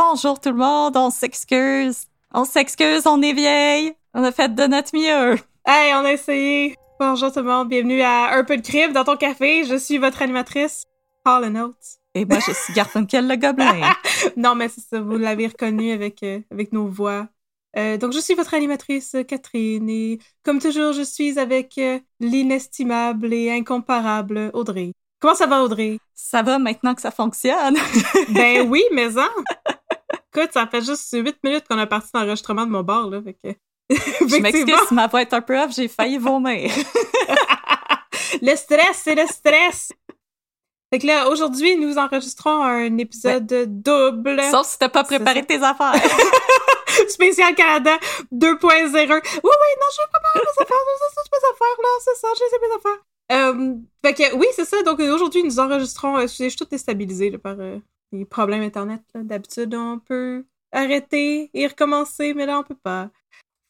Bonjour tout le monde, on s'excuse. On s'excuse, on est vieille. On a fait de notre mieux. Hey, on a essayé. Bonjour tout le monde, bienvenue à Un peu de crime dans ton café. Je suis votre animatrice, Paul Notes. Et moi, je suis Garfunkel le gobelin. non, mais c'est ça, vous l'avez reconnu avec, euh, avec nos voix. Euh, donc, je suis votre animatrice, Catherine, et comme toujours, je suis avec euh, l'inestimable et incomparable Audrey. Comment ça va, Audrey? Ça va maintenant que ça fonctionne. ben oui, mais hein! Écoute, ça fait juste 8 minutes qu'on a parti d'enregistrement de mon bar, là, fait que... Je m'excuse si ma voix est un peu off, j'ai failli vomir. le stress, c'est le stress! Fait que là, aujourd'hui, nous enregistrons un épisode double. Sauf si t'as pas préparé tes affaires. Spécial Canada 2.0. Oui, oui, non, je vais préparer mes affaires. C'est ça, mes affaires, là. C'est ça, j'ai mes affaires. Euh, fait que, oui, c'est ça. Donc, aujourd'hui, nous enregistrons. Euh, je suis tout déstabilisée là, par euh, les problèmes Internet. là. D'habitude, on peut arrêter et recommencer, mais là, on peut pas.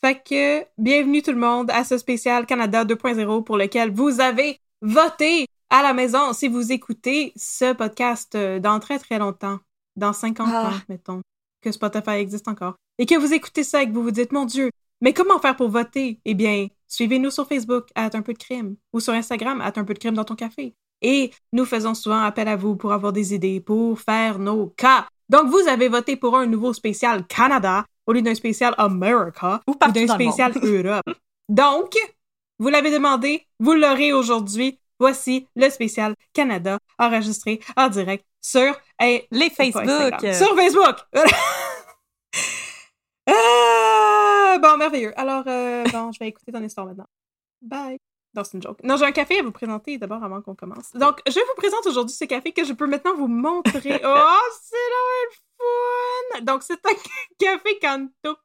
Fait que, bienvenue tout le monde à ce spécial Canada 2.0 pour lequel vous avez voté à la maison si vous écoutez ce podcast euh, dans très très longtemps. Dans 50 Ah. ans, mettons, que Spotify existe encore. Et que vous écoutez ça et que vous vous dites, mon Dieu, mais comment faire pour voter? Eh bien, suivez-nous sur Facebook, à un peu de crime, ou sur Instagram, à un peu de crime dans ton café. Et nous faisons souvent appel à vous pour avoir des idées, pour faire nos cas. Donc, vous avez voté pour un nouveau spécial Canada au lieu d'un spécial America Ou partout d'un spécial. Europe. Donc, vous l'avez demandé, vous l'aurez aujourd'hui. Voici le spécial Canada enregistré en direct sur Les Facebook. Sur Facebook! Ah, bon, merveilleux. Alors, euh, bon, je vais écouter ton histoire maintenant. Bye. Non, c'est une joke. Non, j'ai un café à vous présenter d'abord avant qu'on commence. Donc, je vous présente aujourd'hui ce café que je peux maintenant vous montrer. Oh, c'est là le fun! Donc, c'est un café Kantuk.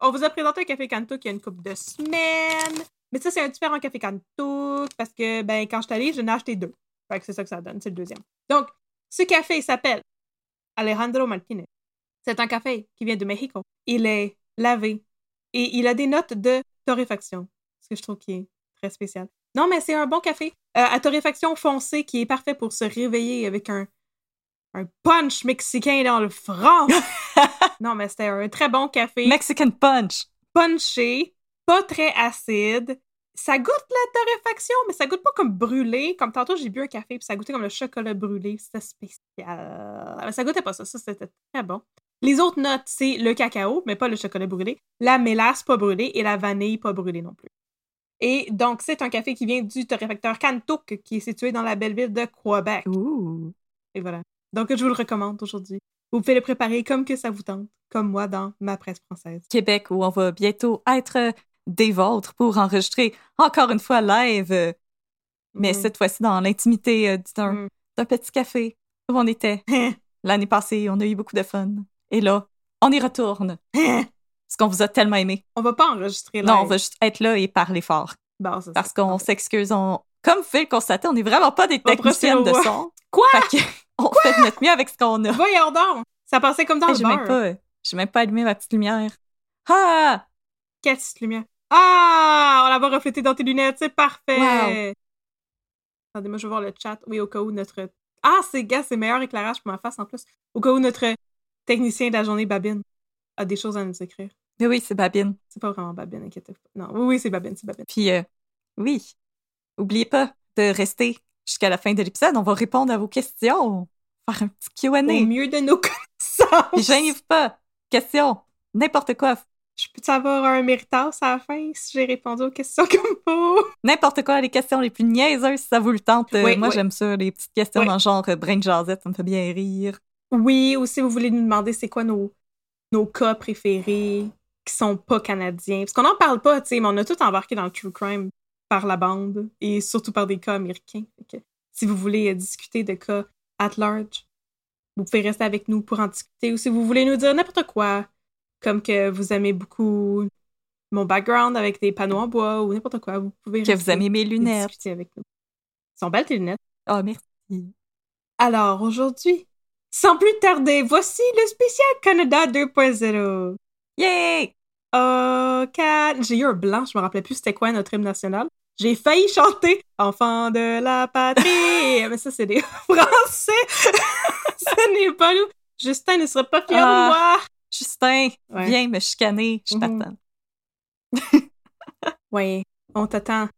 On vous a présenté un café Kantuk il y a une couple de semaines. Mais ça, c'est un différent café Kantuk parce que, ben, quand je suis allée, je n'ai acheté deux. Fait que c'est ça que ça donne, c'est le deuxième. Donc, ce café s'appelle Alejandro Martinez. C'est un café qui vient de Mexico. Il est lavé et il a des notes de torréfaction, ce que je trouve qui est très spécial. Non, mais c'est un bon café euh, à torréfaction foncée qui est parfait pour se réveiller avec un, un punch mexicain dans le front. non, mais c'était un très bon café. Mexican Punch. punché, pas très acide. Ça goûte la torréfaction, mais ça goûte pas comme brûlé. Comme tantôt, j'ai bu un café, puis ça goûtait comme le chocolat brûlé. C'était spécial. Mais ça goûtait pas ça. Ça, c'était très bon. Les autres notes, c'est le cacao, mais pas le chocolat brûlé, la mélasse pas brûlée et la vanille pas brûlée non plus. Et donc, c'est un café qui vient du torréfacteur Cantuk, qui est situé dans la belle ville de Quebec. Ouh. Et voilà. Donc, je vous le recommande aujourd'hui. Vous pouvez le préparer comme que ça vous tente, comme moi dans ma presse française. Québec, où on va bientôt être euh, des vôtres pour enregistrer encore une fois live, euh, mais Mhm. cette fois-ci dans l'intimité euh, d'un Mhm. d'un petit café où on était l'année passée. On a eu beaucoup de fun. Et là, on y retourne. Parce qu'on vous a tellement aimé. on va pas enregistrer Non, on va juste être là et parler fort. Bon, c'est Parce ça. qu'on s'excuse. On... Comme vous pouvez le constater, on n'est vraiment pas des techniciennes de son. Quoi? Fait que on fait de notre mieux avec ce qu'on a. Voyons donc! Ça passait comme dans Hey, le beurre. pas, J'ai même pas allumé ma petite lumière. Ah! Quelle petite lumière? Ah! On la voit refléter dans tes lunettes, c'est parfait! Attendez, moi, je vais voir le chat. Oui, au cas où notre... Ah, c'est gars, c'est meilleur éclairage pour ma face, en plus. Au cas où notre technicien de la journée, Babine, a des choses à nous écrire. Oui, c'est Babine. C'est pas vraiment Babine, inquiétez pas. Non, oui, oui, c'est Babine, c'est Babine. Puis, euh, oui, oubliez pas de rester jusqu'à la fin de l'épisode. On va répondre à vos questions. Faire un petit Q&A. Au mieux de nos connaissances. Gênez-vous pas. Questions. N'importe quoi. Je peux avoir un méritas à la fin si j'ai répondu aux questions comme faut? N'importe quoi, les questions les plus niaiseuses, si ça vous le tente. Euh, Oui, moi, oui. j'aime ça, les petites questions Oui. dans le genre euh, brain jasette, ça me fait bien rire. Oui, ou si vous voulez nous demander c'est quoi nos, nos cas préférés qui sont pas canadiens. Parce qu'on n'en parle pas, tu sais, mais on a tout embarqué dans le true crime par la bande et surtout par des cas américains. Si vous voulez euh, discuter de cas at large, vous pouvez rester avec nous pour en discuter. Ou si vous voulez nous dire n'importe quoi, comme que vous aimez beaucoup mon background avec des panneaux en bois ou n'importe quoi, vous pouvez Que vous aimez mes et lunettes. discuter avec nous. Ils sont belles tes lunettes. Oh, merci. Alors aujourd'hui, sans plus tarder, voici le spécial Canada 2.0. Yay! Oh, Can... J'ai eu un blanc, je me rappelais plus c'était quoi notre hymne national. J'ai failli chanter Enfant de la patrie. Mais ça, c'est des Français. Ce n'est pas nous. Justin ne serait pas fier Ah. de moi. Justin, Ouais. viens me chicaner. Je Mhm. t'attends. Ouais, on t'attend.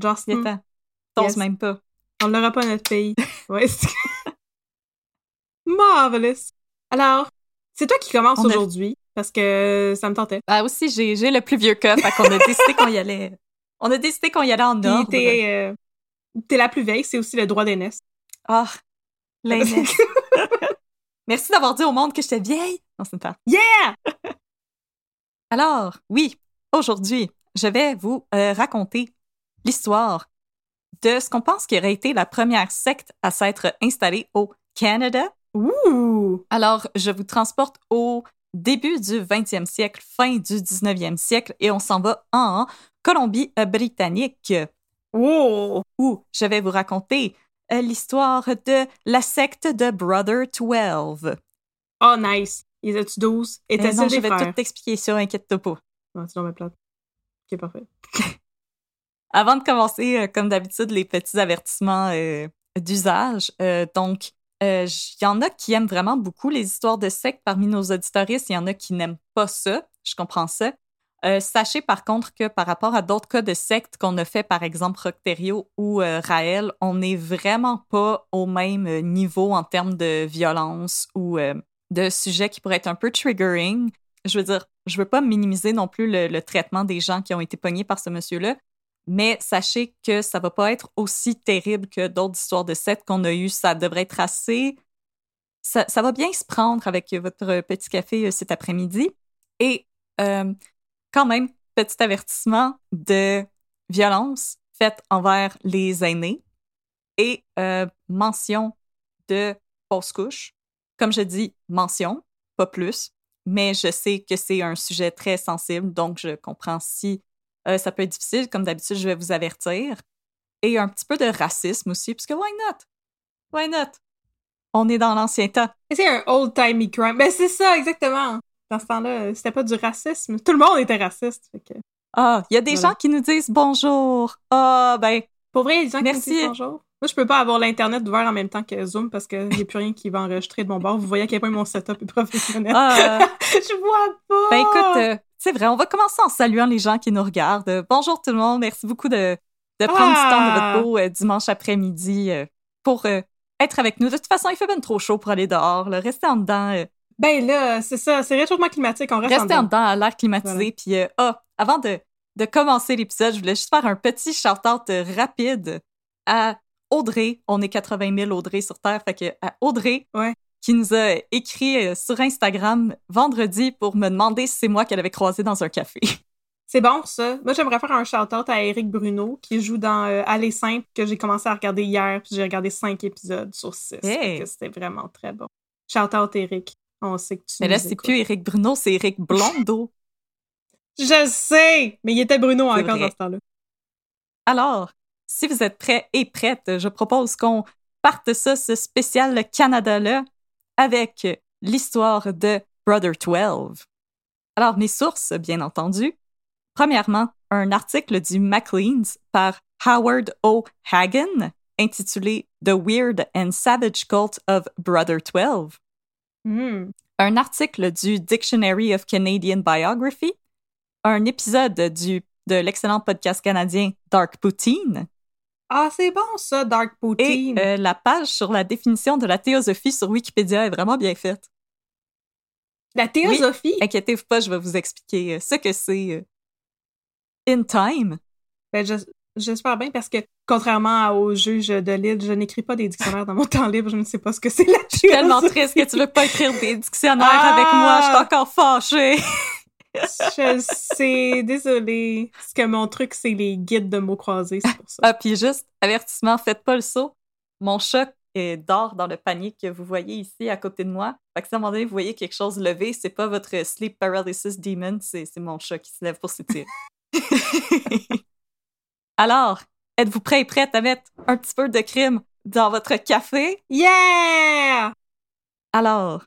T'oses Yes. même pas. on l'aura pas notre pays. Ouais, c'est... Marvelous. Alors, c'est toi qui commence On a- aujourd'hui, parce que ça me tentait. Ah aussi, j'ai j'ai le plus vieux cas, fait qu'on a décidé qu'on y allait. On a décidé qu'on y allait en ordre. t'es, euh, t'es la plus vieille, c'est aussi le droit d'aînesse. Ah, l'aînesse. Merci d'avoir dit au monde que j'étais vieille. Non, c'est pas. Yeah! Alors, oui, aujourd'hui, je vais vous euh, raconter l'histoire de ce qu'on pense qui aurait été la première secte à s'être installée au Canada. Ouh! Alors, je vous transporte au début du 20e siècle, fin du 19e siècle, et on s'en va en Colombie-Britannique, Oh! où je vais vous raconter euh, l'histoire de la secte de Brother 12. Oh, nice. Ils étaient 12? Eh Étaient-ils non, je vais frères? tout t'expliquer ça, inquiète-toi pas. Non, c'est dans ma plate. Ok, parfait. Avant de commencer, euh, comme d'habitude, les petits avertissements euh, d'usage. Euh, donc, euh, il y en a qui aiment vraiment beaucoup les histoires de sectes parmi nos auditoristes. Il y en a qui n'aiment pas ça. Je comprends ça. Euh, sachez par contre que par rapport à d'autres cas de sectes qu'on a fait, par exemple Rocterio ou euh, Raël, on n'est vraiment pas au même euh, niveau en termes de violence ou euh, de sujets qui pourraient être un peu triggering. Je veux dire, je veux pas minimiser non plus le, le traitement des gens qui ont été pognés par ce monsieur-là, mais sachez que ça va pas être aussi terrible que d'autres histoires de sectes qu'on a eues. Ça devrait être assez... Ça, ça va bien se prendre avec votre petit café euh, cet après-midi. Et euh, quand même, petit avertissement de violence faite envers les aînés et euh, mention de fausse couche. Comme je dis, mention, pas plus, mais je sais que c'est un sujet très sensible, donc je comprends si euh, ça peut être difficile. Comme d'habitude, je vais vous avertir. Et un petit peu de racisme aussi, parce que why not? Why not? On est dans l'ancien temps. C'est un old-timey crime. Ben, c'est ça, exactement. Dans ce temps-là, c'était pas du racisme. Tout le monde était raciste. Fait que... Ah, il y a des Voilà. gens qui nous disent bonjour. Ah, ben, Pour vrai, il y a des gens qui Merci. me disent bonjour. Moi, je peux pas avoir l'Internet ouvert en même temps que Zoom parce qu'il n'y a plus rien qui va enregistrer de mon bord. Vous voyez à quel point mon setup est professionnel. ah, je vois pas! Ben écoute, euh, c'est vrai, on va commencer en saluant les gens qui nous regardent. Bonjour tout le monde, merci beaucoup de, de prendre du temps de Ah! votre beau euh, dimanche après-midi euh, pour euh, être avec nous. De toute façon, il fait bien trop chaud pour aller dehors. là. Restez en dedans, euh, Ben là, c'est ça, c'est réchauffement climatique, on reste en restez en dedans. dedans à l'air climatisé. Puis, euh, ah, avant de, de commencer l'épisode, je voulais juste faire un petit shout-out rapide à Audrey. On est 80 000 Audrey sur Terre, fait que à Audrey, Ouais. Qui nous a écrit euh, sur Instagram vendredi pour me demander si c'est moi qu'elle avait croisé dans un café. C'est bon, ça. Moi, j'aimerais faire un shout-out à Eric Bruno, qui joue dans euh, Aller Simple, que j'ai commencé à regarder hier, puis j'ai regardé cinq épisodes sur six. Hey. C'était vraiment très bon. Shout-out, Eric. On sait que tu Mais là, c'est plus Éric Bruno, c'est Éric Blondeau. Je sais! Mais il était Bruno encore dans ce temps-là. Alors, si vous êtes prêts et prêtes, je propose qu'on parte ça, ce spécial Canada-là, avec l'histoire de Brother 12. Alors, mes sources, bien entendu. Premièrement, un article du Maclean's par Howard O. Hagen intitulé The Weird and Savage Cult of Brother 12. Hmm. Un article du Dictionary of Canadian Biography. Un épisode du, de l'excellent podcast canadien Dark Poutine. Ah, c'est bon ça, Dark Et Poutine. euh, la page sur la définition de la théosophie sur Wikipédia est vraiment bien faite. La théosophie? Inquiétez-vous pas, je vais vous expliquer euh, ce que c'est euh, in time. Ben, je- j'espère bien parce que contrairement au juge de l'île, je n'écris pas des dictionnaires dans mon temps libre. Je ne sais pas ce que c'est la Je suis tellement triste que tu veux pas écrire des dictionnaires Ah! avec moi. Je suis encore fâchée. Je sais, désolée. Parce que mon truc, c'est les guides de mots croisés, c'est pour ça. Ah, puis juste, avertissement, faites pas le saut. Mon chat est dort dans le panier que vous voyez ici à côté de moi. Fait que si à un moment donné, vous voyez quelque chose lever, c'est pas votre sleep paralysis demon, c'est c'est mon chat qui se lève pour s'étirer. Alors, êtes-vous prêts et prêtes à mettre un petit peu de crime dans votre café? Yeah! Alors,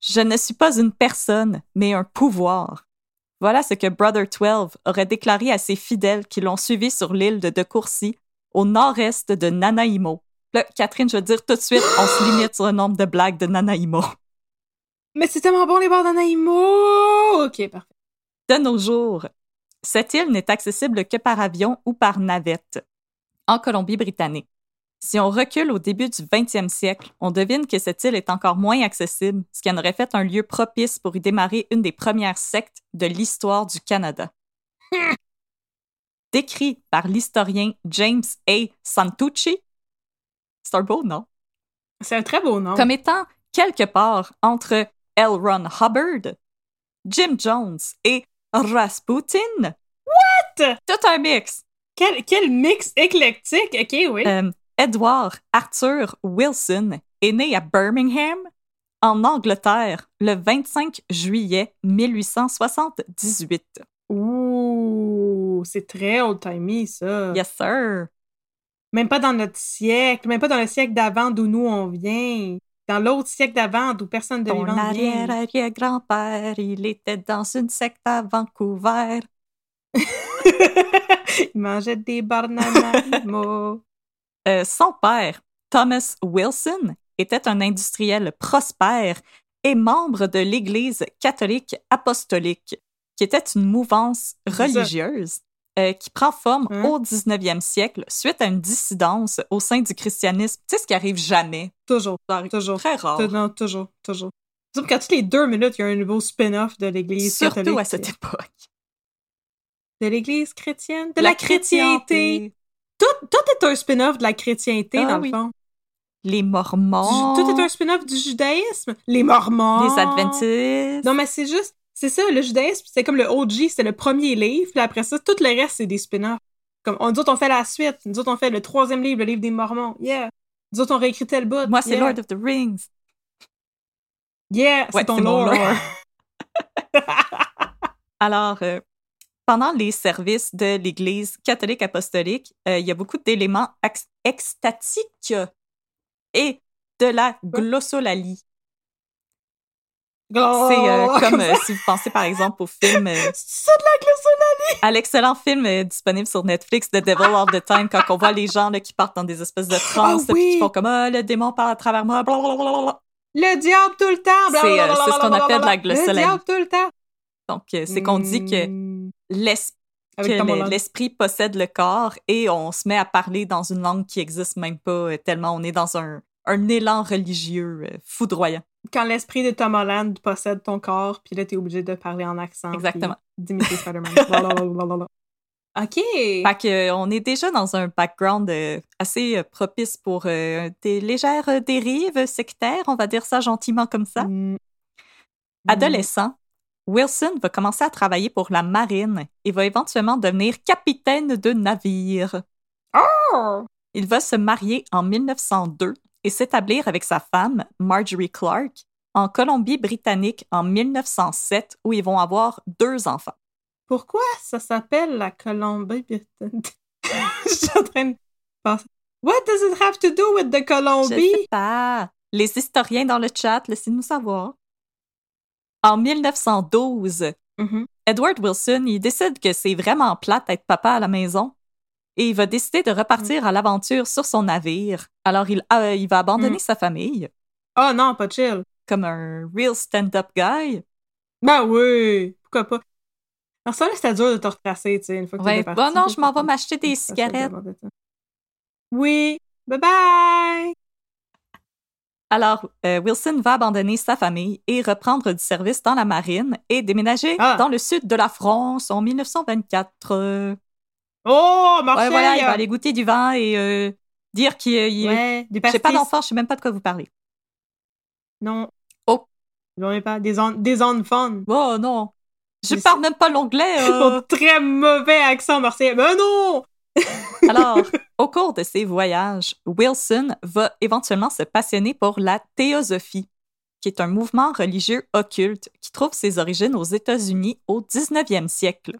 je ne suis pas une personne, mais un pouvoir. Voilà ce que Brother 12 aurait déclaré à ses fidèles qui l'ont suivi sur l'île de De Courcy, au nord-est de Nanaimo. Là, Catherine, je veux dire tout de suite, on se limite sur le nombre de blagues de Nanaimo. Mais c'est tellement bon les bords d'Anaïmo! Ok, parfait. De nos jours, cette île n'est accessible que par avion ou par navette en Colombie-Britannique. Si on recule au début du 20e siècle, on devine que cette île est encore moins accessible, ce qui en aurait fait un lieu propice pour y démarrer une des premières sectes de l'histoire du Canada. Décrit par l'historien James A. Santucci, c'est un beau nom, C'est un très beau nom. comme étant quelque part entre L. Ron Hubbard, Jim Jones et Rasputin. What? Tout un mix. Quel, quel mix éclectique! Ok, oui. Euh, Edward Arthur Wilson est né à Birmingham, en Angleterre, le 25 juillet 1878. Ouh, c'est très old-timey, ça. Yes, sir. Même pas dans notre siècle, même pas dans le siècle d'avant d'où nous on vient. Dans l'autre siècle d'avant d'où personne de Ton arrière-arrière-grand-père, il était dans une secte à Vancouver. Il mangeait des bananes. Euh, son père, Thomas Wilson, était un industriel prospère et membre de l'Église catholique apostolique, qui était une mouvance religieuse euh, qui prend forme Hein? au 19e siècle suite à une dissidence au sein du christianisme. Tu sais ce qui arrive jamais. toujours, Ça arrive toujours. Très rare. Non, toujours, toujours. Sauf qu'à toutes les deux minutes, il y a un nouveau spin-off de l'Église Surtout catholique. à cette époque. De l'Église chrétienne? De la, chrétienté! Tout, tout est un spin-off de la chrétienté, Ah dans oui. le fond. Les Du- Mormons. tout est un spin-off du judaïsme. Les Mormons. Les Adventistes. Non, mais c'est juste... C'est ça, le judaïsme, c'est comme le OG, c'est le premier livre, puis après ça, tout le reste, c'est des spin-offs. Comme, on, nous autres, on fait la suite. Nous autres, on fait le troisième livre, le livre des Mormons. Yeah! Nous autres, on réécrit tel bout. Moi, c'est yeah. Lord of the Rings. Yeah! Ouais, c'est ton lore. Alors, euh, pendant les services de l'Église catholique apostolique, euh, il y a beaucoup d'éléments ex- extatiques et de la glossolalie. C'est euh, comme euh, si vous pensez par exemple au film, C'est de la glossolalie! à l'excellent film disponible sur Netflix, The Devil All the Time, quand on voit les gens là, qui partent dans des espèces de Ah puis qui oui! font comme ah, le démon parle à travers moi, blablabla. Le diable tout le temps! C'est, ce qu'on appelle de la Le glossolalie. diable tout le temps! Donc, c'est qu'on dit que Mm. L'esprit le- possède le corps et on se met à parler dans une langue qui existe même pas euh, tellement on est dans un, un élan religieux euh, foudroyant. Quand l'esprit de Tom Holland possède ton corps, puis là, t'es obligé de parler en accent. Exactement. D'imiter Spider-Man. OK! Fait que, euh, on est déjà dans un background assez propice pour des légères dérives sectaires, on va dire ça gentiment comme ça. Mm. Adolescent, Wilson va commencer à travailler pour la marine et va éventuellement devenir capitaine de navire. Oh! Il va se marier en 1902 et s'établir avec sa femme, Marjorie Clark, en Colombie-Britannique en 1907, où ils vont avoir deux enfants. Pourquoi ça s'appelle la Colombie-Britannique? Je suis en train de penser. What does it have to do with the Je Colombie? sais pas. Les historiens dans le chat, laissez-nous savoir. En 1912, Mhm. Edward Wilson, il décide que c'est vraiment plate d'être papa à la maison et il va décider de repartir à l'aventure sur son navire. Alors, il, euh, il va abandonner Mm. sa famille Oh non, pas chill. comme un real stand-up guy. Ben oui, pourquoi pas. Alors ça, là, c'était dur de te retracer, tu sais, une fois que Ouais, bon, non, je m'en vais m'acheter des cigarettes. temps. Oui, bye bye! Alors, euh, Wilson va abandonner sa famille et reprendre du service dans la marine et déménager Ah. dans le sud de la France en 1924. Euh, Oh, ouais, Marseille! voilà, il va aller goûter du vin et euh, dire qu'il il- Ouais, des J'ai pas d'enfant, je sais même pas de quoi vous parlez. Non. Oh. J'en ai pas. Des on, des fun. Oh non, je Mais parle même pas l'anglais. euh. Mon très mauvais accent marseillais. Ben non! Alors, au cours de ses voyages, Wilson va éventuellement se passionner pour la théosophie, qui est un mouvement religieux occulte qui trouve ses origines aux États-Unis au 19e siècle.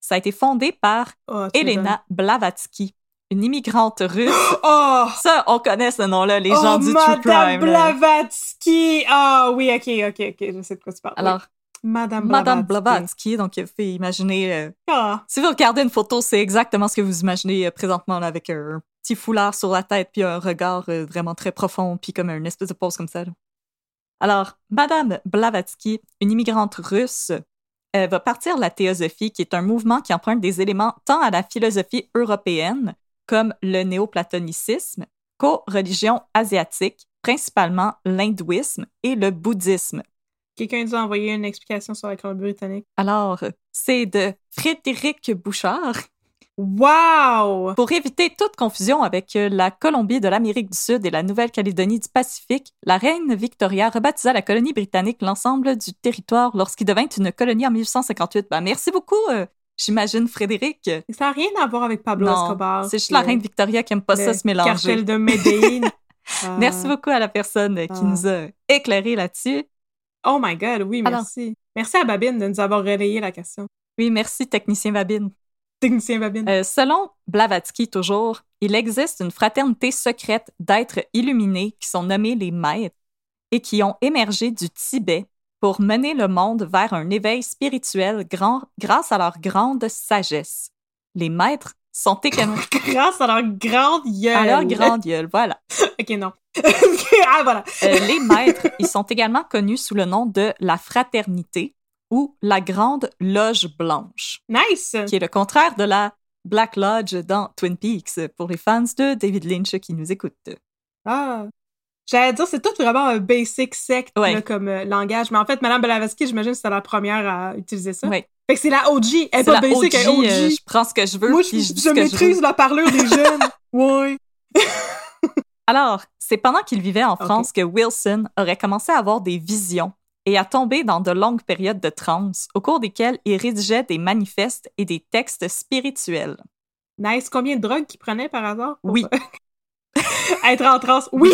Ça a été fondé par Oh, Elena Blavatsky, une immigrante russe. Oh! Ça, on connaît ce nom-là, les oh, gens du true crime. Blavatsky! Ah oui, ok, ok, ok, je sais de quoi tu parles. Alors, Madame Madame Blavatsky. Donc il fait imaginer euh, Ah, Si vous regardez une photo, c'est exactement ce que vous imaginez euh, présentement là, avec un petit foulard sur la tête puis un regard euh, vraiment très profond puis comme une espèce de pose comme ça. là. Alors, Madame Blavatsky, une immigrante russe, euh, va partir la théosophie, qui est un mouvement qui emprunte des éléments tant à la philosophie européenne comme le néoplatonicisme qu'aux religions asiatiques, principalement l'hindouisme et le bouddhisme. Quelqu'un nous a envoyé une explication sur la Colombie-Britannique. Alors, c'est de Frédéric Bouchard. Wow! Pour éviter toute confusion avec euh, la Colombie de l'Amérique du Sud et la Nouvelle-Calédonie du Pacifique, la reine Victoria rebaptisa la colonie britannique l'ensemble du territoire lorsqu'il devint une colonie en 1858. Ben, merci beaucoup, euh, j'imagine, Frédéric. Ça n'a rien à voir avec Pablo Non, Escobar. c'est juste la reine Victoria qui aime pas ça se mélanger. Cartel de. Ah. Merci beaucoup à la personne qui Ah. nous a éclairé là-dessus. Oh my God, oui, Alors- merci. Merci à Babine de nous avoir relayé la question. Oui, merci, technicien Babine. Technicien Babine. Euh, selon Blavatsky, toujours, il existe une fraternité secrète d'êtres illuminés qui sont nommés les maîtres et qui ont émergé du Tibet pour mener le monde vers un éveil spirituel grand, grâce à leur grande sagesse. Les maîtres sont également Grâce à leur grande gueule. à leur grande gueule, voilà. Ok, non. Ah, voilà. Euh, les maîtres, ils sont également connus sous le nom de la fraternité ou la grande loge blanche. Nice. qui est le contraire de la Black Lodge dans Twin Peaks pour les fans de David Lynch qui nous écoutent. Ah. J'allais dire, c'est tout vraiment un basic sect Ouais. là, comme euh, langage. Mais en fait, Madame Blavatsky, j'imagine que c'était la première à utiliser ça. Ouais. Fait que c'est la OG. Elle est C'est pas la basic, elle est OG, OG. euh, je prends ce que je veux Moi, puis je, je dis je maîtrise la parlure des jeunes. Ouais. Alors, c'est pendant qu'il vivait en France que Wilson aurait commencé à avoir des visions et à tomber dans de longues périodes de transe au cours desquelles il rédigeait des manifestes et des textes spirituels. Nice. Combien de drogues qu'il prenait par hasard? Oui. Être en transe. Oui.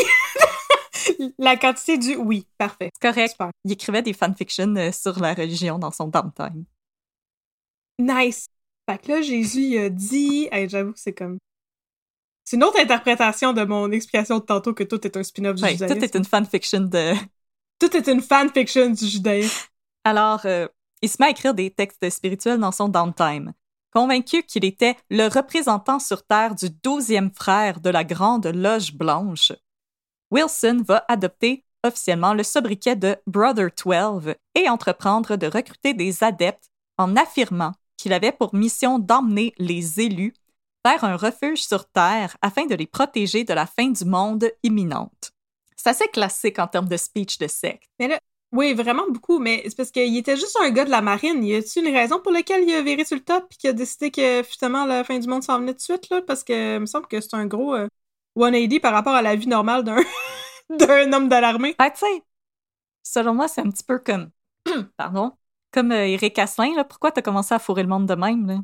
la quantité du oui. Parfait. Correct. Super. Il écrivait des fanfictions euh, sur la religion dans son downtime. Nice. Fait que là, Jésus il a dit. Hey, J'avoue que c'est comme. C'est une autre interprétation de mon explication de tantôt que tout est un spin-off du Ouais, judaïsme. tout est une fanfiction de, Tout est une fanfiction du judaïsme. Alors, euh, il se met à écrire des textes spirituels dans son downtime, convaincu qu'il était le représentant sur Terre du douzième frère de la Grande Loge Blanche. Wilson va adopter officiellement le sobriquet de Brother 12 et entreprendre de recruter des adeptes en affirmant qu'il avait pour mission d'emmener les élus vers un refuge sur Terre afin de les protéger de la fin du monde imminente. C'est assez classique en termes de speech de secte. Mais là, oui, vraiment beaucoup, mais c'est parce qu'il était juste un gars de la marine. Y a-t-il une raison pour laquelle il a viré sur le top et qu'il a décidé que justement la fin du monde s'en venait de suite, là? Parce que il me semble que c'est un gros euh, 180 par rapport à la vie normale d'un d'un homme de l'armée. Ben, tu sais, selon moi, c'est un petit peu comme. Pardon. Comme euh, Eric Asselin, là. Pourquoi t'as commencé à fourrer le monde de même, là?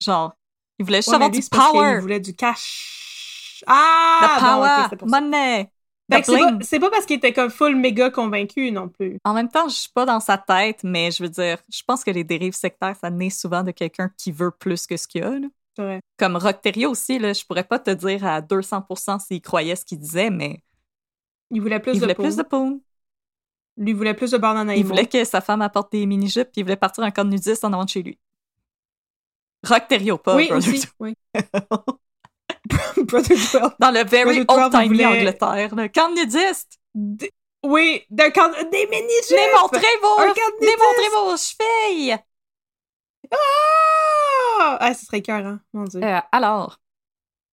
Genre, il voulait juste Ouais, avoir lui, du power. voulait du cash. Ah! The power, money, que c'est pas, pas parce qu'il était comme full méga convaincu non plus. En même temps, je suis pas dans sa tête, mais je veux dire, je pense que les dérives sectaires, ça naît souvent de quelqu'un qui veut plus que ce qu'il a, là. C'est vrai. Comme Rockterio aussi, là, je pourrais pas te dire à 200% s'il croyait ce qu'il disait, mais Il voulait plus il de voulait plus de poon. Lui voulait plus de banana Il voulait que sa femme apporte des mini-jupes, puis il voulait partir en camp de nudiste en avant de chez lui. Rock pas Oui, Brother aussi, oui. Brother 12. Dans le very il old-timey voulait- Angleterre, le camp nudiste. D- Oui, d'un camp... des mini-jupes! Démontrez vos, démontrez vos chevilles! Ah! Ah, ce serait écœurant, mon Dieu. Euh, alors,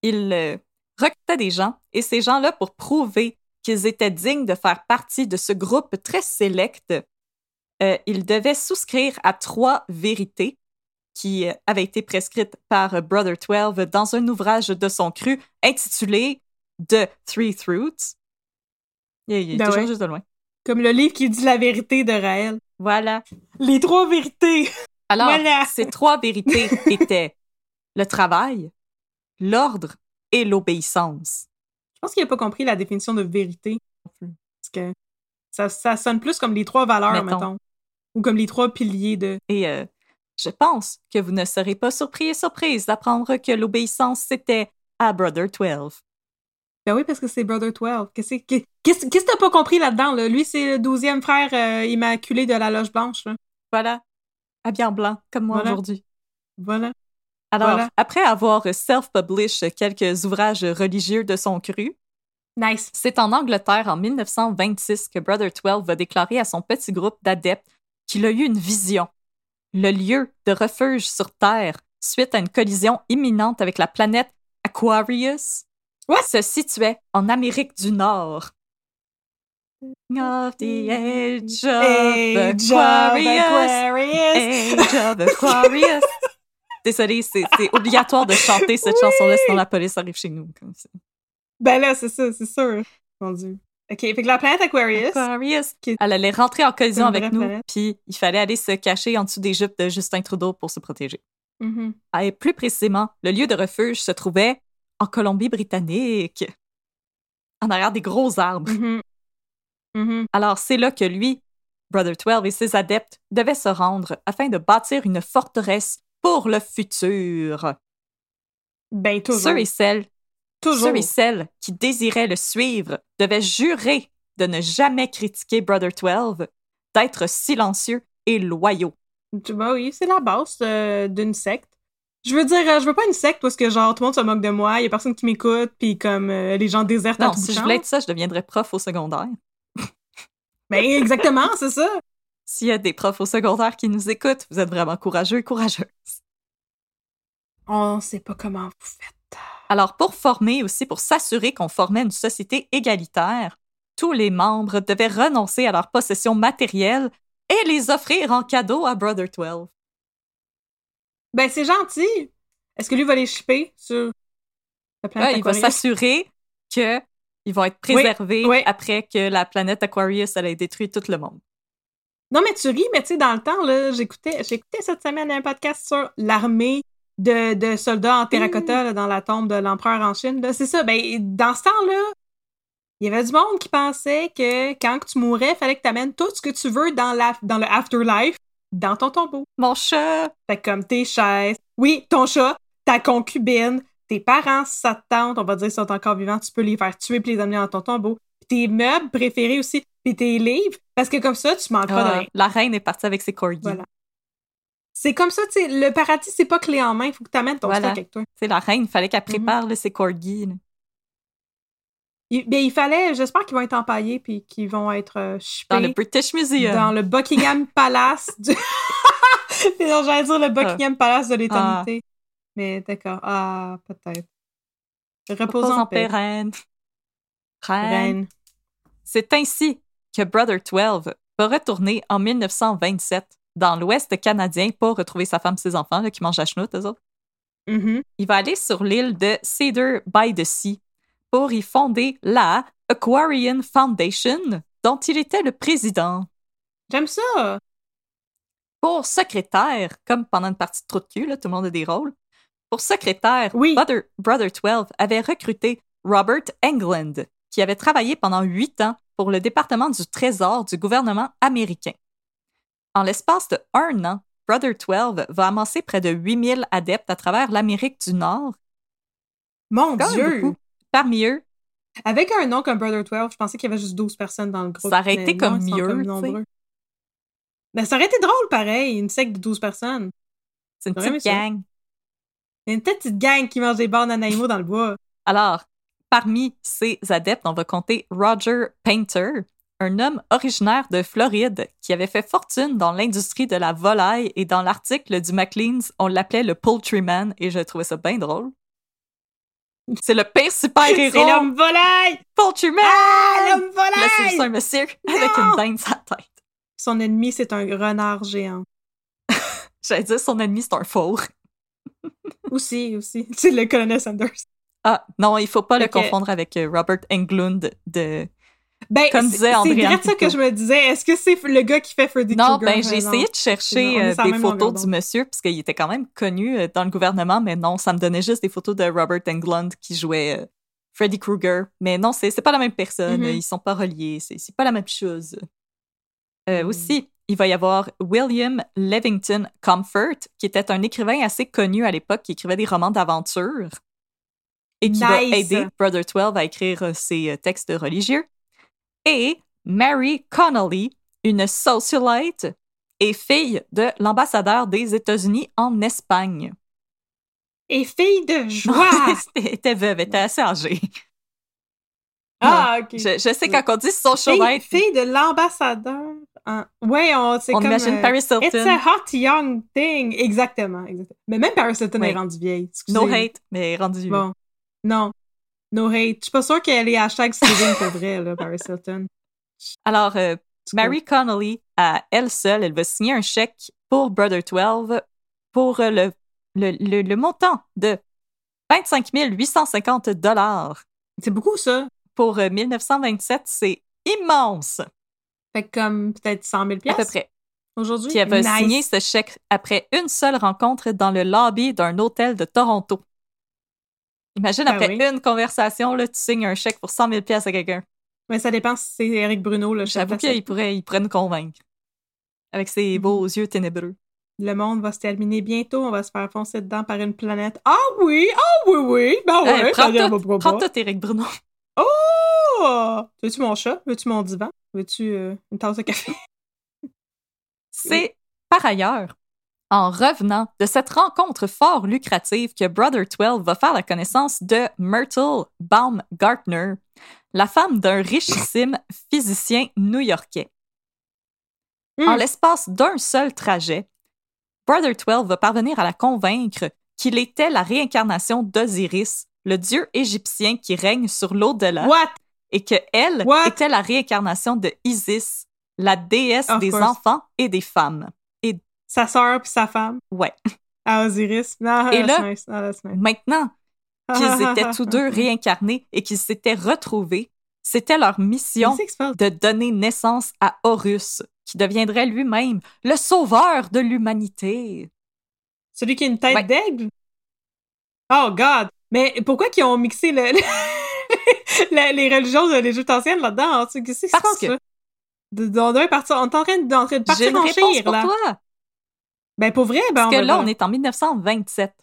il euh, recrutait des gens, et ces gens-là, pour prouver qu'ils étaient dignes de faire partie de ce groupe très sélect, euh, ils devaient souscrire à trois vérités qui euh, avaient été prescrites par euh, Brother 12 dans un ouvrage de son cru intitulé The Three Truths. Il, il est Ben toujours ouais. juste de loin. Comme le livre qui dit la vérité de Raël. Voilà. Les trois vérités. Alors, Voilà. ces trois vérités étaient le travail, l'ordre et l'obéissance. Je pense qu'il n'a pas compris la définition de vérité. Parce que ça, ça sonne plus comme les trois valeurs, Mettons. mettons. Ou comme les trois piliers de. Et euh, je pense que vous ne serez pas surpris et surprise d'apprendre que l'obéissance, c'était à Brother 12. Ben oui, parce que c'est Brother 12. Qu'est-ce que qu'est-ce qu'est-ce que t'as pas compris là-dedans, là? Lui, c'est le douzième frère euh, immaculé de la loge blanche, là. Voilà. Habillé en blanc, comme moi Voilà. aujourd'hui. Voilà. Alors, Voilà. après avoir self-published quelques ouvrages religieux de son cru, Nice. c'est en Angleterre, en 1926, que Brother 12 va déclarer à son petit groupe d'adeptes qu'il a eu une vision. Le lieu de refuge sur Terre, suite à une collision imminente avec la planète Aquarius, What? se situait en Amérique du Nord. Of the age of Age of Aquarius. Age of Aquarius. Désolée, c'est c'est obligatoire de chanter cette chanson-là, sinon la police arrive chez nous. comme ça. Ben là, c'est ça, c'est sûr. Mon Dieu. OK, fait que la planète Aquarius. Aquarius. Qui Elle allait rentrer en collision avec nous, puis il fallait aller se cacher en dessous des jupes de Justin Trudeau pour se protéger. Mhm. Ah, Et plus précisément, le lieu de refuge se trouvait en Colombie-Britannique, en arrière des gros arbres. Mhm. Mhm. Alors c'est là que lui, Brother 12 et ses adeptes devaient se rendre afin de bâtir une forteresse pour le futur. Ben, toujours. Ceux et celles toujours. Ceux et celles qui désiraient le suivre devaient jurer de ne jamais critiquer Brother 12, d'être silencieux et loyaux. Tu vois, oui, c'est la base euh, d'une secte. Je veux dire, euh, je veux pas une secte parce que genre tout le monde se moque de moi, il y a personne qui m'écoute, puis comme euh, les gens désertent à Non, tout si je voulais être ça, je deviendrais prof au secondaire. Ben exactement, c'est ça. S'il y a des profs au secondaire qui nous écoutent, vous êtes vraiment courageux et courageuses. On sait pas comment vous faites. Alors, pour former aussi, pour s'assurer qu'on formait une société égalitaire, tous les membres devaient renoncer à leurs possessions matérielles et les offrir en cadeau à Brother 12. Ben c'est gentil. Est-ce que lui va les shipper sur la planète Ouais, il va s'assurer que ils vont être préservés oui. après que la planète Aquarius elle ait détruit tout le monde. Non, mais tu ris, mais tu sais, dans le temps, là, j'écoutais, j'écoutais cette semaine un podcast sur l'armée de, de soldats en terracotta là, dans la tombe de l'empereur en Chine. C'est ça. Ben, dans ce temps-là, il y avait du monde qui pensait que quand tu mourais, il fallait que tu amènes tout ce que tu veux dans, la, dans le afterlife dans ton tombeau. Mon chat! Fait comme tes chaises, oui, ton chat, ta concubine, tes parents, si ça te tente, on va dire, sont encore vivants, tu peux les faire tuer puis les amener dans ton tombeau. Puis tes meubles préférés aussi, puis tes livres, parce que comme ça, tu manqueras de Ah, rien. la reine est partie avec ses corgis. Voilà. C'est comme ça, tu sais, le paradis, c'est pas clé en main, il faut que tu amènes ton Voilà. stock avec toi. C'est la reine, il fallait qu'elle Mhm. prépare là, ses corgis. là. Il, ben, il fallait, j'espère qu'ils vont être empaillés puis qu'ils vont être euh, Dans le British Museum. dans le Buckingham Palace du... J'allais dire le Buckingham Palace de l'éternité. Mais d'accord. Ah, peut-être. Repose Repose en paix, reine. Reine. reine. C'est ainsi que Brother 12 va retourner en 1927 dans l'Ouest canadien pour retrouver sa femme et ses enfants là, qui mangent la chenoute, eux autres. Mhm. Il va aller sur l'île de Cedar by the Sea pour y fonder la Aquarian Foundation, dont il était le président. J'aime ça. Pour secrétaire, comme pendant une partie de trou de cul, là, tout le monde a des rôles. Pour secrétaire, Oui. Brother, Brother 12 avait recruté Robert England, qui avait travaillé pendant huit ans pour le département du Trésor du gouvernement américain. En l'espace de un an, Brother 12 va amasser près de 8000 adeptes à travers l'Amérique du Nord. Mon Dieu. beaucoup. Parmi eux, Avec un nom comme Brother 12, je pensais qu'il y avait juste 12 personnes dans le groupe. Ça aurait été comme mieux, nombreux. Ben, ça aurait été drôle, pareil, une secte de 12 personnes. C'est une petite gang. A une petite gang qui mange des bananes animaux dans le bois. Alors, parmi ces adeptes, on va compter Roger Painter, un homme originaire de Floride qui avait fait fortune dans l'industrie de la volaille et dans l'article du Maclean's, on l'appelait le Poultryman et je trouvais ça bien drôle. C'est le pire C'est super-héros! l'homme volaille! Poultryman! Ah, l'homme Là, c'est juste volaille! un monsieur avec une dinde sur la tête. Son ennemi, c'est un renard géant. J'allais dire son ennemi, c'est un four. Aussi, aussi. C'est le colonel Sanders. Ah, non, il faut pas le confondre avec euh, Robert Englund de... Ben, Comme c'est- disait c'est André direct ça que je me disais. Est-ce que c'est le gars qui fait Freddy Non, Krueger? ben j'ai non. essayé de C'est chercher euh, des photos du monsieur, puisqu'il était quand même connu euh, dans le gouvernement, mais non, ça me donnait juste des photos de Robert Englund qui jouait euh, Freddy Krueger. Mais non, c'est c'est pas la même personne, Mhm. ils sont pas reliés, c'est c'est pas la même chose. Mhm. Aussi, il va y avoir William Levington Comfort, qui était un écrivain assez connu à l'époque, qui écrivait des romans d'aventure et qui va Nice. aider Brother 12 à écrire ses textes religieux. Et Mary Connolly, une socialite et fille de l'ambassadeur des États-Unis en Espagne. Et fille de joie! Elle était veuve, elle était assez âgée. ah, ok. Je, je sais quand on dit Fille, socialite, fille de l'ambassadeur. hein. Ouais, on, c'est on comme... imagine euh, Paris It's a Hilton. hot young thing. Exactement, exactement. Mais même Paris Hilton est rendue vieille. Excusez. No hate, mais rendu. Bon. Non. No hate. Je suis pas sûre qu'elle est hashtag streaming pour vrai, là, Paris Hilton. Alors, euh, Mary Connolly, à elle seule, elle va signer un chèque pour Brother 12 pour euh, le, le, le, le montant de 25 850 dollars. C'est beaucoup, ça. Pour euh, 1927, c'est immense, Fait que comme peut-être 100 000 à peu près. aujourd'hui. Puis elle va Nice. signer ce chèque après une seule rencontre dans le lobby d'un hôtel de Toronto. Imagine, Ben après oui. une conversation, là, tu signes un chèque pour 100 000 pièces à quelqu'un. Mais ça dépend si c'est Eric Bruno, J'avoue qu'il pourrait, il pourrait nous convaincre. Avec ses Mhm. beaux yeux ténébreux. Le monde va se terminer bientôt. On va se faire foncer dedans par une planète. Ah oui! Ah oui, oui! Ben ouais! Hey, prends tout, prends tout, Éric Bruno. Oh! Veux-tu mon chat? Veux-tu mon divan? Veux-tu euh, une tasse de café? C'est, par ailleurs, en revenant de cette rencontre fort lucrative que Brother 12 va faire la connaissance de Myrtle Baumgartner, la femme d'un richissime physicien new-yorkais. En Hmm. l'espace d'un seul trajet, Brother 12 va parvenir à la convaincre qu'il était la réincarnation d'Osiris, le dieu égyptien qui règne sur l'au-delà, et que elle What? était la réincarnation de Isis, la déesse Of des course. enfants et des femmes. Sa sœur puis sa femme. Ouais. À Osiris. Non, Et là-. Maintenant qu'ils étaient tous deux réincarnés et qu'ils s'étaient retrouvés, c'était leur mission Qu'est-ce de donner naissance à Horus, qui deviendrait lui-même le sauveur de l'humanité. Celui qui a une tête Ouais. d'aigle? Oh, God! Mais pourquoi qu'ils ont mixé le, les religions de l'Égypte ancienne là-dedans? Qu'est-ce Parce passe, que- là? De, de- on est en train de, partir en chire, pour là. toi. Ben, pour vrai, ben, Parce que là, voir. on est en 1927.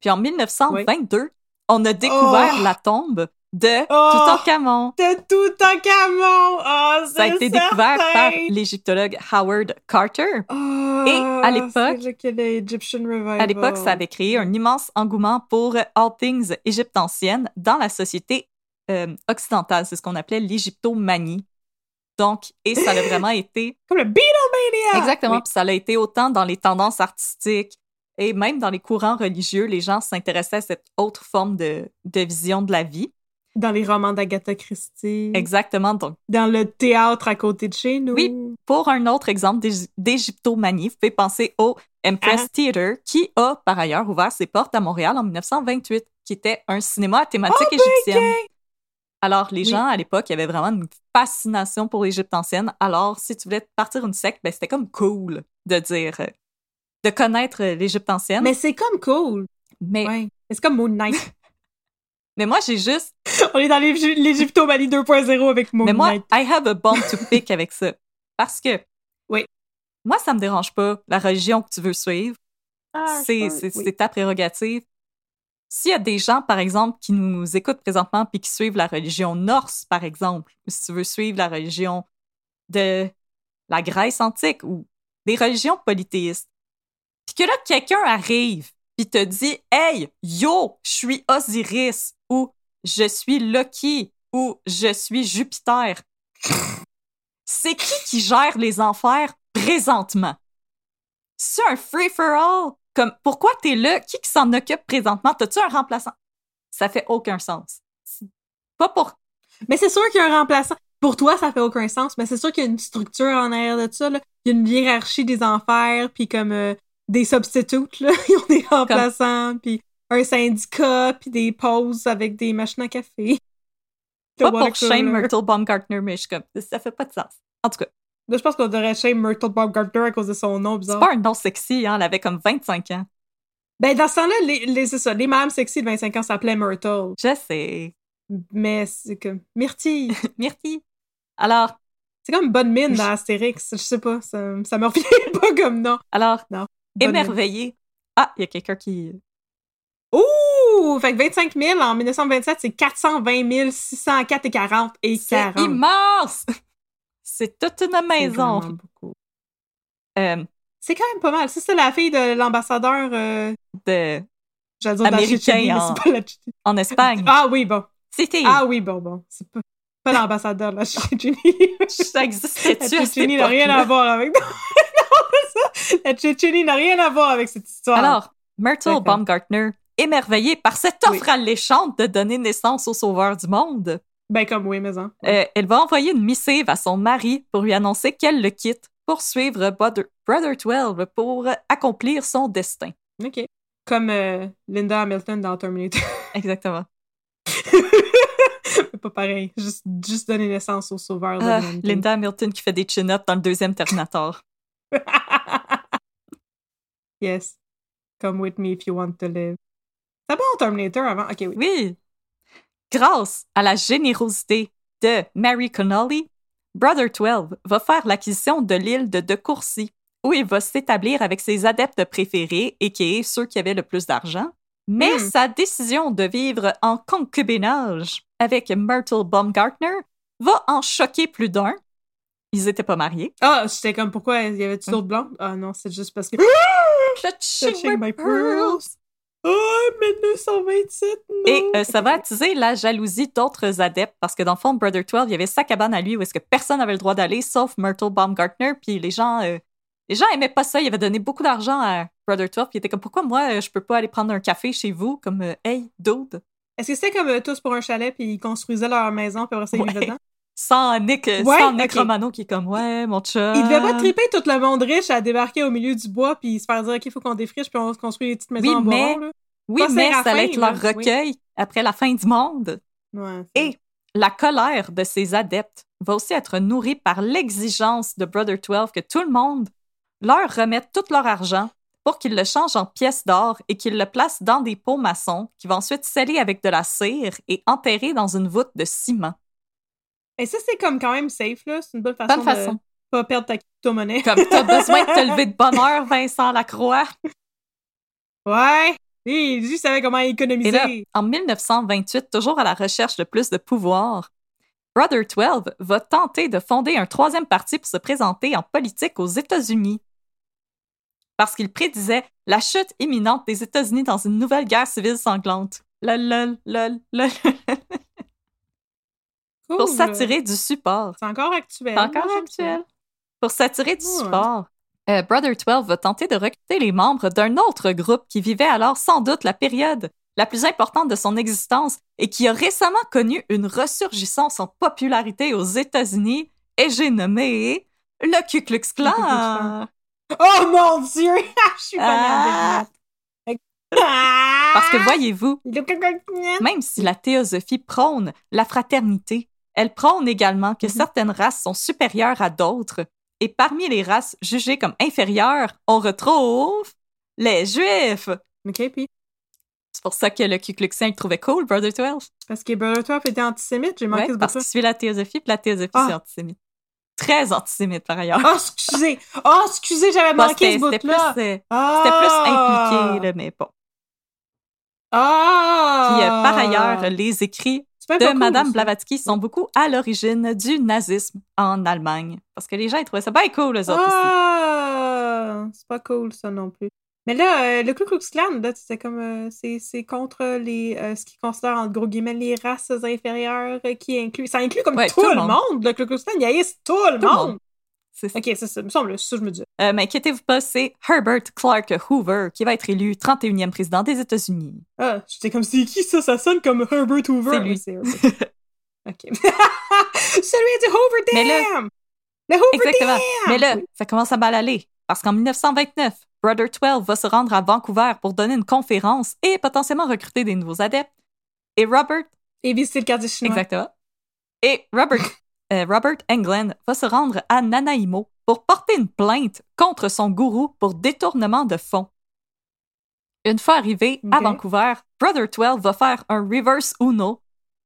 Puis en 1922, on a découvert Oh! la tombe de Oh! Toutankhamon. De tout en camon! Oh, Ça a été découvert par l'égyptologue Howard Carter. Oh, Et à l'époque-. À l'époque, ça avait créé un immense engouement pour All Things Égypte ancienne dans la société euh, occidentale. C'est ce qu'on appelait l'égyptomanie. Donc, et ça a vraiment été Comme le Beatlemania! Exactement. Oui. Puis ça a été autant dans les tendances artistiques et même dans les courants religieux, les gens s'intéressaient à cette autre forme de, de vision de la vie. Dans les romans d'Agatha Christie. Exactement. Donc, Dans le théâtre à côté de chez nous. Oui. pour un autre exemple d'ég- d'égyptomanie, vous pouvez penser au Empress Ah. Theatre, qui a par ailleurs ouvert ses portes à Montréal en 1928, qui était un cinéma à thématique Oh, égyptienne. Alors, les Oui. gens à l'époque avaient vraiment une fascination pour l'Égypte ancienne. Alors, si tu voulais partir une secte, ben, c'était comme cool de dire, de connaître l'Égypte ancienne. Mais c'est comme cool. mais Ouais. C'est comme Moon Knight. Mais moi, j'ai juste. on est dans l'Égy- l'Égyptomanie 2.0 avec Moon Mais moi, Knight. I have a bone to pick avec ça. Parce que. Oui. Moi, ça me dérange pas, la religion que tu veux suivre. Ah, oui. c'est ta prérogative. S'il y a des gens, par exemple, qui nous écoutent présentement puis qui suivent la religion norse, par exemple, ou si tu veux suivre la religion de la Grèce antique ou des religions polythéistes, puis que là, quelqu'un arrive puis te dit Hey, yo, je suis Osiris ou je suis Loki ou je suis Jupiter. C'est qui qui gère les enfers présentement? C'est un free-for-all? Comme, pourquoi t'es là? Qui qui s'en occupe présentement? T'as-tu un remplaçant? Ça fait aucun sens. Pas pour... Mais c'est sûr qu'il y a un remplaçant. Pour toi, ça fait aucun sens, mais c'est sûr qu'il y a une structure en arrière de ça. Là. Il y a une hiérarchie des enfers, puis comme euh, des substitutes, là. Ils ont des remplaçants, puis un syndicat, puis des pauses avec des machines à café. Pas pour shame Myrtle Baumgartner, mais je comme, ça fait pas de sens. En tout cas. Là, je pense qu'on devrait shame Myrtle Baumgartner à cause de son nom bizarre. C'est pas un nom sexy, hein. Elle avait comme 25 ans. Ben, dans ce temps-là, les, les, c'est ça. Les madames sexy de 25 ans s'appelaient Myrtle. Je sais. Mais c'est comme Myrtille. Myrtille. Alors. C'est comme bonne mine dans Astérix. Je sais pas. Ça, ça me revient pas comme nom. Alors. Non. Émerveillé. Ah, il y a quelqu'un qui. Ouh! Fait que 25 000 en 1927, c'est 420 604 et 40 et 40. C'est immense! C'est toute une maison. Euh, c'est quand même pas mal. Ça, c'est la fille de l'ambassadeur euh, de... J'allais dire américain en... En Espagne. Ah oui, bon. C'était. Ah oui, bon, bon. C'est pas, pas l'ambassadeur, la Tchétchénie. Ça existait-tu La Tchétchénie n'a rien à voir avec... non, ça. La Tchétchénie n'a rien à voir avec cette histoire. Alors, Myrtle Baumgartner, émerveillée par cette offre Oui. alléchante de donner naissance au sauveur du monde, Ben comme oui, mais hein. euh, elle va envoyer une missive à son mari pour lui annoncer qu'elle le quitte pour suivre Brother, Brother 12 pour accomplir son destin. OK. Comme euh, Linda Hamilton dans Terminator. Exactement. pas pareil. Juste, juste donner naissance au sauveur de l'humanité. Linda Hamilton qui fait des chin-ups dans le deuxième Terminator. yes. Come with me if you want to live. C'est bon Terminator avant? Ok, oui. Oui. Grâce à la générosité de Mary Connolly, Brother 12 va faire l'acquisition de l'île de De Courcy, où il va s'établir avec ses adeptes préférés, et qui est ceux qui avaient le plus d'argent. Mais Hmm. sa décision de vivre en concubinage avec Myrtle Baumgartner va en choquer plus d'un. Ils étaient pas mariés. Ah, j'étais comme, pourquoi? Il y avait-tu d'autres blondes? Ah non, c'est juste parce que... Touching my pearls. Oh, 1927, non! Et euh, ça va attiser la jalousie d'autres adeptes parce que dans le fond, Brother 12, il y avait sa cabane à lui où est-ce que personne n'avait le droit d'aller sauf Myrtle Baumgartner. Puis les gens, euh, les gens aimaient pas ça. Il avait donné beaucoup d'argent à Brother 12. Puis il était comme pourquoi moi euh, je peux pas aller prendre un café chez vous? Comme hey dude Est-ce que c'était comme tous pour un chalet, puis ils construisaient leur maison, puis après ça, ils vivaient Ouais. dedans? Sans Nick, euh, Ouais, sans Nick. Romano qui est comme ouais mon chum. Ils devaient pas triper tout le monde riche à débarquer au milieu du bois, puis se faire dire, OK, il faut qu'on défriche, puis on se construit des petites maisons Oui, en bois mais- là. Oui, Pas mais ça allait être leur oui. recueil après la fin du monde. Ouais, Et la colère de ses adeptes va aussi être nourrie par l'exigence de Brother 12 que tout le monde leur remette tout leur argent pour qu'ils le changent en pièces d'or et qu'ils le placent dans des pots maçons qui vont ensuite sceller avec de la cire et enterrer dans une voûte de ciment. Et ça, c'est comme quand même safe, là. C'est une bonne façon, Bonne façon. de pas perdre ta crypto-monnaie. Comme t'as besoin de te lever de bonne heure, Vincent Lacroix. Ouais! Lui, lui, il savait comment Et économiser. là, en 1928, toujours à la recherche de plus de pouvoir, Brother 12 va tenter de fonder un troisième parti pour se présenter en politique aux États-Unis. Parce qu'il prédisait la chute imminente des États-Unis dans une nouvelle guerre civile sanglante. Lol, lol, lol, lol. Cool. Pour s'attirer du support. C'est encore actuel. C'est encore ça. actuel. Pour s'attirer du Ouais. support, euh, Brother 12 va tenter de recruter les membres d'un autre groupe qui vivait alors sans doute la période la plus importante de son existence et qui a récemment connu une ressurgissance en popularité aux États-Unis, et j'ai nommé le Ku Klux Klan. Oh mon dieu! Je suis pas Ah. Parce que voyez-vous, voyez... même si la théosophie prône la fraternité, elle prône également que Mhm. certaines races sont supérieures à d'autres. Et parmi les races jugées comme inférieures, on retrouve les Juifs. OK, puis? C'est pour ça que le Ku Klux Klan trouvait cool, Brother 12. parce que Brother 12 était antisémite, j'ai manqué Ouais, ce parce qu'il suit la théosophie, puis la théosophie, Ah. c'est antisémite. Très antisémite, par ailleurs. Oh, excusez! Oh, excusez, j'avais Bah, manqué ce c'était plus, bout-là! euh, Ah! c'était plus impliqué, là, mais bon. Ah! Puis, euh, par ailleurs, les écrits de cool, Madame ça. Blavatsky sont beaucoup à l'origine du nazisme en Allemagne. Parce que les gens, ils trouvaient ça bien cool, eux autres aussi. Ah! C'est pas cool, ça non plus. Mais là, euh, le Ku Klux Klan, là, c'est comme euh, c'est contre les euh, ce qu'ils considèrent en gros guillemets les races inférieures euh, qui inclut ça inclut comme Ouais, tout, le monde. Le Ku Klux Klan, il haïssent tout le Tout le monde. monde. Ça. Ok, c'est ça, il me semble, c'est ça que je me dis. Euh, mais inquiétez-vous pas, c'est Herbert Clark Hoover qui va être élu 31e président des États-Unis. Ah, j'étais comme c'est qui ça? Ça sonne comme Herbert Hoover. C'est lui. C'est ok. Celui du Hoover Mais là- Dam. Le Hoover Exactement. Dam. Mais là, ça commence à mal aller. Parce qu'en 1929, Brother 12 va se rendre à Vancouver pour donner une conférence et potentiellement recruter des nouveaux adeptes. Et Robert Et visiter le quartier chinois. Exactement. Et Robert, Robert Englund va se rendre à Nanaimo pour porter une plainte contre son gourou pour détournement de fonds. Une fois arrivé à. Vancouver, Brother 12 va faire un reverse Uno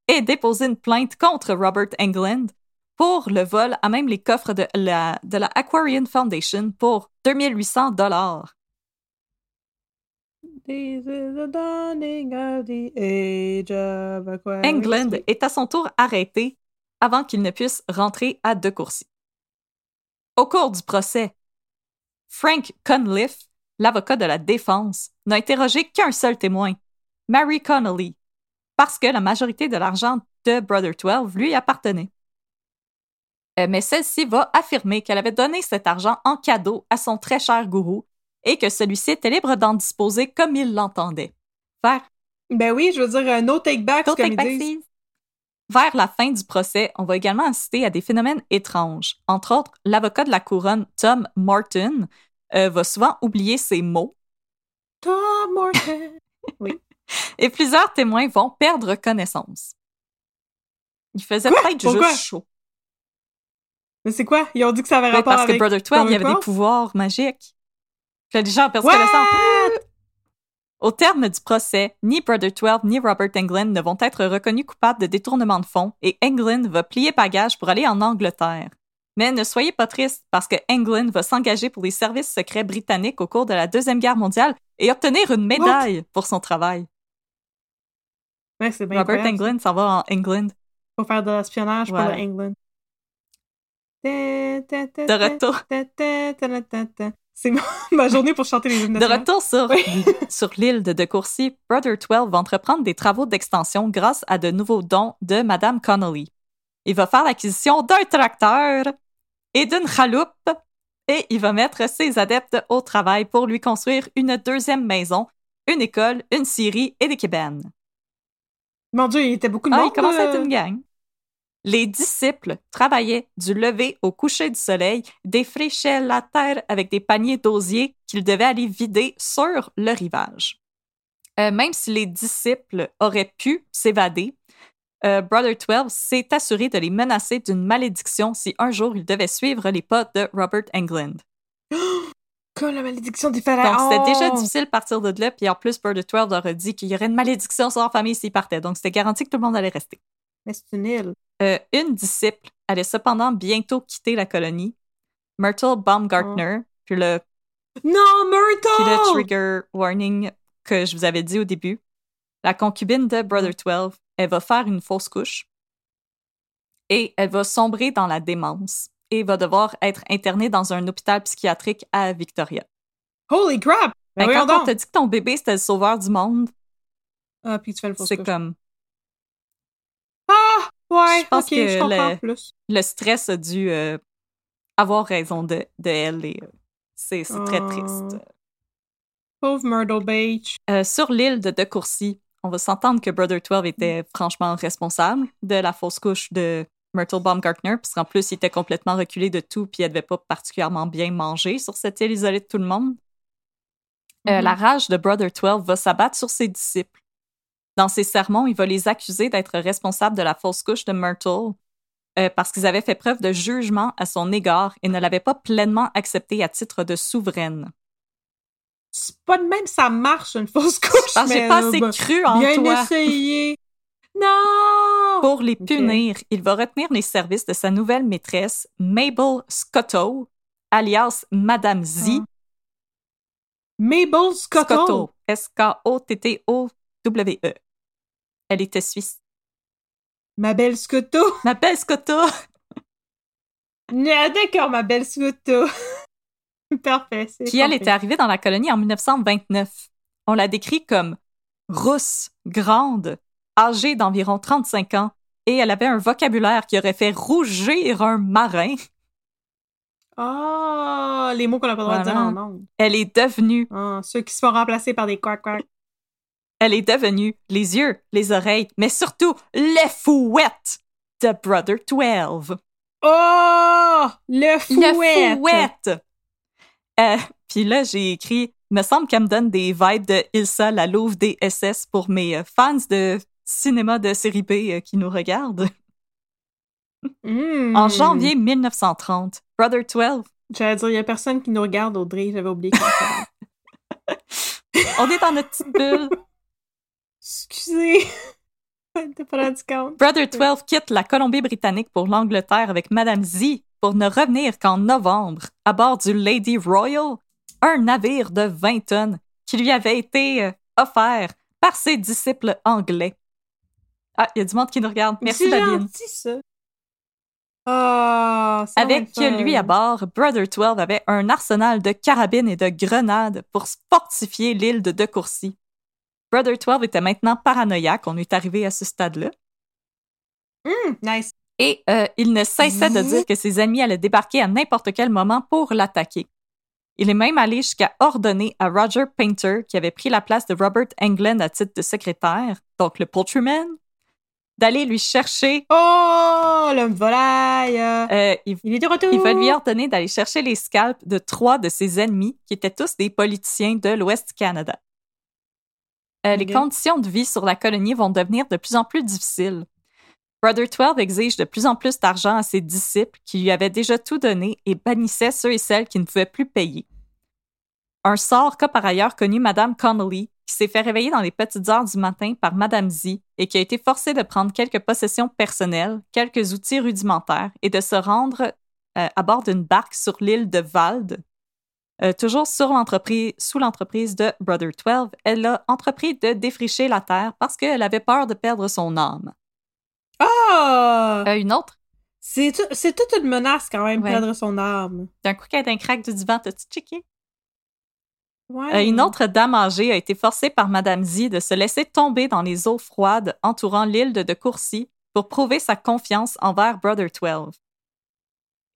et déposer une plainte contre Robert Englund pour le vol à même les coffres de la, de la Aquarian Foundation pour 2800 dollars. England est à son tour arrêté avant qu'il ne puisse rentrer à De Courcy. Au cours du procès, Frank Cunliffe, l'avocat de la défense, n'a interrogé qu'un seul témoin, Mary Connolly, parce que la majorité de l'argent de Brother 12 lui appartenait. Euh, Mais celle-ci va affirmer qu'elle avait donné cet argent en cadeau à son très cher gourou et que celui-ci était libre d'en disposer comme il l'entendait. Vers Ben oui, je veux dire, no take back, comme take ils back, disent. Vers la fin du procès, on va également assister à des phénomènes étranges. Entre autres, l'avocat de la couronne, Tom Martin, euh, va souvent oublier ses mots Tom Morton. et plusieurs témoins vont perdre connaissance. Il faisait peut-être Pourquoi? juste chaud. Mais c'est quoi? Ils ont dit que ça avait Ouais, rapport parce que avec... Brother 12, il y avait des pouvoirs magiques. Puis là, les gens perdu What? connaissance. Au terme du procès, ni Brother 12 ni Robert Englund ne vont être reconnus coupables de détournement de fonds et Englund va plier bagage pour aller en Angleterre. Mais ne soyez pas tristes parce que Englund va s'engager pour les services secrets britanniques au cours de la Deuxième Guerre mondiale et obtenir une médaille pour son travail. Ouais, c'est bien Robert. Englund s'en va en England. Pour faire de l'espionnage Voilà. pour l'England. De retour. C'est ma- journée pour chanter les hymnes De retour sur, sur l'île de De Courcy, Brother 12 va entreprendre des travaux d'extension grâce à de nouveaux dons de Madame Connolly. Il va faire l'acquisition d'un tracteur et d'une chaloupe et il va mettre ses adeptes au travail pour lui construire une deuxième maison, une école, une scierie et des cabanes. Mon Dieu, il était beaucoup de Ah, monde. il commence à être une gang. Les disciples travaillaient du lever au coucher du soleil, défrichaient la terre avec des paniers d'osier qu'ils devaient aller vider sur le rivage. Euh, même si les disciples auraient pu s'évader, euh, Brother 12 s'est assuré de les menacer d'une malédiction si un jour ils devaient suivre les pas de Robert Englund. Comme la malédiction des pharaons. Donc, c'était déjà difficile de partir de là, puis en plus, Brother 12 leur a dit qu'il y aurait une malédiction sur leur famille s'ils partaient. Donc, c'était garanti que tout le monde allait rester. Mais c'est une île. Euh, une disciple allait cependant bientôt quitter la colonie, Myrtle Baumgartner, puis, le, Non, puis le Myrtle! trigger warning que je vous avais dit au début. La concubine de Brother 12, elle va faire une fausse couche et elle va sombrer dans la démence et va devoir être internée dans un hôpital psychiatrique à Victoria. Holy crap! Ben quand on te dit que ton bébé c'était le sauveur du monde, Ah, puis tu fais une fausse c'est couche. comme! Ouais, Je pense que je comprends le- plus. le stress a dû euh, avoir raison de, de elle et euh, c'est très Oh. triste. Pauvre Myrtle Beach. Euh, sur l'île de De Courcy, on va s'entendre que Brother 12 était franchement responsable de la fausse couche de Myrtle Baumgartner, puisqu'en plus, il était complètement reculé de tout, puis elle devait pas particulièrement bien manger sur cette île isolée de tout le monde. Euh. La rage de Brother 12 va s'abattre sur ses disciples. Dans ses sermons, il va les accuser d'être responsables de la fausse couche de Myrtle euh, parce qu'ils avaient fait preuve de jugement à son égard et ne l'avaient pas pleinement accepté à titre de souveraine. C'est pas de même, ça marche, une fausse couche. J'ai pas euh, assez ben, cru en Bien toi. essayé. Non! Pour les punir, il va retenir les services de sa nouvelle maîtresse, Mabel Scotto, alias Madame Z. Ah. Mabel Scotto. Scotto. Elle était suisse. Ma belle Scotto. Ma belle Scotto! Ah, D'accord, ma belle Scotto. Parfait. qui, elle, était arrivée dans la colonie en 1929. On la décrit comme rousse, grande, âgée d'environ 35 ans, et elle avait un vocabulaire qui aurait fait rougir un marin. Ah, les mots qu'on n'a pas le droit de dire en langue. Elle est devenue, Ah, ceux qui se font remplacer par des quack quack. Elle est devenue les yeux, les oreilles, mais surtout les fouettes de Brother 12. Oh! Le fouet! Le fouette! Euh, Puis là, j'ai écrit, me semble qu'elle me donne des vibes de Ilsa, la louve des SS pour mes euh, fans de cinéma de série B euh, qui nous regardent. Hmm. En janvier 1930, Brother 12, J'allais dire, il y a personne qui nous regarde, Audrey. J'avais oublié. on est dans notre petite bulle. Excusez. T'as pas rendu compte. Brother 12 quitte la Colombie-Britannique pour l'Angleterre avec Madame Z pour ne revenir qu'en novembre à bord du Lady Royal, un navire de 20 tonnes qui lui avait été euh, offert par ses disciples anglais. Ah, il y a du monde qui nous regarde. Merci, Babine. gentil, ça. Ça va Avec lui à bord, Brother 12 avait un arsenal de carabines et de grenades pour fortifier l'île de De Courcy. Brother 12 était maintenant paranoïaque, on est arrivé à ce stade-là. Hmm, nice. Et euh, il ne cessait de dire que ses ennemis allaient débarquer à n'importe quel moment pour l'attaquer. Il est même allé jusqu'à ordonner à Roger Painter, qui avait pris la place de Robert Englund à titre de secrétaire, donc le poultryman, d'aller lui chercher. Oh, l'homme volaille. euh, euh, il, il est de retour. il va lui ordonner d'aller chercher les scalps de trois de ses ennemis, qui étaient tous des politiciens de l'Ouest du Canada. Euh, Les conditions de vie sur la colonie vont devenir de plus en plus difficiles. Brother 12 exige de plus en plus d'argent à ses disciples qui lui avaient déjà tout donné et bannissait ceux et celles qui ne pouvaient plus payer. Un sort qu'a par ailleurs connu Madame Connolly, qui s'est fait réveiller dans les petites heures du matin par Madame Z et qui a été forcée de prendre quelques possessions personnelles, quelques outils rudimentaires et de se rendre euh, à bord d'une barque sur l'île de Vald. Euh, toujours sur l'entreprise, sous l'entreprise de Brother 12, elle a entrepris de défricher la terre parce qu'elle avait peur de perdre son âme. Ah! Euh, une autre, C'est tout- c'est toute une menace quand même, Ouais. perdre son âme. d'un coup qu'elle est un crack du divan, t'as-tu checké? Ouais. Euh, une autre dame âgée a été forcée par Madame Z de se laisser tomber dans les eaux froides entourant l'île de De Courcy pour prouver sa confiance envers Brother 12.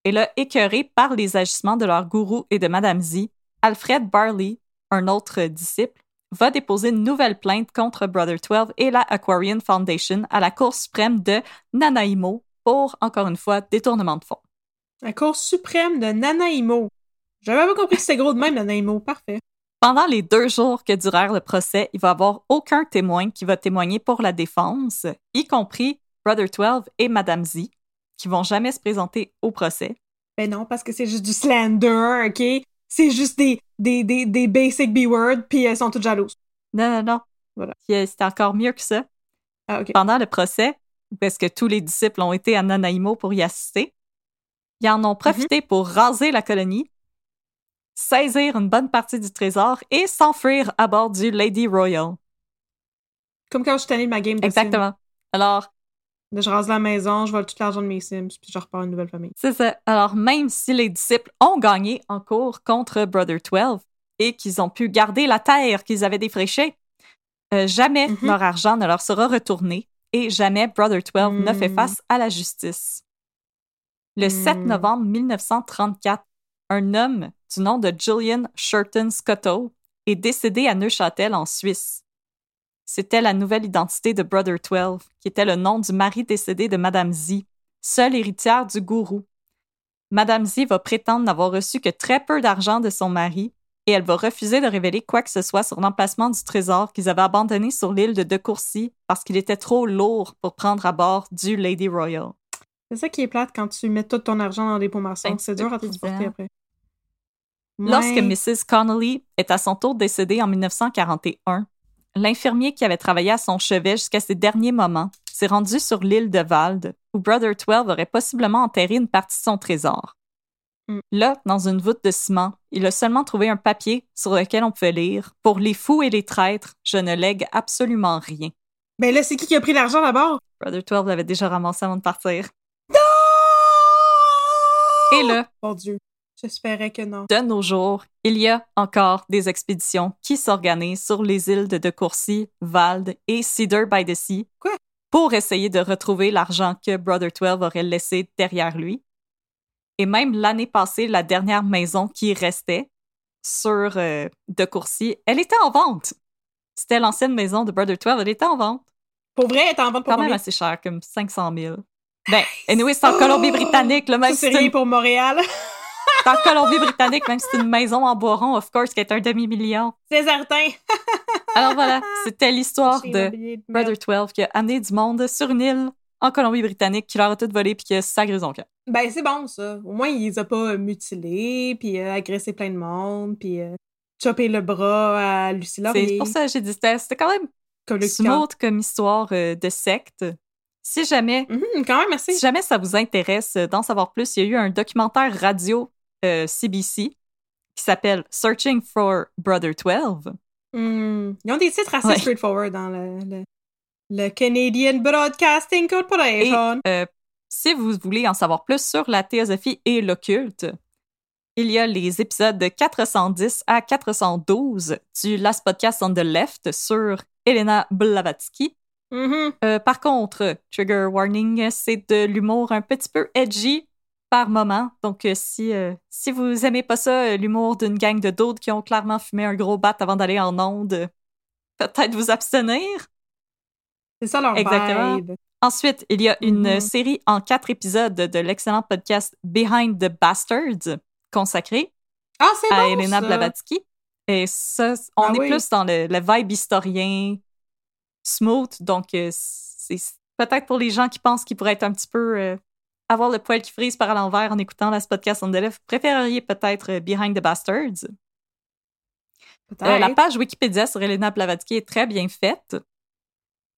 Et là, écœuré par les agissements de leur gourou et de Madame Z, Alfred Barley, un autre disciple, va déposer une nouvelle plainte contre Brother 12 et la Aquarian Foundation à la Cour suprême de Nanaimo pour, encore une fois, détournement de fonds. La Cour suprême de Nanaimo. J'avais pas compris que c'était gros de même, Nanaimo. Parfait. Pendant les deux jours que durèrent le procès, il va y avoir aucun témoin qui va témoigner pour la défense, y compris Brother 12 et Madame Z, qui vont jamais se présenter au procès. Ben non, parce que c'est juste du slander, OK? C'est juste des, des, des, des basic B-words, puis elles sont toutes jalouses. Non, non, non. Voilà. Euh, C'était encore mieux que ça. Ah. Pendant le procès, parce que tous les disciples ont été à Nanaimo pour y assister, ils en ont profité pour raser la colonie, saisir une bonne partie du trésor et s'enfuir à bord du Lady Royal. Comme quand je suis tannée de ma game de Exactement. Alors, Je rase la maison, je vole tout l'argent de mes Sims, puis je repars une nouvelle famille. C'est ça. Alors, même si les disciples ont gagné en cours contre Brother 12 et qu'ils ont pu garder la terre qu'ils avaient défrichée, euh, jamais Mhm. leur argent ne leur sera retourné et jamais Brother 12 ne fait Mm. face à la justice. Le 7 Mm. novembre 1934, un homme du nom de Julian Shurton Scotto est décédé à Neuchâtel, en Suisse. C'était la nouvelle identité de Brother 12, qui était le nom du mari décédé de Madame Z, seule héritière du gourou. Madame Z va prétendre n'avoir reçu que très peu d'argent de son mari et elle va refuser de révéler quoi que ce soit sur l'emplacement du trésor qu'ils avaient abandonné sur l'île de De Courcy parce qu'il était trop lourd pour prendre à bord du Lady Royal. C'est ça qui est plate quand tu mets tout ton argent dans des pots maçons. C'est dur à transporter après. Lorsque Ouais. Mrs. Connolly est à son tour décédée en 1941, l'infirmier qui avait travaillé à son chevet jusqu'à ses derniers moments s'est rendu sur l'île de Vald, où Brother 12 aurait possiblement enterré une partie de son trésor. Mm. Là, dans une voûte de ciment, il a seulement trouvé un papier sur lequel on pouvait lire Pour les fous et les traîtres, je ne lègue absolument rien. Ben là, c'est qui qui a pris l'argent d'abord? Brother 12 l'avait déjà ramassé avant de partir. Non! Et là, Mon Dieu, j'espérais que non. de nos jours, il y a encore des expéditions qui s'organisent sur les îles de De Courcy, Vald et Cedar by the Sea Quoi? pour essayer de retrouver l'argent que Brother 12 aurait laissé derrière lui. Et même l'année passée, la dernière maison qui restait sur euh, De Courcy, elle était en vente. C'était l'ancienne maison de Brother 12, elle était en vente. Pour vrai, elle est en vente pour Quand même assez cher, comme 500 000. Ben, anyway, c'est en Colombie-Britannique, le même Ça, c'est rien pour Montréal. En Colombie-Britannique, même si c'est une maison en bois rond, of course, qui est un demi-million. c'est certain. Alors voilà, c'était l'histoire de Brother 12 qui a amené du monde sur une île en Colombie-Britannique, qui leur a tout volé puis qui a sagré son camp. Ben, c'est bon, ça. Au moins, il les a pas euh, mutilés, puis euh, agressé plein de monde, puis euh, chopé le bras à Lucie Laurier. C'est pour ça que j'ai dit c'était c'était quand même Comme smooth comme histoire euh, de secte. Si jamais, Mhm, quand même assez. si jamais ça vous intéresse euh, d'en savoir plus, il y a eu un documentaire radio euh, CBC qui s'appelle Searching for Brother 12. Hmm, Ils ont des titres assez Ouais. straightforward dans le, le, le Canadian Broadcasting Et Corporation. euh, si vous voulez en savoir plus sur la théosophie et l'occulte, il y a les épisodes de 410 à 412 du Last Podcast on the Left sur Elena Blavatsky. Mhm. Euh, par contre, trigger warning, c'est de l'humour un petit peu edgy par moment. Donc, euh, si, euh, si vous aimez pas ça, euh, l'humour d'une gang de d'autres qui ont clairement fumé un gros bat avant d'aller en onde, peut-être vous abstenir. C'est ça leur Exactement. vibe. Ensuite, il y a une Mhm. série en quatre épisodes de l'excellent podcast Behind the Bastards, consacré Ah, à bon, Elena ça. Blavatsky. Et ça, on Ah est oui. plus dans le, le vibe historien smooth, donc euh, c'est peut-être pour les gens qui pensent qu'ils pourraient être un petit peu euh, avoir le poil qui frise par à l'envers en écoutant la podcast on the left, préféreriez peut-être euh, Behind the Bastards? Euh, la page Wikipédia sur Elena Blavatsky est très bien faite.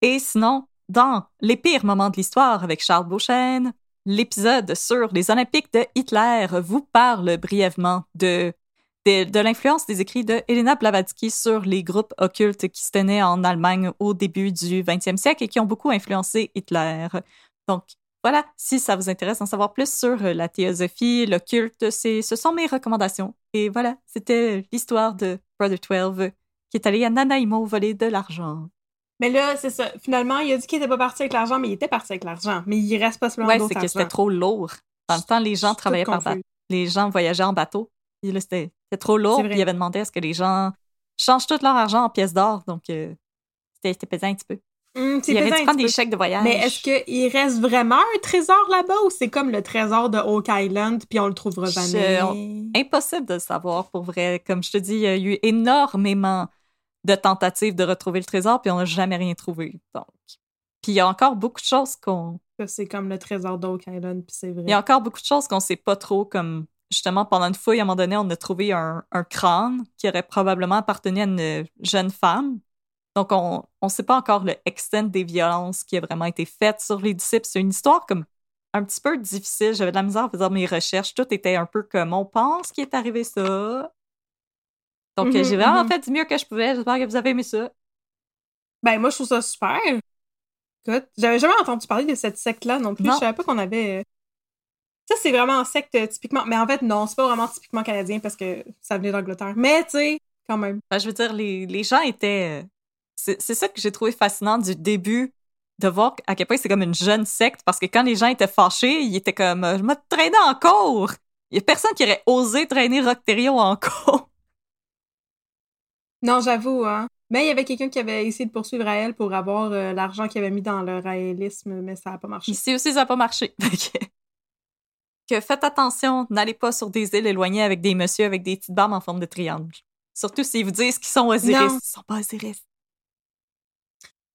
Et sinon, dans Les pires moments de l'histoire avec Charles Beauchesne, l'épisode sur les Olympiques de Hitler vous parle brièvement de, de, de l'influence des écrits de Elena Blavatsky sur les groupes occultes qui se tenaient en Allemagne au début du 20e siècle et qui ont beaucoup influencé Hitler. Donc, voilà, si ça vous intéresse d'en savoir plus sur euh, la théosophie, l'occulte, c'est- ce sont mes recommandations. Et voilà, c'était l'histoire de Brother 12 qui est allé à Nanaimo voler de l'argent. Mais là, c'est ça. Finalement, il a dit qu'il était pas parti avec l'argent, mais il était parti avec l'argent. Mais il reste pas seulement Ouais, c'est que c'était trop lourd. Dans le temps, les gens travaillaient par bateau. Les gens voyageaient en bateau. Puis là, c'était trop lourd. Puis il avait demandé à ce que les gens changent tout leur argent en pièces d'or. Donc, euh, c'était c'était pesant un petit peu. Hum, Il avait pesant dû prendre des chèques de voyage. Mais est-ce qu'il reste vraiment un trésor là-bas ou c'est comme le trésor de Oak Island puis on le trouvera Je- jamais? Impossible de le savoir, pour vrai. Comme je te dis, il y a eu énormément de tentatives de retrouver le trésor, puis on n'a jamais rien trouvé. Donc, puis il y a encore beaucoup de choses qu'on C'est comme le trésor d'Oak Island puis c'est vrai. Il y a encore beaucoup de choses qu'on sait pas trop, comme justement pendant une fouille, à un moment donné, on a trouvé un, un crâne qui aurait probablement appartenu à une jeune femme. Donc, on ne sait pas encore le extent des violences qui a vraiment été faites sur les disciples. C'est une histoire comme un petit peu difficile. J'avais de la misère à faire mes recherches. Tout était un peu comme on pense qu'il est arrivé ça. Donc, Mhm, j'ai vraiment mhm. fait du mieux que je pouvais. J'espère que vous avez aimé ça. Ben, moi, je trouve ça super. Écoute, j'avais jamais entendu parler de cette secte-là non plus. Non. Je savais pas qu'on avait. euh, Ça, c'est vraiment un secte euh, typiquement. Mais en fait, non, c'est pas vraiment typiquement canadien parce que ça venait d'Angleterre. Mais, tu sais, quand même. Enfin, je veux dire, les, les gens étaient. C'est ça que j'ai trouvé fascinant du début, de voir à quel point c'est comme une jeune secte, parce que quand les gens étaient fâchés, ils étaient comme euh, Je me traîner en cours! Il y a personne qui aurait osé traîner Rockterio en cours. Non, j'avoue, hein. Mais il y avait quelqu'un qui avait essayé de poursuivre Raël pour avoir euh, l'argent qu'il avait mis dans le raélisme, mais ça a pas marché. Ici aussi, ça n'a pas marché. Que faites attention, n'allez pas sur des îles éloignées avec des messieurs avec des petites barbes en forme de triangle. Surtout s'ils vous disent qu'ils sont Osiris. Non. Ils sont pas Osiris.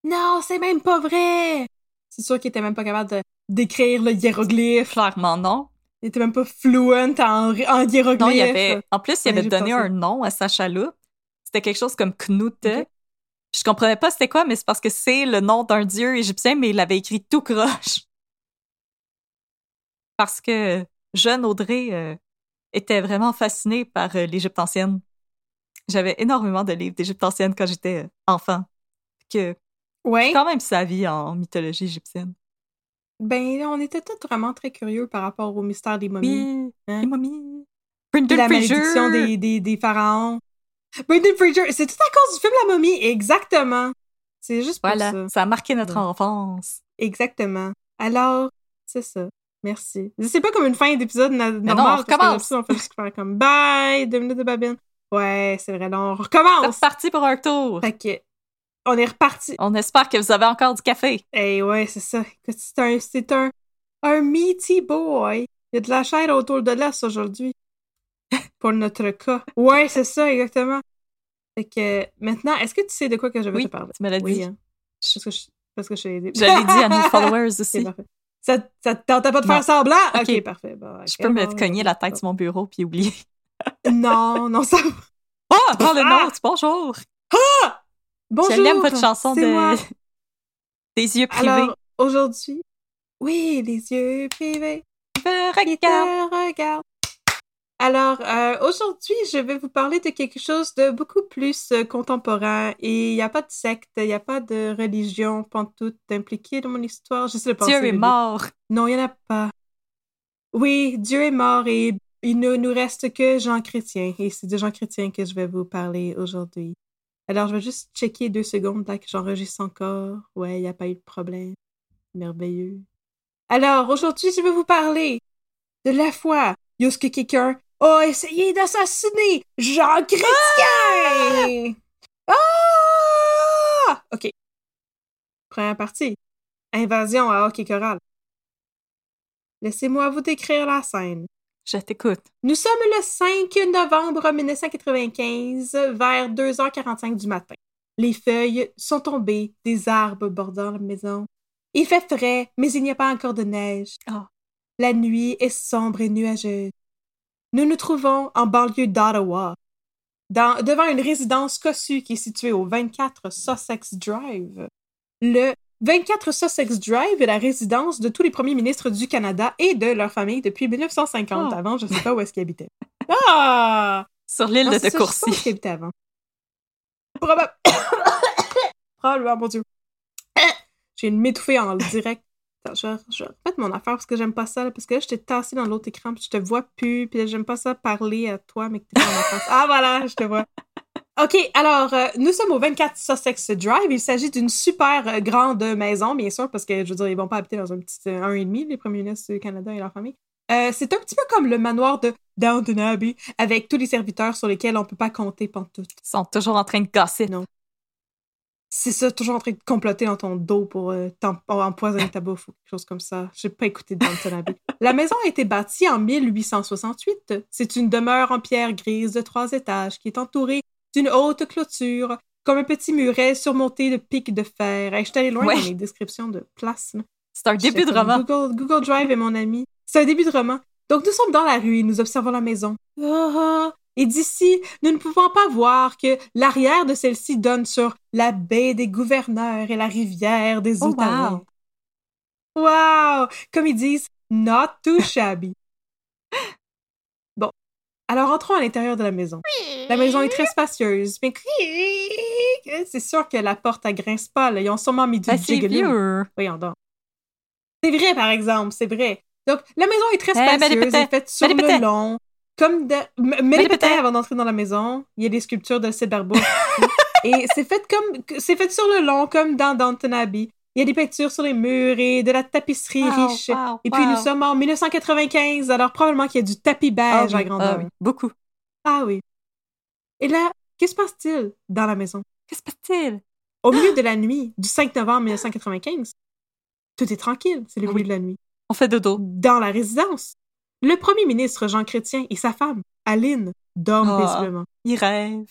Non, c'est même pas vrai! C'est sûr qu'il était même pas capable de d'écrire le hiéroglyphe. Clairement, non. Il était même pas fluent en, en hiéroglyphe. Non, il y avait. En plus, il avait donné un nom à sa chaloupe. C'était quelque chose comme Knute. Ok. Je comprenais pas c'était quoi, mais c'est parce que c'est le nom d'un dieu égyptien, mais il l'avait écrit tout croche. Parce que jeune Audrey, euh, était vraiment fascinée par euh, l'Égypte ancienne. J'avais énormément de livres d'Égypte ancienne quand j'étais euh, enfant. Que Ouais. quand même sa vie en mythologie égyptienne. Ben, on était tous vraiment très curieux par rapport au mystère des momies. Oui, Hein? les momies. Brendan la Fraser. malédiction des, des, des pharaons. Brendan Fraser, c'est tout à cause du film La momie, exactement. C'est juste pour Voilà, ça. ça a marqué notre Ouais. enfance. Exactement. Alors, c'est ça. Merci. C'est pas comme une fin d'épisode na- non, normal. on recommence. on fait juste faire comme bye, deux minutes de babine. Ouais, c'est vrai, là, on C'est recommence. reparti pour un tour. Fait que, on est reparti. On espère que vous avez encore du café. Eh ouais, c'est ça. C'est un, c'est un, un meaty boy. Il y a de la chair autour de l'os aujourd'hui. Pour notre cas. Ouais, c'est ça, exactement. Fait que, maintenant, est-ce que tu sais de quoi que je Oui, te parler? tu me l'as dit. Hein. Parce que je, parce que je l'ai dit à nos followers aussi. Ça, ça te tentait pas de faire semblant? Ok, parfait. Bon, Je peux me bon, cogner la tête sur mon bureau puis oublier. Non, non, ça. Oh, dans le Ah! note, bonjour. Bonjour. Je l'aime votre chanson de moi. des yeux privés. Alors, aujourd'hui, oui, les yeux privés. Je regarde. regarde. Alors, euh, aujourd'hui, je vais vous parler de quelque chose de beaucoup plus euh, contemporain et il n'y a pas de secte, il n'y a pas de religion pantoute impliquée dans mon histoire. J'essaie de penser. Dieu est mort. Non, il n'y en a pas. Oui, Dieu est mort et il ne nous reste que Jean Chrétien et c'est de Jean Chrétien que je vais vous parler aujourd'hui. Alors, je vais juste checker deux secondes là que j'enregistre encore. Ouais, il n'y a pas eu de problème. Merveilleux. Alors, aujourd'hui, je vais vous parler de la fois où que quelqu'un a essayé d'assassiner Jean Chrétien! Ah! OK. Première partie. Invasion à hockey. Laissez-moi vous décrire la scène. Je t'écoute. Nous sommes le 5 novembre 1995, vers 2h45 du matin. Les feuilles sont tombées des arbres bordant la maison. Il fait frais, mais il n'y a pas encore de neige. Ah. La nuit est sombre et nuageuse. Nous nous trouvons en banlieue d'Ottawa, devant une résidence cossue qui est située au 24 Sussex Drive. Le 24 Sussex Drive est la résidence de tous les premiers ministres du Canada et de leur famille depuis 1950. Oh. Avant, je ne sais pas où est-ce qu'ils habitaient. Ah! Sur l'île Non, de ça, je sais pas où Courcy. est-ce qu'ils habitaient avant. Probable. Probablement, mon Dieu. J'ai une m'étouffer en direct. Attends, je, je remettre mon affaire parce que j'aime pas ça, là, parce que là, je t'ai tassé dans l'autre écran, puis je te vois plus, puis j'aime pas ça parler à toi, mais que t'es pas en face. Ah, voilà, je te vois. OK, alors, euh, nous sommes au 24 Sussex Drive. Il s'agit d'une super euh, grande maison, bien sûr, parce que, je veux dire, ils vont pas habiter dans un petit euh, un et demi, les premiers ministres du Canada et leur famille. Euh, c'est un petit peu comme le manoir de Downton Abbey, avec tous les serviteurs sur lesquels on peut pas compter pantoute. Ils sont toujours en train de gasser. Non. C'est ça, toujours en train de comploter dans ton dos pour euh, empoisonner ta bouffe ou quelque chose comme ça. J'ai pas écouté Downton Abbey. La maison a été bâtie en 1868. C'est une demeure en pierre grise de trois étages qui est entourée d'une haute clôture, comme un petit muret surmonté de pics de fer. Hey, je suis allée loin Ouais. dans les descriptions de place. là. C'est un début de roman. Google, Google Drive est mon ami. C'est un début de roman. Donc, nous sommes dans la rue et nous observons la maison. Ah. Et d'ici, nous ne pouvons pas voir que l'arrière de celle-ci donne sur la baie des gouverneurs et la rivière des Oh, Outaouais. Wow! Comme ils disent, not too shabby. Alors, entrons à l'intérieur de la maison. La maison est très spacieuse, mais c'est sûr que la porte, elle grince pas, là. Ils ont sûrement mis du Ben, c'est jiggling. Voyons donc. C'est vrai, par exemple, c'est vrai. Donc, la maison est très Eh, spacieuse, elle est faite sur le long. Comme de... Mets avant d'entrer dans la maison. Il y a des sculptures de Sid et c'est fait comme... C'est fait sur le long, comme dans Downton Abbey. Il y a des peintures sur les murs et de la tapisserie Wow, riche. wow, et puis, nous sommes en 1995, alors probablement qu'il y a du tapis Ah beige à oui, grandeur. ah oui, beaucoup. Ah oui. Et là, que se passe-t-il dans la maison? Que se passe-t-il? Au milieu de la nuit du 5 novembre 1995, tout est tranquille, c'est le Oui. milieu de la nuit. On fait dodo. Dans la résidence, le premier ministre Jean Chrétien et sa femme, Aline, dorment Ah. paisiblement. Il rêve.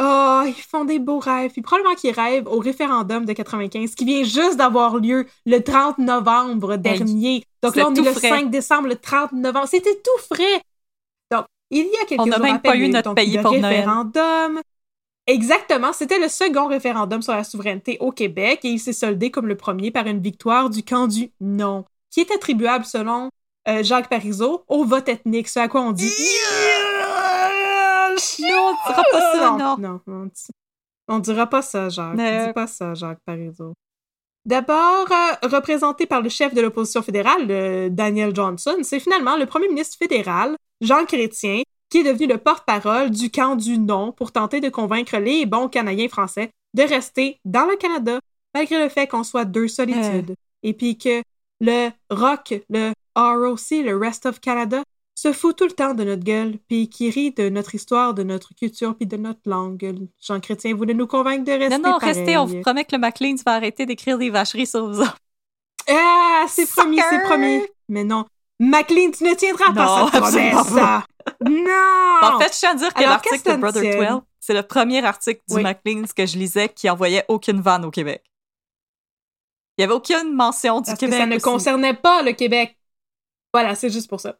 Oh, ils font des beaux rêves. Puis probablement qu'ils rêvent au référendum de 95 qui vient juste d'avoir lieu le 30 novembre dernier. Donc c'était là, on est tout le frais. 5 décembre, le 30 novembre. C'était tout frais. Donc, il y a quelques On n'a même pas eu notre donc pays le pour Noël. référendum. Exactement, c'était le second référendum sur la souveraineté au Québec et il s'est soldé comme le premier par une victoire du camp du non, qui est attribuable selon euh, Jacques Parizeau au vote ethnique, ce à quoi on dit Non, on dira pas ça, non. non, on, dit- on dira pas ça, Jacques. On Mais- dit pas ça, Jacques Parizeau. D'abord, euh, représenté par le chef de l'opposition fédérale, euh, Daniel Johnson, c'est finalement le premier ministre fédéral, Jean Chrétien, qui est devenu le porte-parole du camp du non pour tenter de convaincre les bons Canadiens français de rester dans le Canada, malgré le fait qu'on soit deux solitudes. Et puis que le ROC, le ROC, le Rest of Canada, se fout tout le temps de notre gueule, puis qui rit de notre histoire, de notre culture, puis de notre langue. Jean Chrétien voulait nous convaincre de rester Non, non, pareil. restez, on vous promet que le McLean va arrêter d'écrire des vacheries sur vous autres. Ah, c'est promis, c'est promis. Mais non. McLean, tu ne tiendras pas Non, cette promesse. absolument Non! En fait, je tiens à dire que l'article de Brother? 12, c'est le premier article du Oui. McLean's que je lisais qui envoyait aucune vanne au Québec. Il n'y avait aucune mention du Parce Québec. que ça ne aussi. concernait pas le Québec. Voilà, c'est juste pour ça.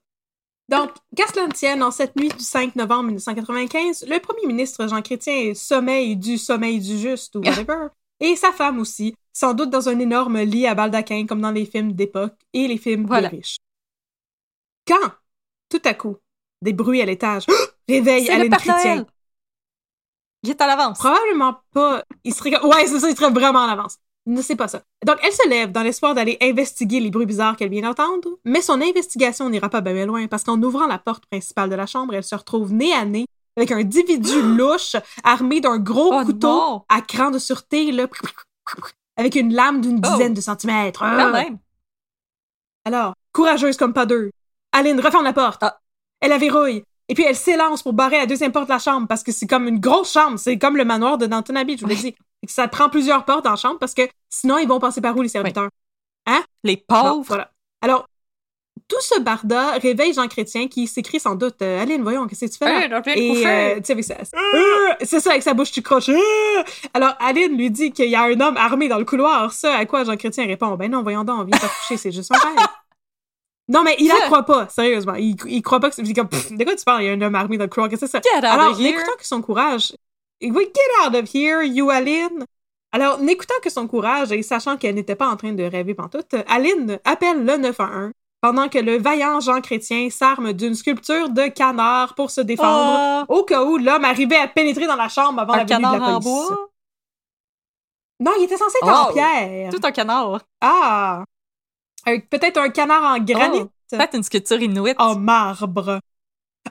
Donc, qu'à cela ne tienne, en cette nuit du 5 novembre 1995, le premier ministre Jean Chrétien sommeille du sommeil du juste ou whatever, et sa femme aussi, sans doute dans un énorme lit à baldaquin comme dans les films d'époque et les films Voilà. de riches. Quand, tout à coup, des bruits à l'étage réveillent C'est le Chrétien. Il est à l'avance. Probablement pas. Il serait. Ouais, c'est ça, il serait vraiment en avance. Ne c'est pas ça. Donc, elle se lève dans l'espoir d'aller investiguer les bruits bizarres qu'elle vient d'entendre, mais son investigation n'ira pas bien loin parce qu'en ouvrant la porte principale de la chambre, elle se retrouve nez à nez avec un individu louche armé d'un gros Oh couteau non! à cran de sûreté, là, avec une lame d'une Oh. dizaine de centimètres. Quand Ah. même. Alors, courageuse comme pas deux, Aline referme la porte. Ah. Elle la verrouille. Et puis elle s'élance pour barrer la deuxième porte de la chambre parce que c'est comme une grosse chambre. C'est comme le manoir de Danton Abbey, je vous l'ai dit. Ça prend plusieurs portes dans la chambre parce que sinon ils vont passer par où les serviteurs? Les Bon, pauvres. voilà. Alors, tout ce barda réveille Jean Chrétien qui s'écrie sans doute euh, Aline, voyons, qu'est-ce que tu fais là? Hey, Et euh, tu sais, avec ça. Euh, c'est ça, avec sa bouche tu croches. Euh! Alors, Aline lui dit qu'il y a un homme armé dans le couloir. Ça, à quoi Jean Chrétien répond Ben non, voyons donc, on vient pas coucher, c'est juste son père. Non, mais il la croit pas, sérieusement. Il, il croit pas que c'est. il est comme, de quoi tu parles? Il y a un homme armé dans le qu'est-ce que c'est ça? Get out Alors, of here. n'écoutant que son courage. Oui, get out of here, you Aline! Alors, n'écoutant que son courage et sachant qu'elle n'était pas en train de rêver pantoute, Aline appelle le 911 pendant que le vaillant Jean Chrétien s'arme d'une sculpture de canard pour se défendre Oh, au cas où l'homme arrivait à pénétrer dans la chambre avant un la venue de la en police. bois? Non, il était censé être en Oh! pierre. Tout un canard. Ah! Peut-être un canard en granit. Oh, Peut-être une sculpture inuit. En marbre.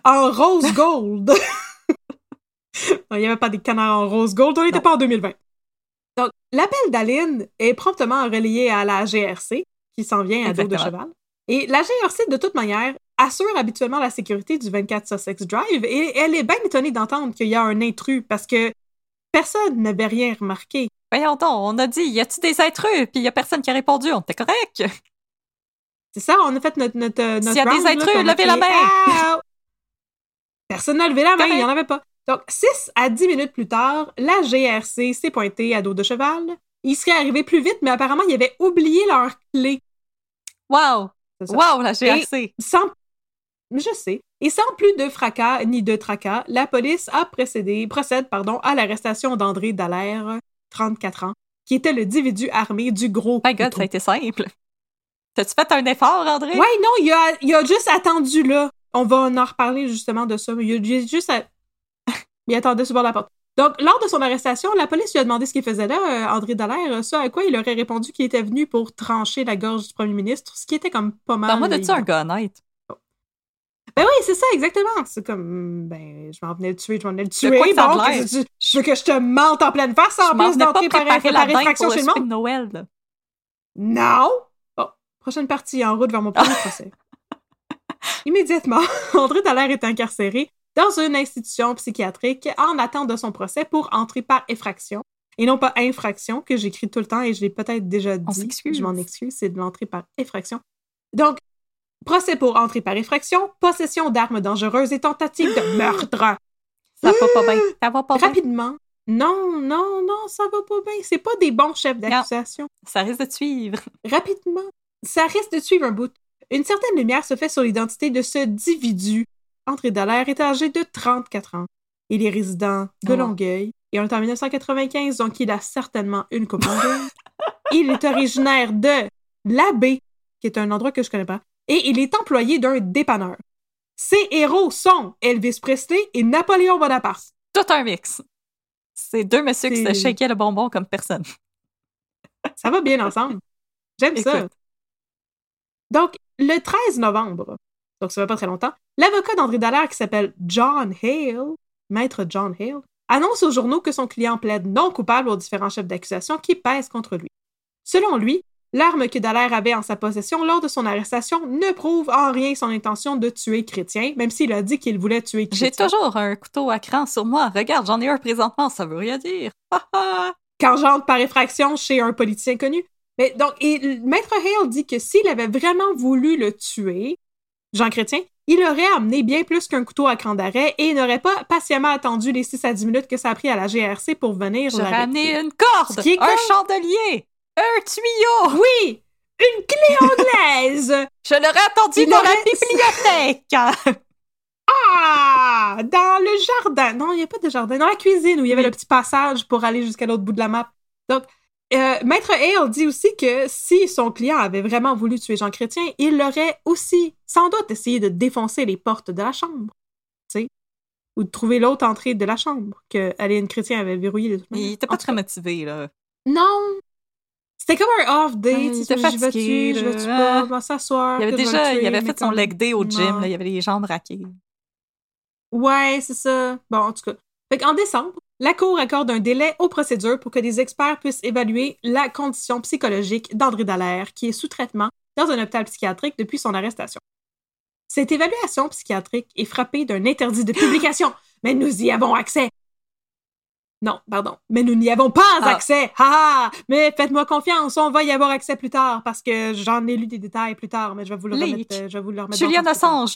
En rose gold. non, il n'y avait pas des canards en rose gold. On n'était pas en 2020. Donc, l'appel d'Aline est promptement relayé à la GRC, qui s'en vient à dos de cheval. Et la GRC, de toute manière, assure habituellement la sécurité du 24 Sussex Drive et elle est bien étonnée d'entendre qu'il y a un intrus parce que personne n'avait rien remarqué. Voyons donc, on a dit, y a-tu des intrus? Puis y a personne qui a répondu, on était correct. C'est ça, on a fait notre, notre, euh, notre S'il y a des round, intrus, levez la main. Ah! Personne n'a levé la main, il n'y en avait pas. Donc, 6 à 10 minutes plus tard, la GRC s'est pointée à dos de cheval. Ils seraient arrivés plus vite, mais apparemment, ils avaient oublié leur clé. Wow! Wow, la GRC! Sans... Je sais. Et sans plus de fracas ni de tracas, la police a précédé, procède pardon, à l'arrestation d'André Dallaire, 34 ans, qui était le individu armé du gros My God, ça a été simple. T'as-tu fait un effort, André? Ouais, non, il a, il a juste attendu là. On va en reparler justement de ça. mais Il a ju- juste. à- il attendait sur de la porte. Donc, lors de son arrestation, la police lui a demandé ce qu'il faisait là, euh, André Dallaire, ce à quoi il aurait répondu qu'il était venu pour trancher la gorge du premier ministre, ce qui était comme pas mal. Parle-moi de ça, un gars honnête. Ben oui, c'est ça, exactement. C'est comme, ben, je m'en venais le tuer, je m'en venais le tuer. quoi ça a bon, que tu- je veux que je te mente en pleine face en Je m'en plus d'entrer par, par le chez le monde? de Noël. là. Non! Prochaine partie en route vers mon premier procès. Immédiatement, André Dallaire est incarcéré dans une institution psychiatrique en attente de son procès pour entrer par effraction. Et non pas infraction, que j'écris tout le temps et je l'ai peut-être déjà dit. s'excuse. Je m'en excuse, c'est de l'entrée par effraction. Donc, procès pour entrée par effraction, possession d'armes dangereuses et tentative de meurtre. Ça va pas bien. Ça va pas bien. Rapidement. Non, non, non, ça va pas bien. C'est pas des bons chefs d'accusation Ça risque de suivre. rapidement. Ça risque de suivre un bout. Une certaine lumière se fait sur l'identité de ce individu. André Dallaire est âgé de 34 ans. Il est résident de Oh. Longueuil et on est en 1995, donc il a certainement une Longueuil. il est originaire de l'Abbé, qui est un endroit que je connais pas, et il est employé d'un dépanneur. Ses héros sont Elvis Presley et Napoléon Bonaparte. Tout un mix. C'est deux messieurs qui se shakaient le bonbon comme personne. Ça va bien ensemble. J'aime ça. Donc, le 13 novembre, donc ça fait pas très longtemps, l'avocat d'André Dallaire qui s'appelle John Hale, maître John Hale, annonce aux journaux que son client plaide non coupable aux différents chefs d'accusation qui pèsent contre lui. Selon lui, l'arme que Dallaire avait en sa possession lors de son arrestation ne prouve en rien son intention de tuer Chrétien, même s'il a dit qu'il voulait tuer J'ai Chrétien. toujours un couteau à cran sur moi. Regarde, j'en ai un présentement, ça veut rien dire. Quand j'entre par effraction chez un politicien connu. Mais donc, et Maître Hale dit que s'il avait vraiment voulu le tuer, Jean Chrétien, il aurait amené bien plus qu'un couteau à cran d'arrêt et n'aurait pas patiemment attendu les 6 à 10 minutes que ça a pris à la GRC pour venir J'aurais amené une corde, qui un chandelier, un tuyau. Oui! Une clé anglaise! Je l'aurais attendu Il dans aurait- la bibliothèque. Ah! Dans le jardin. Non, il n'y a pas de jardin. Dans la cuisine où il y avait le petit passage pour aller jusqu'à l'autre bout de la map. Donc, euh, Maître Hale dit aussi que si son client avait vraiment voulu tuer Jean Chrétien, il aurait aussi sans doute essayé de défoncer les portes de la chambre. Tu sais? Ou de trouver l'autre entrée de la chambre que Aline Chrétien avait verrouillée. Il était pas très motivé, là. Non! C'était comme un off day. Ouais, il tu était sais, j'y vais-tu, je vais-tu pas, je vais s'asseoir. Il avait je déjà, il avait fait son leg day au gym, là, il avait les jambes raquées. Ouais, c'est ça. Bon, en tout cas. Fait en décembre, la Cour accorde un délai aux procédures pour que des experts puissent évaluer la condition psychologique d'André Dallaire, qui est sous traitement dans un hôpital psychiatrique depuis son arrestation. Cette évaluation psychiatrique est frappée d'un interdit de publication, mais nous y avons accès. Non, pardon, mais nous n'y avons pas Ah. accès. Ha ha! Mais faites-moi confiance, on va y avoir accès plus tard parce que j'en ai lu des détails plus tard, mais je vais vous le Leak. remettre. euh, Je vais vous le remettre. Julian le temps. Assange,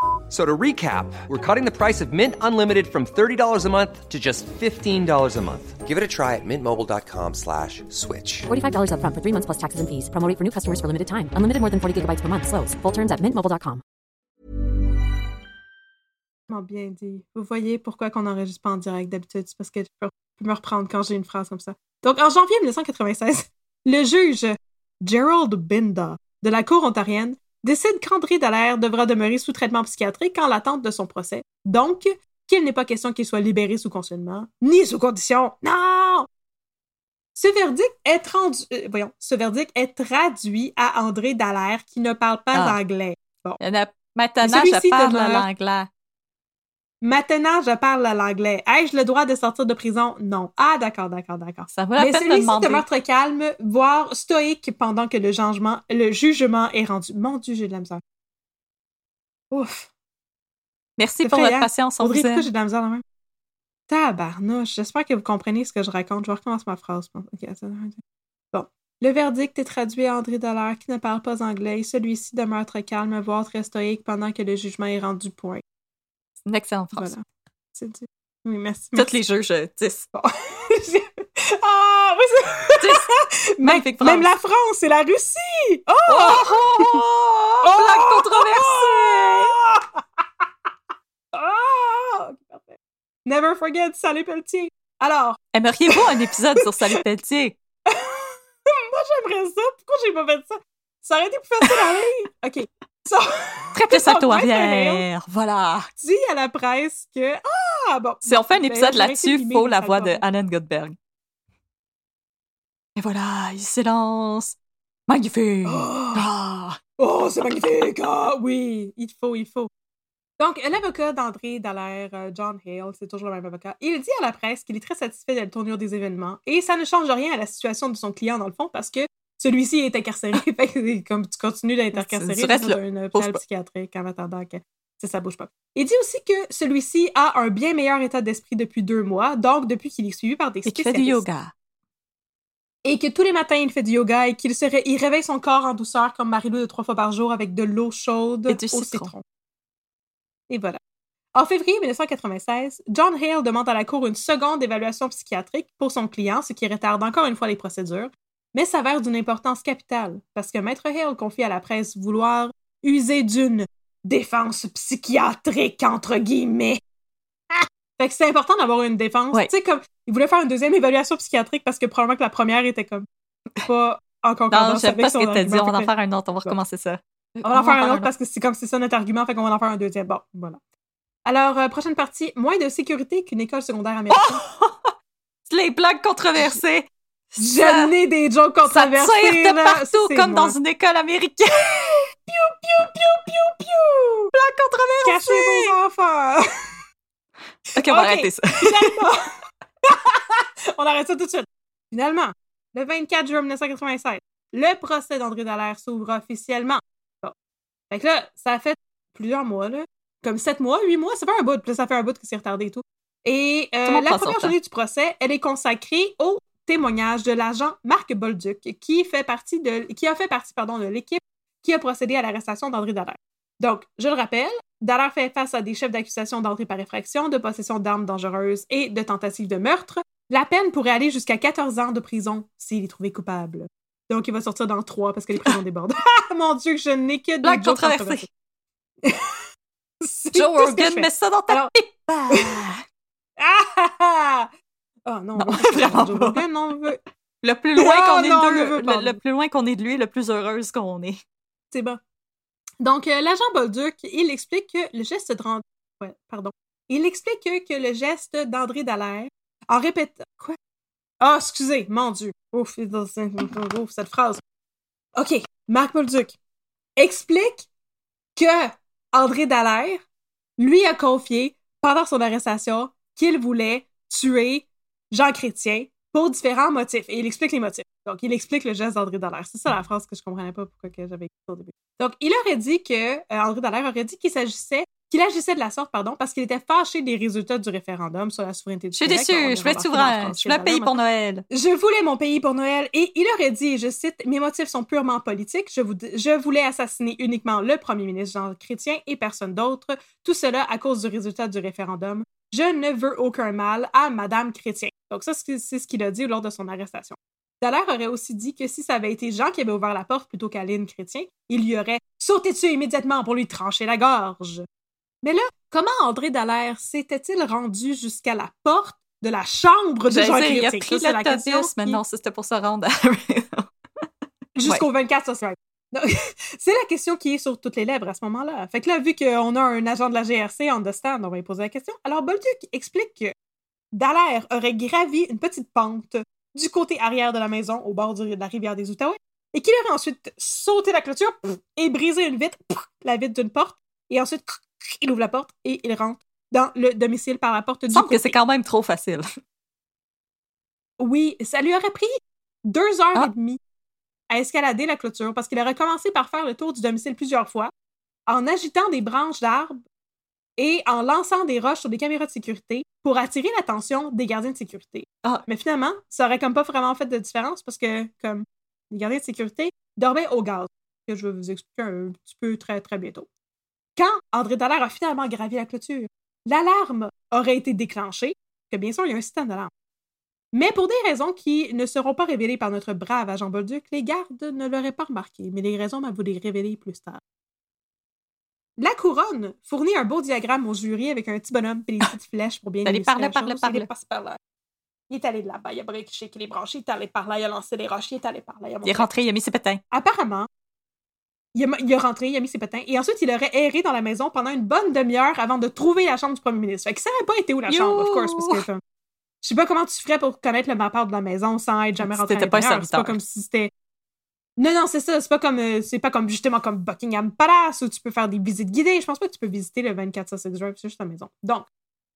F- So to recap, we're cutting the price of Mint Unlimited from $30 a month to just $15 a month. Give it a try at mintmobile.com slash switch. $45 upfront for three months plus taxes and fees. Promo for new customers for limited time. Unlimited more than 40 gigabytes per month. Slows. Full terms at mintmobile.com. Vraiment bien dit. Vous voyez pourquoi qu'on n'enregistre pas en direct d'habitude, c'est parce que je peux peux me reprendre quand j'ai une phrase comme ça. Donc, en janvier 1996, le juge Gerald Binda de la Cour ontarienne décide qu'André Dallaire devra demeurer sous traitement psychiatrique en l'attente de son procès. Donc, qu'il n'est pas question qu'il soit libéré sous confinement, ni sous condition. Non! Ce verdict est rendu, euh, voyons, ce verdict est traduit à André Dallaire qui ne parle pas Ah. anglais. Il y en a- Maintenant, je parle l'anglais. Maintenant, je parle l'anglais. Ai-je le droit de sortir de prison? Non. Ah, d'accord, d'accord, d'accord. Ça vaut la Mais peine de demander. demeure très calme, voire stoïque pendant que le jugement, le jugement est rendu. Mon Dieu, j'ai de la misère. Ouf. Merci pour votre patience, on Audrey, pourquoi j'ai de la misère la même? Tabarnouche. J'espère que vous comprenez ce que je raconte. Je recommence ma phrase. Bon. Le verdict est traduit à André Dallaire qui ne parle pas anglais. Celui-ci demeure très calme, voire très stoïque pendant que le jugement est rendu point. C'est une excellente phrase. Voilà. C'est. Oui, merci. Toutes les juges, euh, 10. Bon. ah, oui, c'est... même, Magnifique phrase. même la France et la Russie! Oh! Oh, oh, oh, oh, Oh! blague controversée! Ah! Parfait. Never forget Sally Pelletier. Alors, Aimeriez-vous un épisode sur Salut Pelletier? moi j'aimerais ça. Pourquoi j'ai pas fait ça? Ça aurait été plus facile à lire. OK. Ça... Très Donc, Maître Hale arrière. Voilà. dit à la presse que... Ah, bon. Si on fait un Ben, épisode là-dessus, faut la ça voix de. Alan Godberg. Et voilà, il s'élance. Magnifique! Oh! Ah. Oh, c'est magnifique! Ah, oui, il faut, il faut. Donc, l'avocat d'André Dallaire, euh, John Hale, c'est toujours le même avocat, il dit à la presse qu'il est très satisfait de la tournure des événements et ça ne change rien à la situation de son client, dans le fond, parce que celui-ci est incarcéré. fait que c'est comme tu continues d'être incarcéré dans un hôpital psychiatrique en attendant que ça, ça bouge pas. Il dit aussi que celui-ci a un bien meilleur état d'esprit depuis deux mois, donc depuis qu'il est suivi par des Et qui fait spécialistes du yoga. et que tous les matins il fait du yoga et qu'il se ré- il réveille son corps en douceur comme Marilou de trois fois par jour avec de l'eau chaude Et du au citron. citron. Et voilà. En février 1996, John Hale demande à la Cour une seconde évaluation psychiatrique pour son client, ce qui retarde encore une fois les procédures. Mais s'avère d'une importance capitale, parce que Maître Hale confie à la presse vouloir user d'une défense psychiatrique, entre guillemets. fait que c'est important d'avoir une défense. Ouais. Tu sais, comme, il voulait faire une deuxième évaluation psychiatrique parce que probablement que la première était comme pas en Non, concordance avec pas ce que dit. On va en faire un autre. On va recommencer ça. on va en faire un autre parce que c'est comme c'est ça notre argument, fait qu'on va en faire un deuxième. Bon, voilà. Alors, euh, prochaine partie, moins de sécurité qu'une école secondaire américaine. Les blagues controversées. J'en ai des jokes Ça controversés. tire de là. partout, comme moi. dans une école américaine. Blagues Cachez controversées. vos enfants! Ok, on va arrêter ça. On arrête ça tout de suite. Finalement, le 24 juin 1996, le procès d'André Dallaire s'ouvre officiellement. Bon. Fait que là, ça a fait plusieurs mois, là. Comme sept mois, huit mois, ça fait un bout. Puis ça fait un bout que c'est retardé et tout. Et euh, la première journée du procès, elle est consacrée au témoignage de l'agent Marc Bolduc, qui fait partie de, qui a fait partie, pardon, de l'équipe qui a procédé à l'arrestation d'André Dallaire. Donc, je le rappelle, Dallaire fait face à des chefs d'accusation d'entrée par effraction, de possession d'armes dangereuses et de tentative de meurtre. La peine pourrait aller jusqu'à 14 ans de prison s'il est trouvé coupable. Donc, il va sortir dans 3 parce que les prisons débordent. Ah, mon Dieu, je n'ai que des controversés. Joe Rogan, mets ça dans ta Alors- pipe. Ah, ah, ah! Oh non, Non, vraiment Joe pas. Rogan, on veut... Le plus loin qu'on est non, de le, le plus loin qu'on est de lui, le plus heureuse qu'on est. C'est bon. Donc, euh, l'agent Bolduc, il explique que le geste de... Ouais, pardon. Il explique que, le geste d'André Dallaire, en répétant... Quoi? Ah, excusez, mon Dieu. Ouf, ouf, cette phrase. OK, Marc Bolduc explique que André Dallaire lui a confié, pendant son arrestation, qu'il voulait tuer Jean Chrétien pour différents motifs. Et il explique les motifs. Donc, il explique le geste d'André Dallaire. C'est ça la phrase que je comprenais pas pourquoi que j'avais écrit au début. Donc, il aurait dit que, euh, André Dallaire aurait dit qu'il s'agissait, qu'il agissait de la sorte, pardon, parce qu'il était fâché des résultats du référendum sur la souveraineté du Je suis Québec. déçue. Je voulais être souverain. Je voulais un pays pour Noël. je voulais mon pays pour Noël et il aurait dit, je cite, mes motifs sont purement politiques. Je, je voulais assassiner uniquement le premier ministre Jean Chrétien et personne d'autre. Tout cela à cause du résultat du référendum. Je ne veux aucun mal à Madame Chrétien. Donc ça, c'est c'est ce qu'il a dit lors de son arrestation. Dallaire aurait aussi dit que si ça avait été Jean qui avait ouvert la porte plutôt qu'Aline Chrétien, il lui aurait sauté dessus immédiatement pour lui trancher la gorge? Mais là, comment André Dallaire s'était-il rendu jusqu'à la porte de la chambre de Jean dire, il a Chrétien? pris Ça, c'est la question l'autobus, mais qui- non, ça, c'était pour se rendre à... jusqu'au 24 social. Donc, c'est la question qui est sur toutes les lèvres à ce moment-là. Fait que là, vu qu'on a un agent de la GRC on the stand, on va lui poser la question. Alors, Bolduc explique que Dallaire aurait gravi une petite pente du côté arrière de la maison, au bord de la rivière des Outaouais, et qu'il aurait ensuite sauté la clôture et brisé une vitre, la vitre d'une porte, et ensuite, il ouvre la porte et il rentre dans le domicile par la porte du semble que c'est quand même trop facile. Oui, ça lui aurait pris deux heures Ah. et demie à escalader la clôture parce qu'il aurait commencé par faire le tour du domicile plusieurs fois en agitant des branches d'arbres et en lançant des roches sur des caméras de sécurité pour attirer l'attention des gardiens de sécurité. Ah. Mais finalement, ça aurait comme pas vraiment fait de différence parce que, comme les gardiens de sécurité dormaient au gaz, que je vais vous expliquer un petit peu très très bientôt. Quand André Dallaire a finalement gravi la clôture, l'alarme aurait été déclenchée, que bien sûr, il y a un système d'alarme. Mais pour des raisons qui ne seront pas révélées par notre brave agent Bolduc, les gardes ne l'auraient pas remarqué, mais les raisons m'a vous les révéler plus tard. La couronne fournit un beau diagramme au jury avec un petit bonhomme et des petites flèches pour bien illustrer parle, la parle, chose. parle. Est par là. Il est allé de là-bas, il a briqué les branches, il est allé par là, il a lancé des roches, il est allé par là. Il, a Il est rentré, il a mis ses pétins. apparemment, il a, il a rentré, il a mis ses patins, et ensuite il aurait erré dans la maison pendant une bonne demi-heure avant de trouver la chambre du premier ministre. Fait que ça n'avait pas été où la You! chambre, of course, parce que je sais pas comment tu ferais pour connaître le mappard de la maison sans être jamais rentré à C'était pas un l'intérieur. C'est pas comme si c'était... Non, non, c'est ça. C'est pas comme, euh, c'est pas comme justement comme Buckingham Palace où tu peux faire des visites guidées. Je pense pas que tu peux visiter le 24 Sussex Drive, c'est juste la maison. Donc,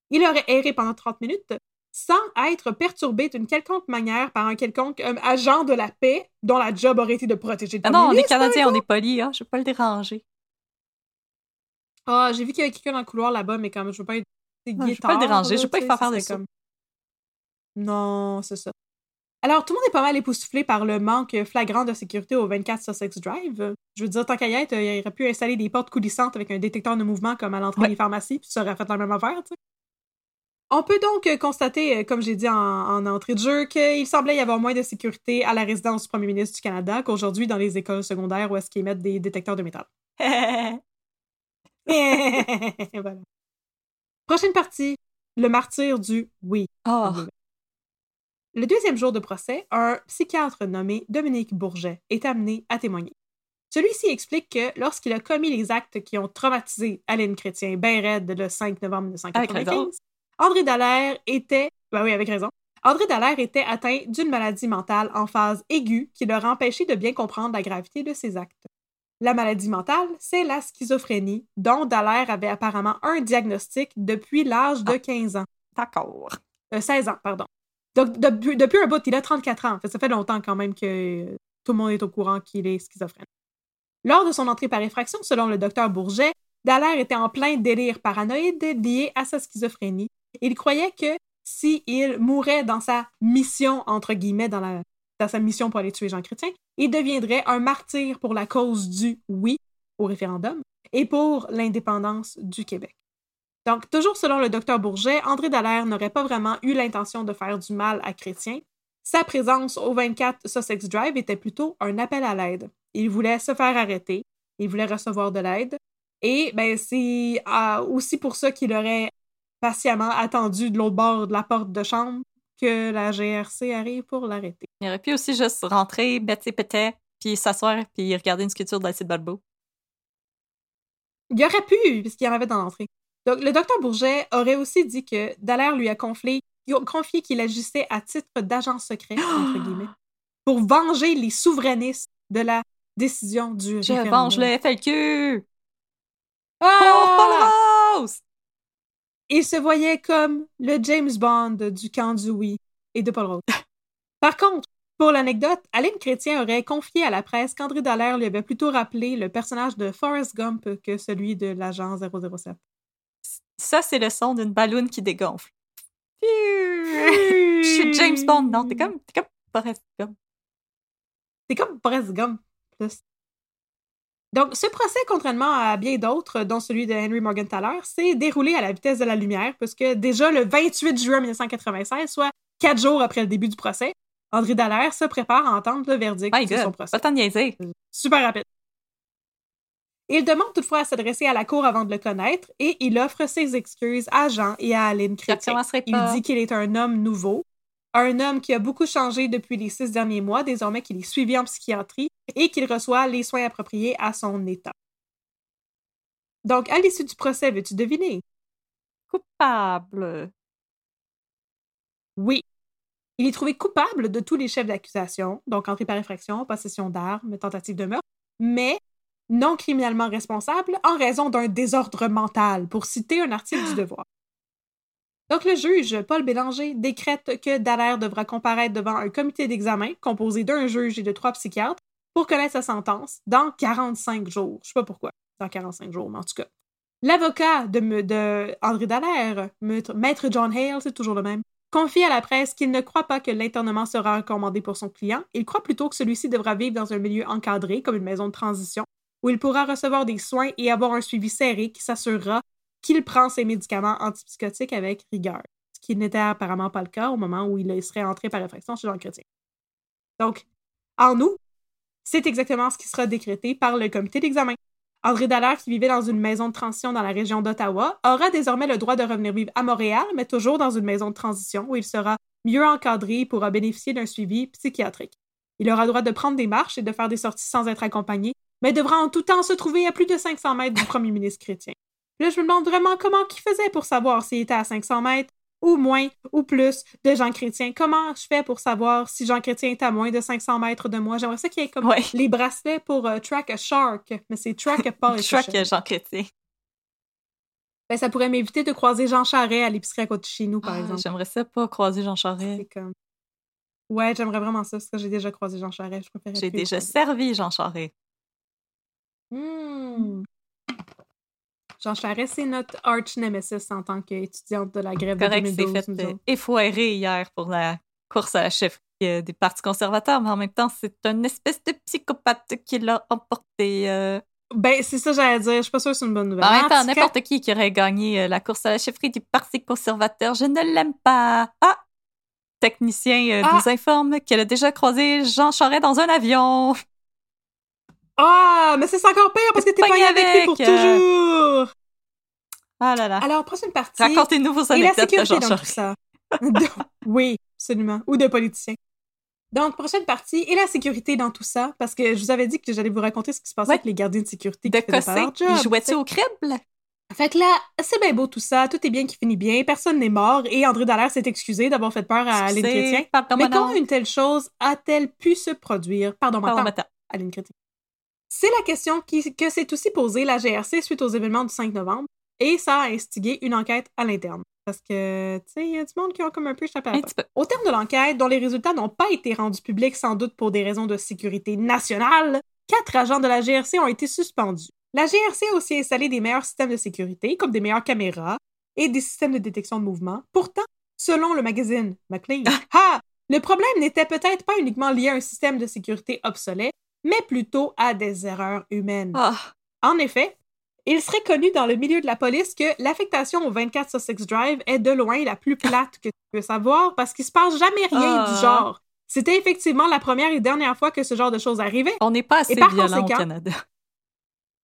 il aurait erré pendant 30 minutes sans être perturbé d'une quelconque manière par un quelconque euh, agent de la paix dont la job aurait été de protéger le Ah non, on est Canadiens, on est polis. Hein? Je vais pas le déranger. Ah, j'ai vu qu'il y avait quelqu'un dans le couloir là-bas, mais comme je veux pas être. Ah, je veux pas le déranger, je veux pas lui faire faire ça de serait ça. Non, c'est ça. Alors, tout le monde est pas mal époustouflé par le manque flagrant de sécurité au 24 Sussex Drive. Je veux dire, tant qu'à y être, il aurait pu installer des portes coulissantes avec un détecteur de mouvement comme à l'entrée Ouais. des pharmacies, puis ça aurait fait la même affaire, tu sais. On peut donc constater, euh, comme j'ai dit en, en entrée de jeu, qu'il semblait y avoir moins de sécurité à la résidence du premier ministre du Canada qu'aujourd'hui dans les écoles secondaires où est-ce qu'ils mettent des détecteurs de métal. voilà. Prochaine partie, le martyr du oui. Oh. Le deuxième jour de procès, un psychiatre nommé Dominique Bourget est amené à témoigner. Celui-ci explique que lorsqu'il a commis les actes qui ont traumatisé Aline Chrétien ben raide le 5 novembre Avec raison. 1995, André Dallaire était, ben oui, avec raison, André Dallaire était atteint d'une maladie mentale en phase aiguë qui leur empêchait de bien comprendre la gravité de ses actes. La maladie mentale, c'est la schizophrénie, dont Dallaire avait apparemment un diagnostic depuis l'âge de 15 ans. D'accord. Euh, 16 ans, pardon. Donc, depuis, un bout, il a 34 ans. Ça fait longtemps quand même que tout le monde est au courant qu'il est schizophrène. Lors de son entrée par effraction, selon le docteur Bourget, Dallaire était en plein délire paranoïde lié à sa schizophrénie. Il croyait que s'il mourait dans sa mission, entre guillemets, dans, dans sa mission pour aller tuer Jean Chrétien, il deviendrait un martyr pour la cause du oui au référendum et pour l'indépendance du Québec. Donc, toujours selon le docteur Bourget, André Dallaire n'aurait pas vraiment eu l'intention de faire du mal à Chrétien. Sa présence au 24 Sussex Drive était plutôt un appel à l'aide. Il voulait se faire arrêter, il voulait recevoir de l'aide, et ben, c'est euh, aussi pour ça qu'il aurait patiemment attendu de l'autre bord de la porte de chambre que la GRC arrive pour l'arrêter. Il aurait pu aussi juste rentrer, ses pétais, puis s'asseoir, puis regarder une sculpture d'Alcide Balbo. Il aurait pu, puisqu'il y en avait dans l'entrée. Donc, le docteur Bourget aurait aussi dit que Dallaire lui a confié, confié qu'il agissait à titre d'agent secret, entre guillemets, pour venger les souverainistes de la décision du Je référendum. venge le FLQ! Ah! Oh, Paul Rose! Il se voyait comme le James Bond du camp du oui et de Paul Rose. Par contre, pour l'anecdote, Aline Chrétien aurait confié à la presse qu'André Dallaire lui avait plutôt rappelé le personnage de Forrest Gump que celui de l'agent 007. Ça, c'est le son d'une balloune qui dégonfle. Je suis James Bond, non? T'es comme, t'es comme Forrest Gump. C'est comme Forrest Gump. plus. Donc, ce procès, contrairement à bien d'autres, dont celui de Henry Morgenthaler, s'est déroulé à la vitesse de la lumière, puisque déjà le 28 juin 1996, soit quatre jours après le début du procès, André Dallaire se prépare à entendre le verdict My de son procès. pas tant niaiser. Super rapide. Il demande toutefois à s'adresser à la cour avant de le connaître et il offre ses excuses à Jean et à Aline Chrétien. Il dit qu'il est un homme nouveau, un homme qui a beaucoup changé depuis les six derniers mois, désormais qu'il est suivi en psychiatrie et qu'il reçoit les soins appropriés à son état. Donc, à l'issue du procès, veux-tu deviner? Coupable. Oui. Il est trouvé coupable de tous les chefs d'accusation, donc entrée par effraction, possession d'armes, tentative de meurtre, mais non criminellement responsable en raison d'un désordre mental, pour citer un article du Devoir. Donc le juge, Paul Bélanger, décrète que Dallaire devra comparaître devant un comité d'examen composé d'un juge et de trois psychiatres pour connaître sa sentence dans 45 jours. Je sais pas pourquoi, dans 45 jours, mais en tout cas. L'avocat de, de André Dallaire, maître maître John Hale, c'est toujours le même, confie à la presse qu'il ne croit pas que l'internement sera recommandé pour son client. Il croit plutôt que celui-ci devra vivre dans un milieu encadré, comme une maison de transition, où il pourra recevoir des soins et avoir un suivi serré qui s'assurera qu'il prend ses médicaments antipsychotiques avec rigueur. Ce qui n'était apparemment pas le cas au moment où il serait entré par effraction chez Jean Chrétien. Donc, en nous, c'est exactement ce qui sera décrété par le comité d'examen. André Dallaire, qui vivait dans une maison de transition dans la région d'Ottawa, aura désormais le droit de revenir vivre à Montréal, mais toujours dans une maison de transition où il sera mieux encadré et pourra bénéficier d'un suivi psychiatrique. Il aura le droit de prendre des marches et de faire des sorties sans être accompagné, mais devra en tout temps se trouver à plus de 500 mètres du premier ministre chrétien. Là, je me demande vraiment comment il faisait pour savoir s'il était à 500 mètres, ou moins, ou plus de Jean Chrétien. Comment je fais pour savoir si Jean Chrétien est à moins de 500 mètres de moi? J'aimerais ça qu'il y ait comme Ouais. les bracelets pour euh, track a shark, mais c'est track a Je crois que Jean Chrétien. Ben, ça pourrait m'éviter de croiser Jean Charret à l'épicerie à côté de chez nous, par Ah, exemple. J'aimerais ça pas croiser Jean C'est Charest. comme... Ouais, j'aimerais vraiment ça, parce que j'ai déjà croisé Jean Charret. Je J'ai déjà croiser. servi Jean Charest. Jean Charest, c'est notre arch nemesis en tant qu'étudiante de la grève Correct, de c'est 2012. fait nous euh, autres. effoirer hier pour la course à la chef euh, des partis conservateurs, mais en même temps, c'est une espèce de psychopathe qui l'a emporté. euh, Ben, c'est ça, j'allais dire. Je suis pas sûre que c'est une bonne nouvelle. En même temps, n'importe qui qui aurait gagné euh, la course à la chefferie du Parti conservateur, je ne l'aime pas. Ah! Technicien euh, Ah. nous informe qu'elle a déjà croisé Jean Charest dans un avion. Ah, mais c'est encore pire parce que t'es Pogné avec lui pour euh. toujours. Ah là là. Alors, prochaine partie. Racontez-nous vos Et la anecdotes de sécurité dans tout ça. Oui, absolument. Ou de politiciens. Donc, prochaine partie, et la sécurité dans tout ça, parce que je vous avais dit que j'allais vous raconter ce qui se passait Ouais. avec les gardiens de sécurité De qui faisaient pas leur job. jouait-tu au crible? Fait que là, c'est bien beau tout ça, tout est bien qui finit bien, personne n'est mort, et André Dallaire s'est excusé d'avoir fait peur à Aline Chrétien. pardon, Mais nom. une telle chose a-t-elle pu se produire? Pardon, temps. Aline Chrétien. C'est la question qui- que s'est aussi posée la GRC suite aux événements du 5 novembre, et ça a instigé une enquête à l'interne. Parce que, tu sais, il y a du monde qui a comme un peu échappé à la. Au terme de l'enquête, dont les résultats n'ont pas été rendus publics sans doute pour des raisons de sécurité nationale, quatre agents de la GRC ont été suspendus. La GRC a aussi installé des meilleurs systèmes de sécurité, comme des meilleures caméras et des systèmes de détection de mouvement. Pourtant, selon le magazine McLean, ah, le problème n'était peut-être pas uniquement lié à un système de sécurité obsolète, mais plutôt à des erreurs humaines. Ah, En effet, il serait connu dans le milieu de la police que l'affectation au 24 Sussex Drive est de loin la plus plate que tu peux savoir parce qu'il se passe jamais rien Ah. du genre. C'était effectivement la première et dernière fois que ce genre de choses arrivait. on n'est pas assez violent au Canada.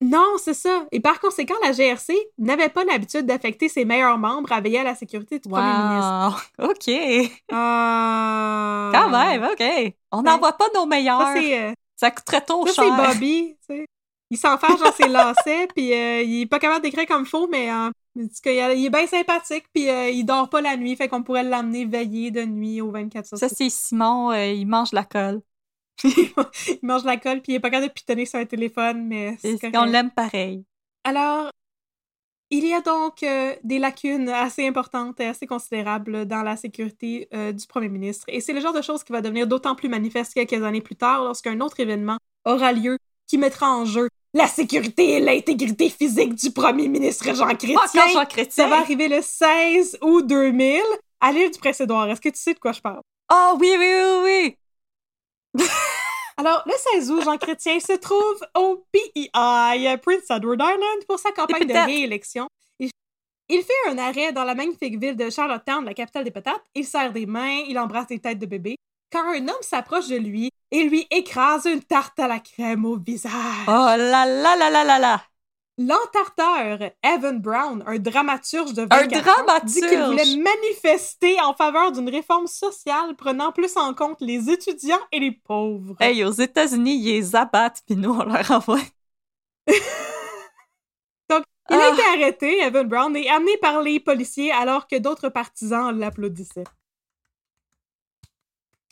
Non, c'est ça. Et par conséquent, la GRC n'avait pas l'habitude d'affecter ses meilleurs membres à veiller à la sécurité du premier ministre. OK. Ah. Quand même, OK. On Ouais. n'envoie pas nos meilleurs. Ça, c'est euh, Ça coûterait trop ça, c'est. Bobby. tu sais. Il s'enferme dans ses lacets, puis euh, il est pas capable d'écrire comme il faut, mais euh, il est bien sympathique, puis euh, il dort pas la nuit, fait qu'on pourrait l'amener veiller de nuit au 24 Ça, c'est Simon, euh, il mange la colle. il mange la colle, puis il est pas capable de pitonner sur un téléphone, mais on l'aime pareil. Alors, il y a donc euh, des lacunes assez importantes et assez considérables dans la sécurité euh, du premier ministre. Et c'est le genre de choses qui va devenir d'autant plus manifeste quelques années plus tard lorsqu'un autre événement aura lieu qui mettra en jeu la sécurité et l'intégrité physique du premier ministre Jean Chrétien. Encore Jean Chrétien. Ça va arriver le 16 août 2000 à l'île du Prince-Édouard. Est-ce que tu sais de quoi je parle? Oh oui, oui, oui, oui. Alors, le 16 août, Jean Chrétien se trouve au PEI, Prince Edward Island, pour sa campagne de réélection. Il, fait un arrêt dans la magnifique ville de Charlottetown, la capitale des patates. Il serre des mains, il embrasse des têtes de bébés. Quand un homme s'approche de lui et lui écrase une tarte à la crème au visage. Oh là là là là là là. L'entarteur Evan Brown, un dramaturge de Un 24 ans, dramaturge! dit qu'il voulait manifester en faveur d'une réforme sociale prenant plus en compte les étudiants et les pauvres. Hey, aux États-Unis, ils les abattent, puis nous, on leur envoie. Donc, il a Ah. été arrêté, Evan Brown, et amené par les policiers alors que d'autres partisans l'applaudissaient.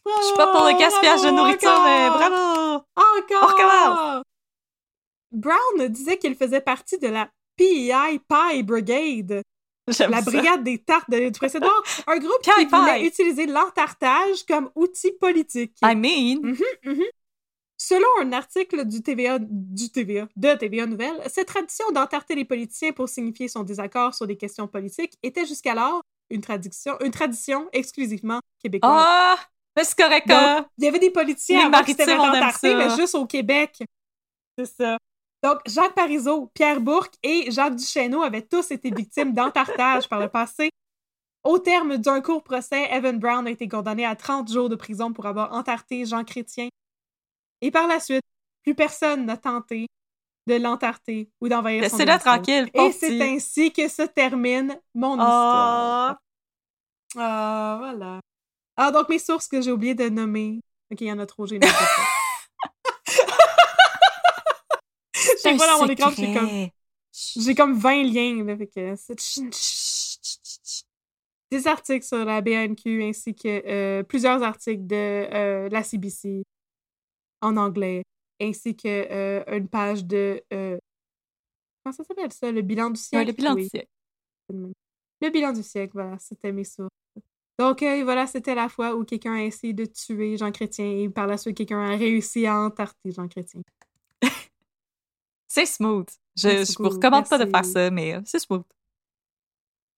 Je suis pas pour le gaspillage de nourriture, encore! mais bravo! Encore! On recommence! Brown disait qu'il faisait partie de la PEI Pie Brigade, la ça. brigade des tartes de du précédent, un groupe Pie qui voulait Pie. utiliser l'entartage comme outil politique. I mean, Mhm, mhm. Selon un article du TVA, du TVA, de TVA Nouvelle, cette tradition d'entarter les politiciens pour signifier son désaccord sur des questions politiques était jusqu'alors une tradition, une tradition exclusivement québécoise. ah, mais c'est correct. Hein? il y avait des politiciens qui s'étaient entartés, mais juste au Québec. C'est ça. Donc, Jacques Parizeau, Pierre Bourque et Jacques Duchesneau avaient tous été victimes d'entartage par le passé. Au terme d'un court procès, Evan Brown a été condamné à 30 jours de prison pour avoir entarté Jean Chrétien. Et par la suite, plus personne n'a tenté de l'entarter ou d'envahir son domicile. tranquille, Et c'est ainsi que se termine mon histoire. Oh, Ah, voilà. Ah, donc mes sources que j'ai oublié de nommer. Ok, il y en a trop, j'ai noté ça. J'ai pas dans mon écran, j'ai comme, j'ai comme 20 liens, là, fait que c'est- Des articles sur la BNQ ainsi que euh, plusieurs articles de euh, la CBC en anglais, ainsi que euh, une page de... comment ça s'appelle ça? Le bilan du siècle? Ouais, le bilan Oui. du siècle. Le bilan du siècle, voilà, c'était mes sources. Donc, voilà, c'était la fois où quelqu'un a essayé de tuer Jean Chrétien et par la suite, quelqu'un a réussi à entarter Jean Chrétien. C'est smooth. Je, Merci je vous recommande pas de faire merci. ça, mais euh, c'est smooth.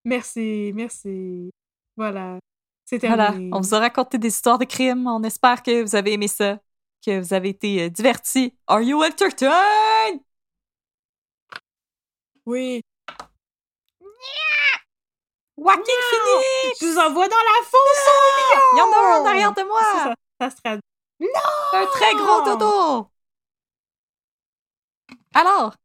Merci, merci. Voilà, c'est Voilà, terminé. on vous a raconté des histoires de crimes. On espère que vous avez aimé ça, que vous avez été euh, divertis. Are you entertained? Oui. Joaquin Phoenix! Je vous envoie dans la fosse! Il y en a un en arrière de moi! ça, ça se traduit. Un très gros dodo! Alors,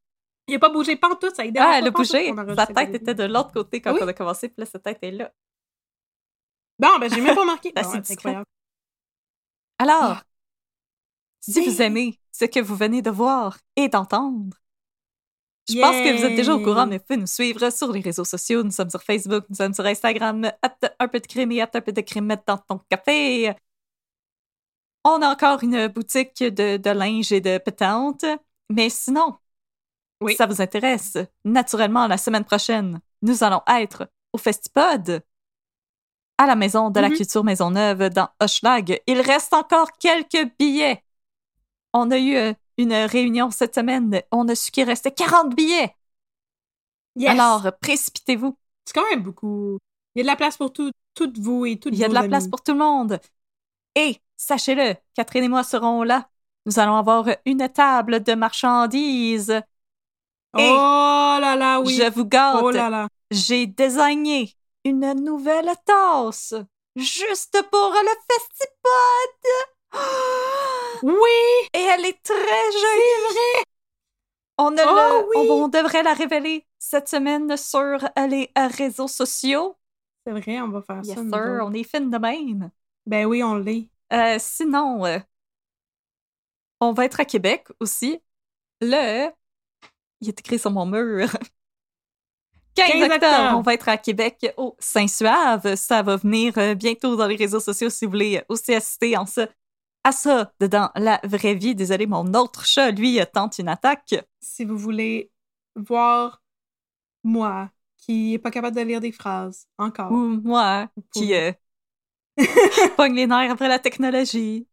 Il n'a pas bougé pantoute, ça. Il ah, dérange elle a bougé. Sa tête était de l'autre côté quand Oui. on a commencé, puis là, sa tête est là. Bon, ben, j'ai même pas marqué. C'est incroyable. Alors, si Oui. vous aimez ce que vous venez de voir et d'entendre, je pense que vous êtes déjà au courant, mais vous pouvez nous suivre sur les réseaux sociaux. Nous sommes sur Facebook, nous sommes sur Instagram, un peu de crème et un peu de crème dans ton café. On a encore une boutique de, de linge et de pétantes. Mais sinon, Oui. ça vous intéresse, naturellement, la semaine prochaine, nous allons être au Festipod à la Maison de la Mhm. Culture Maisonneuve dans Hochelag. Il reste encore quelques billets. On a eu euh, une réunion cette semaine. On a su qu'il restait 40 billets. Yes. Alors, précipitez-vous. C'est quand même beaucoup. Il y a de la place pour tout, toutes vous et toutes Il y a de la place pour tout le monde. Et, sachez-le, Catherine et moi serons là. Nous allons avoir une table de marchandises. Et Oh là là, oui. je vous gâte. Oh là là. J'ai désigné une nouvelle tasse juste pour le Festipod. Oui! Et elle est très jolie. vrai! On, ne Oh oui! on, on devrait la révéler cette semaine sur les euh, réseaux sociaux. C'est vrai, on va faire Yes, ça. sir. autres. On est fine de même. Ben oui, on l'est. Euh, sinon, euh, on va être à Québec aussi. Le. Il est écrit sur mon mur. 15, 15 octobre, octobre. on va être à Québec au Saint-Suave. Ça va venir euh, bientôt dans les réseaux sociaux si vous voulez aussi assister en ça. À ça, dans la vraie vie. Désolé, mon autre chat, lui, euh, tente une attaque. Si vous voulez voir moi, qui est pas capable de lire des phrases, encore. Ou moi, qui euh, pogne les nerfs après la technologie.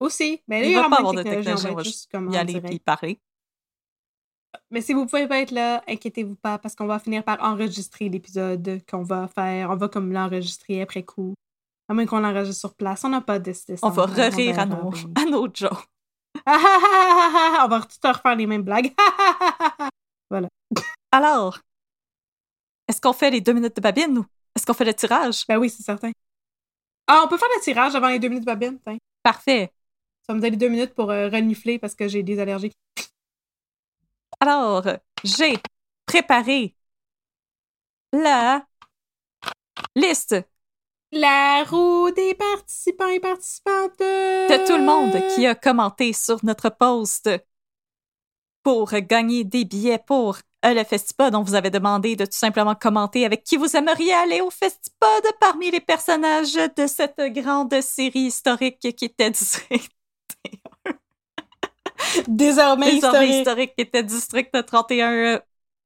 Aussi. Ben là, Il il y va pas avoir de technologie, on va juste comme y aller puis parler. Mais si vous pouvez pas être là, inquiétez-vous pas, parce qu'on va finir par enregistrer l'épisode qu'on va faire. On va comme l'enregistrer après coup. À moins qu'on l'enregistre sur place. On n'a pas décidé ça. On va rire à nos, à nos jokes. On va tout refaire les mêmes blagues. Alors, est-ce qu'on fait les deux minutes de babine ou est-ce qu'on fait le tirage? ben oui, c'est certain. Ah, on peut faire le tirage avant les deux minutes de babine. Parfait. Ça me donne les deux minutes pour euh, renifler parce que j'ai des allergies. Alors, j'ai préparé la liste La roue des participants et participantes. de tout le monde qui a commenté sur notre post pour gagner des billets pour euh, le Festipod. On vous avait demandé de tout simplement commenter avec qui vous aimeriez aller au Festipod parmi les personnages de cette grande série historique qui était District, Désormais désormais historique. historique, qui était District 31 euh,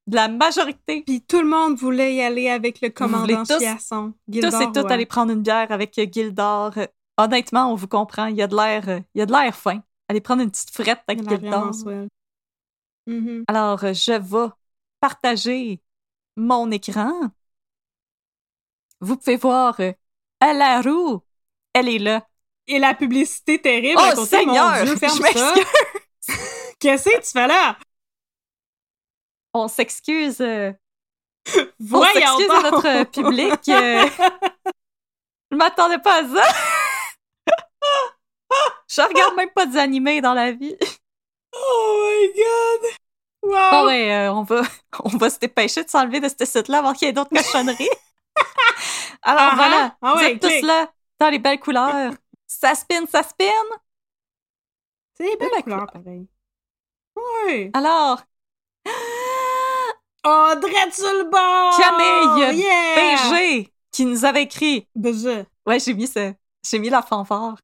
de la majorité. Puis tout le monde voulait y aller avec le commandant tous- Chiasson. Tous Gildor, et toutes ouais. aller prendre une bière avec euh, Gildor. Euh, Honnêtement, on vous comprend, il y a de l'air, il y a de l'air fin. Allez prendre une petite frette avec Gildor. Mhm. Alors, je vais partager mon écran. Vous pouvez voir à la roue. Elle est là. Et la publicité terrible à Oh, côté, Seigneur! mon Dieu, ferme Je ça. Qu'est-ce que tu fais là? On s'excuse. euh, on Voyons s'excuse à notre public. euh, je m'attendais pas à ça. je regarde même pas des animés dans la vie. Oh my god! Wow! Bon, ouais, euh, on, va, on va se dépêcher de s'enlever de ce site-là avant qu'il y ait d'autres cochonneries. Alors Ah, voilà, ah vous êtes tous là, dans les belles couleurs. Ça spin, ça spin. C'est des belles la couleurs, pareil. Ouais! Alors, dread sur le bord! Camille Yeah! BG qui nous avait écrit. BG. Ouais, j'ai mis ça. J'ai mis la fanfare.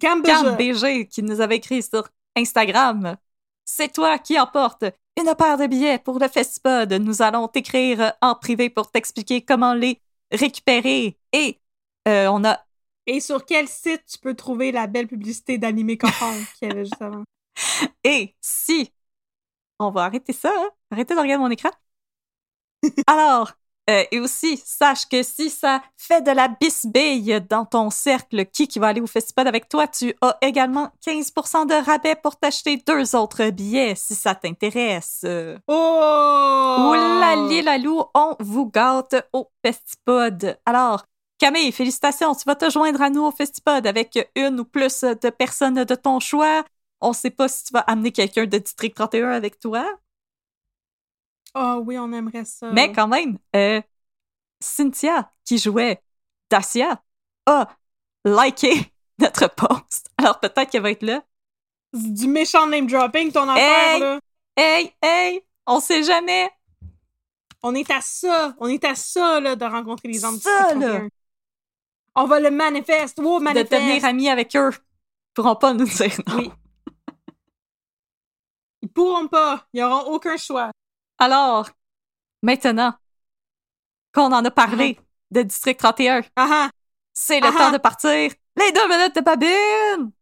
Cam Cam BG. BG qui nous avait écrit sur Instagram. C'est toi qui emporte une paire de billets pour le Festipod. Nous allons t'écrire en privé pour t'expliquer comment les récupérer. Et euh, on a Et sur quel site tu peux trouver la belle publicité d'animé cochon qu'il y avait juste avant? Et si on va arrêter ça, hein? arrêtez de regarder mon écran. Alors, Euh, et aussi, sache que si ça fait de la bisbille dans ton cercle, qui qui va aller au festival avec toi, tu as également 15% de rabais pour t'acheter deux autres billets si ça t'intéresse. Oh! Oulali la lalou, on vous gâte au Festipod. Alors, Camille, félicitations, tu vas te joindre à nous au Festipod avec une ou plus de personnes de ton choix. On sait pas si tu vas amener quelqu'un de District 31 avec toi, Oh oui, on aimerait ça. mais quand même, euh, Cynthia, qui jouait Dacia, a liké notre post. Alors peut-être qu'elle va être là. C'est du méchant name dropping, ton affaire, Hey! là. Hey, hey, on sait jamais. On est à ça. On est à ça, là, de rencontrer les du Ça, là. 31. On va le manifeste. Wow, De manifeste. devenir amis avec eux. Ils pourront pas nous dire non. Oui. Ils pourront pas. Ils auront aucun choix. Alors, maintenant qu'on en a parlé de District 31, Ah ah. c'est le Ah temps ah. de partir. Les deux minutes de babine!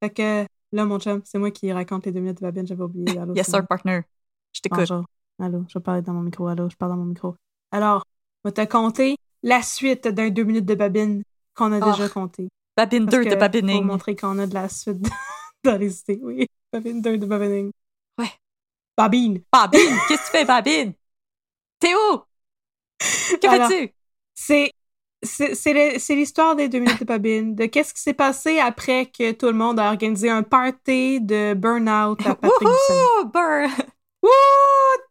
Fait que, là, mon chum, c'est moi qui raconte les deux minutes de Babine, j'avais oublié. Allô, Yes, sir, partner. Je t'écoute. Bonjour. Allô, je vais parler dans mon micro. Allô, je parle dans mon micro. Alors, on va te compter la suite d'un deux minutes de Babine qu'on a déjà compté. Babine Parce 2 de babining. Pour montrer qu'on a de la suite dans les idées. Oui, Babine 2 de Babining. Ouais. Babine. Babine, qu'est-ce que tu fais, Babine? T'es où? Que fais-tu? C'est c'est l'histoire des deux minutes de Babine, de qu'est-ce qui s'est passé après que tout le monde a organisé un party de burn-out à Patrick. Wouhou! Burn! Wouh!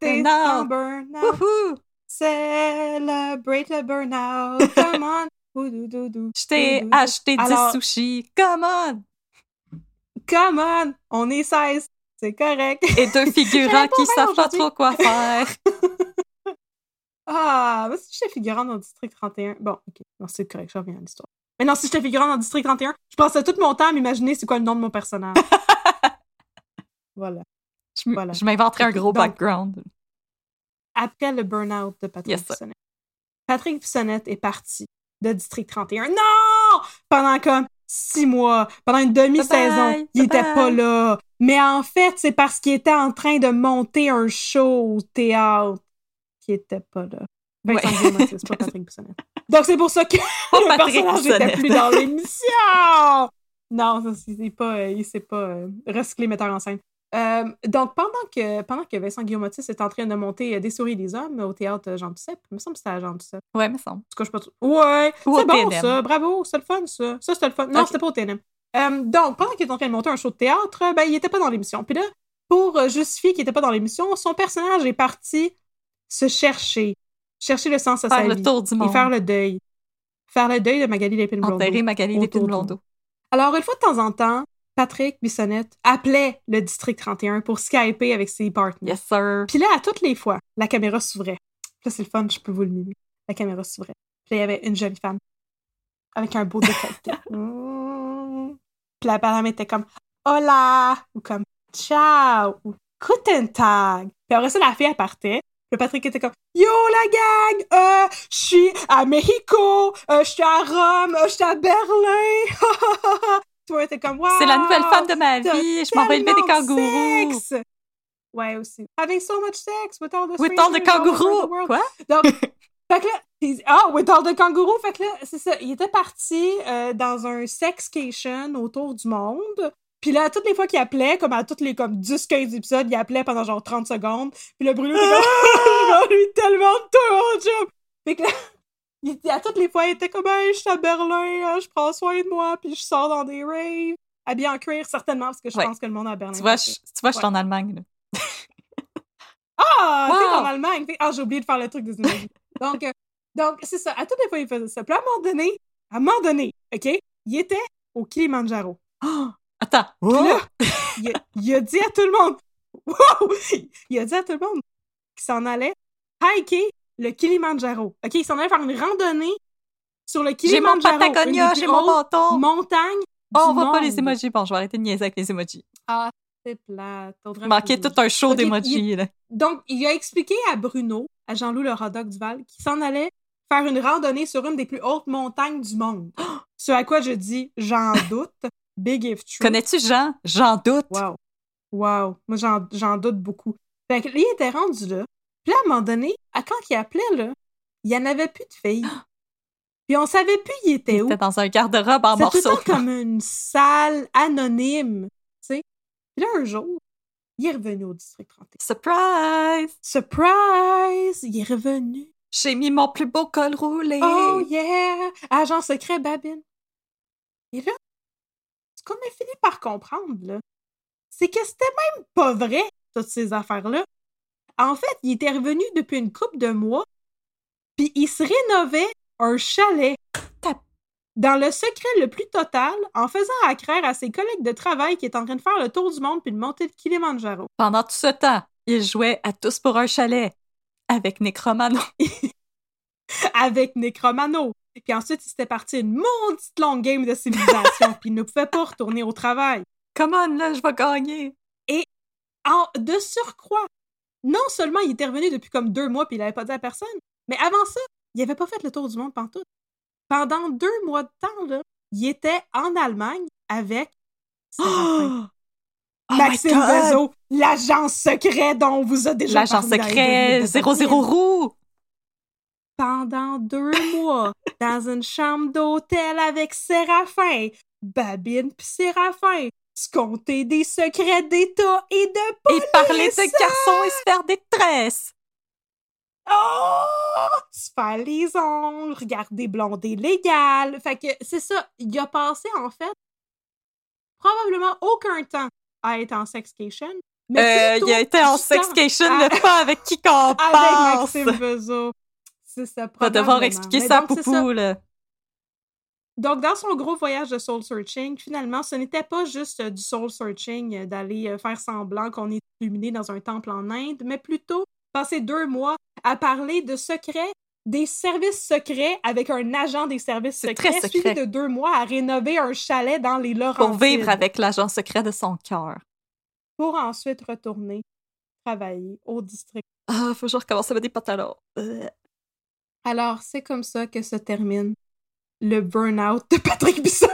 T'es Burn-out. Celebrate le burn-out. Come on. Je t'ai acheté 10 Alors- sushis. Come on! Come on. On est 16. C'est correct. Et deux figurants qui savent pas trop quoi faire. Ah, mais si j'étais figurante dans le District 31. Bon, ok. Non, c'est correct, je reviens à l'histoire. Mais non, si j'étais figurante dans le District 31, je passais tout mon temps à m'imaginer c'est quoi le nom de mon personnage. voilà. Je, Voilà. je un gros Donc- background. Après le burn-out de Patrick Yes. Bissonnette. Patrick Bissonnette est parti de District 31. Non! Pendant comme six mois, pendant une demi-saison, il était bye-bye. pas là. Mais en fait, c'est parce qu'il était en train de monter un show au théâtre qu'il était pas là. Vincent Ouais. C'est pas Patrick Bissonnette. Donc c'est pour ça que le Patrick personnage n'était plus dans l'émission. Non, c'est c'est pas, euh, il s'est pas euh, recyclé metteur en scène. Euh, donc, pendant que, pendant que Vincent Guillaumotis est en train de monter euh, Des souris et des hommes au théâtre euh, Jean Duceppe, il me semble que c'était à Jean Duceppe. Ouais, me semble. En tout cas, je sais pas trop. Ouais, Ou c'est bon TNM. ça, bravo, c'est le fun ça. Ça, c'était le fun. Non, Ok. c'était pas au TNM. Euh, donc, pendant qu'il est en train de monter un show de théâtre, ben, il était pas dans l'émission. Puis là, pour justifier qu'il était pas dans l'émission, son personnage est parti se chercher, chercher le sens à Faire sa le vie tour du et monde. faire le deuil. Faire le deuil de Magali Lépine-Blondeau. Enterrer Magali autour Lépine du Blondeau. Alors, une fois de temps en temps, Patrick Bissonnette appelait le District 31 pour skyper avec ses partenaires. Yes, sir. Puis là, à toutes les fois, la caméra s'ouvrait. Là, c'est le fun, je peux vous le mimer. La caméra s'ouvrait. Puis là, il y avait une jolie femme avec un beau décolleté. Mm. Puis la madame était comme Hola! ou comme Ciao! ou Guten Tag! Puis après ça, la fille, elle partait. Puis Patrick était comme Yo la gang! Euh, je suis à Mexico! Euh, je suis à Rome! Euh, je suis à Berlin! Toi, t'es comme Wow! C'est la nouvelle femme de ma vie. Je m'en vais élever des kangourous. sexe! Ouais, aussi. Having so much sex with all the With all the strangers all over the kangourous? world. Quoi? Donc, fait que là, ah, with all the kangourous? Fait que là, c'est ça. Il était parti euh, dans un sexcation autour du monde. Puis là, toutes les fois qu'il appelait, comme à toutes les comme 10-15 épisodes, il appelait pendant genre 30 secondes. Puis le Bruno était comme, je m'ennuie tellement de toi, mon job. Fait que là, il, à toutes les fois, il était comme, hey, je suis à Berlin, hein, je prends soin de moi, puis je sors dans des raves. Habillé en cuir, certainement, parce que je Ouais. pense que le monde à Berlin. Tu vois, je, tu vois, je suis en Allemagne. là. Ah, t'es Wow! en Allemagne. Ah, j'ai oublié de faire le truc des emojis. donc, euh, donc c'est ça. À toutes les fois, il faisait ça. Puis à un moment donné, à un moment donné, OK, il était au Kilimanjaro. Oh! Attends. Puis là, il, a, il a dit à tout le monde, wow! Il a dit à tout le monde qu'il s'en allait hiker le Kilimanjaro. OK, il s'en allait faire une randonnée sur le J'ai mon Kilimanjaro. Patagonia, j'ai mon hautes bâton. montagnes Oh, on voit pas les emojis. Bon, je vais arrêter de niaiser avec les emojis. Ah, c'est plate. Pas tout un show Ok, d'emojis. là. Donc, il a expliqué à Bruno, à Jean-Loup le Rodoc Duval, qu'il s'en allait faire une randonnée sur une des plus hautes montagnes du monde. Ce à quoi je dis, j'en doute. Big if true. Connais-tu Jean? J'en doute. Wow. Wow. Moi, j'en, j'en doute beaucoup. Fait que il était rendu là. Puis là, à un moment donné, à quand il appelait, là, il n'y en avait plus de filles. Puis on savait plus il était Il où. était dans un garde-robe en C'était morceaux. temps comme une salle anonyme, tu sais. Puis là, un jour, il est revenu au district 31. Surprise! Surprise! Il est revenu. J'ai mis mon plus beau col roulé. Oh yeah! Agent secret Babine. Et là, ce qu'on a fini par comprendre, là, c'est que c'était même pas vrai, toutes ces affaires-là. En fait, il était revenu depuis une couple de mois, puis il se rénovait un chalet. Dans le secret le plus total, en faisant accraire à ses collègues de travail qui étaient en train de faire le tour du monde puis de monter le Kilimanjaro. Pendant tout ce temps, il jouait à Tous pour un chalet avec Necromano. avec Necromano. Puis ensuite, il s'était parti une maudite longue game de civilisation, puis il ne pouvait pas retourner au travail. Come on, là, je vais gagner. En, de surcroît, non seulement il était revenu depuis comme deux mois puis il n'avait pas dit à personne, mais avant ça, il n'avait pas fait le tour du monde pantoute. Pendant deux mois de temps, là, il était en Allemagne avec. Oh Maxime! Bezos, l'agent secret dont on vous a déjà parlé secret derniers 00 épisodes. roux. Pendant deux mois, dans une chambre d'hôtel avec Séraphin, Babine puis Séraphin, compter des secrets d'État et de Et parler de police. garçons et se faire des tresses. Oh! Se faire les ongles, regarder blondé légal. Fait que c'est ça. Il a passé, en fait, probablement aucun temps à être en sexcation. Mais Euh, il a été en sexcation, à- mais pas avec qui qu'on avec pense. Maxime. C'est ça, Va devoir probablement. expliquer Mais ça à. Poupou, là. Donc, dans son gros voyage de soul searching, finalement, ce n'était pas juste euh, du soul searching, euh, d'aller euh, faire semblant qu'on est illuminé dans un temple en Inde, mais plutôt passer deux mois à parler de secrets, des services secrets avec un agent des services secrets, très suivi secret. de deux mois à rénover un chalet dans les Laurentides. Pour vivre avec l'agent secret de son cœur. Pour ensuite retourner travailler au district. Ah, faut que je recommence à mettre des pantalons. Alors, c'est comme ça que se termine le burn-out de Patrick Bisson.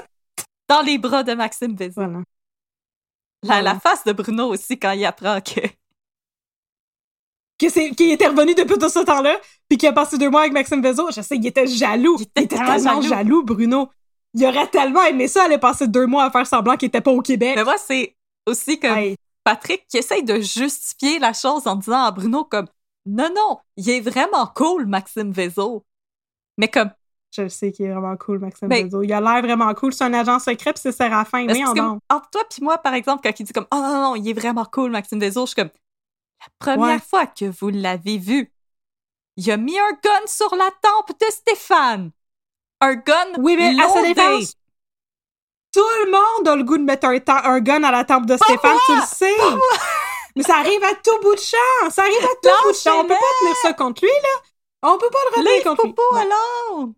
Dans les bras de Maxime Vézina. Voilà. La, face de Bruno aussi quand il apprend que. que c'est qui était revenu depuis tout ce temps-là, puis qui a passé deux mois avec Maxime Bezos. Je sais, il était jaloux. Il était tellement tellement jaloux. jaloux. Bruno. Il aurait tellement aimé ça, aller passer deux mois à faire semblant qu'il était pas au Québec. Mais moi, c'est aussi comme Hey, Patrick qui essaye de justifier la chose en disant à Bruno comme non, non, il est vraiment cool, Maxime Vézo. Mais comme, je le sais qu'il est vraiment cool, Maxime Bezos. Il a l'air vraiment cool. C'est un agent secret, puis c'est Séraphin. Mais entre toi puis moi, par exemple, quand il dit comme oh non, non, il est vraiment cool, Maxime Vézo, je suis comme la première Ouais. fois que vous l'avez vu, il a mis un gun sur la tempe de Stéphane. Un gun Oui, mais à sa défense, tout le monde a le goût de mettre un, gun à la tempe de Stéphane, tu le sais. Mais ça arrive à tout bout de champ. Ça arrive à tout bout de champ. On peut pas tenir ça contre lui, là. On peut pas le retenir contre lui. Ouais.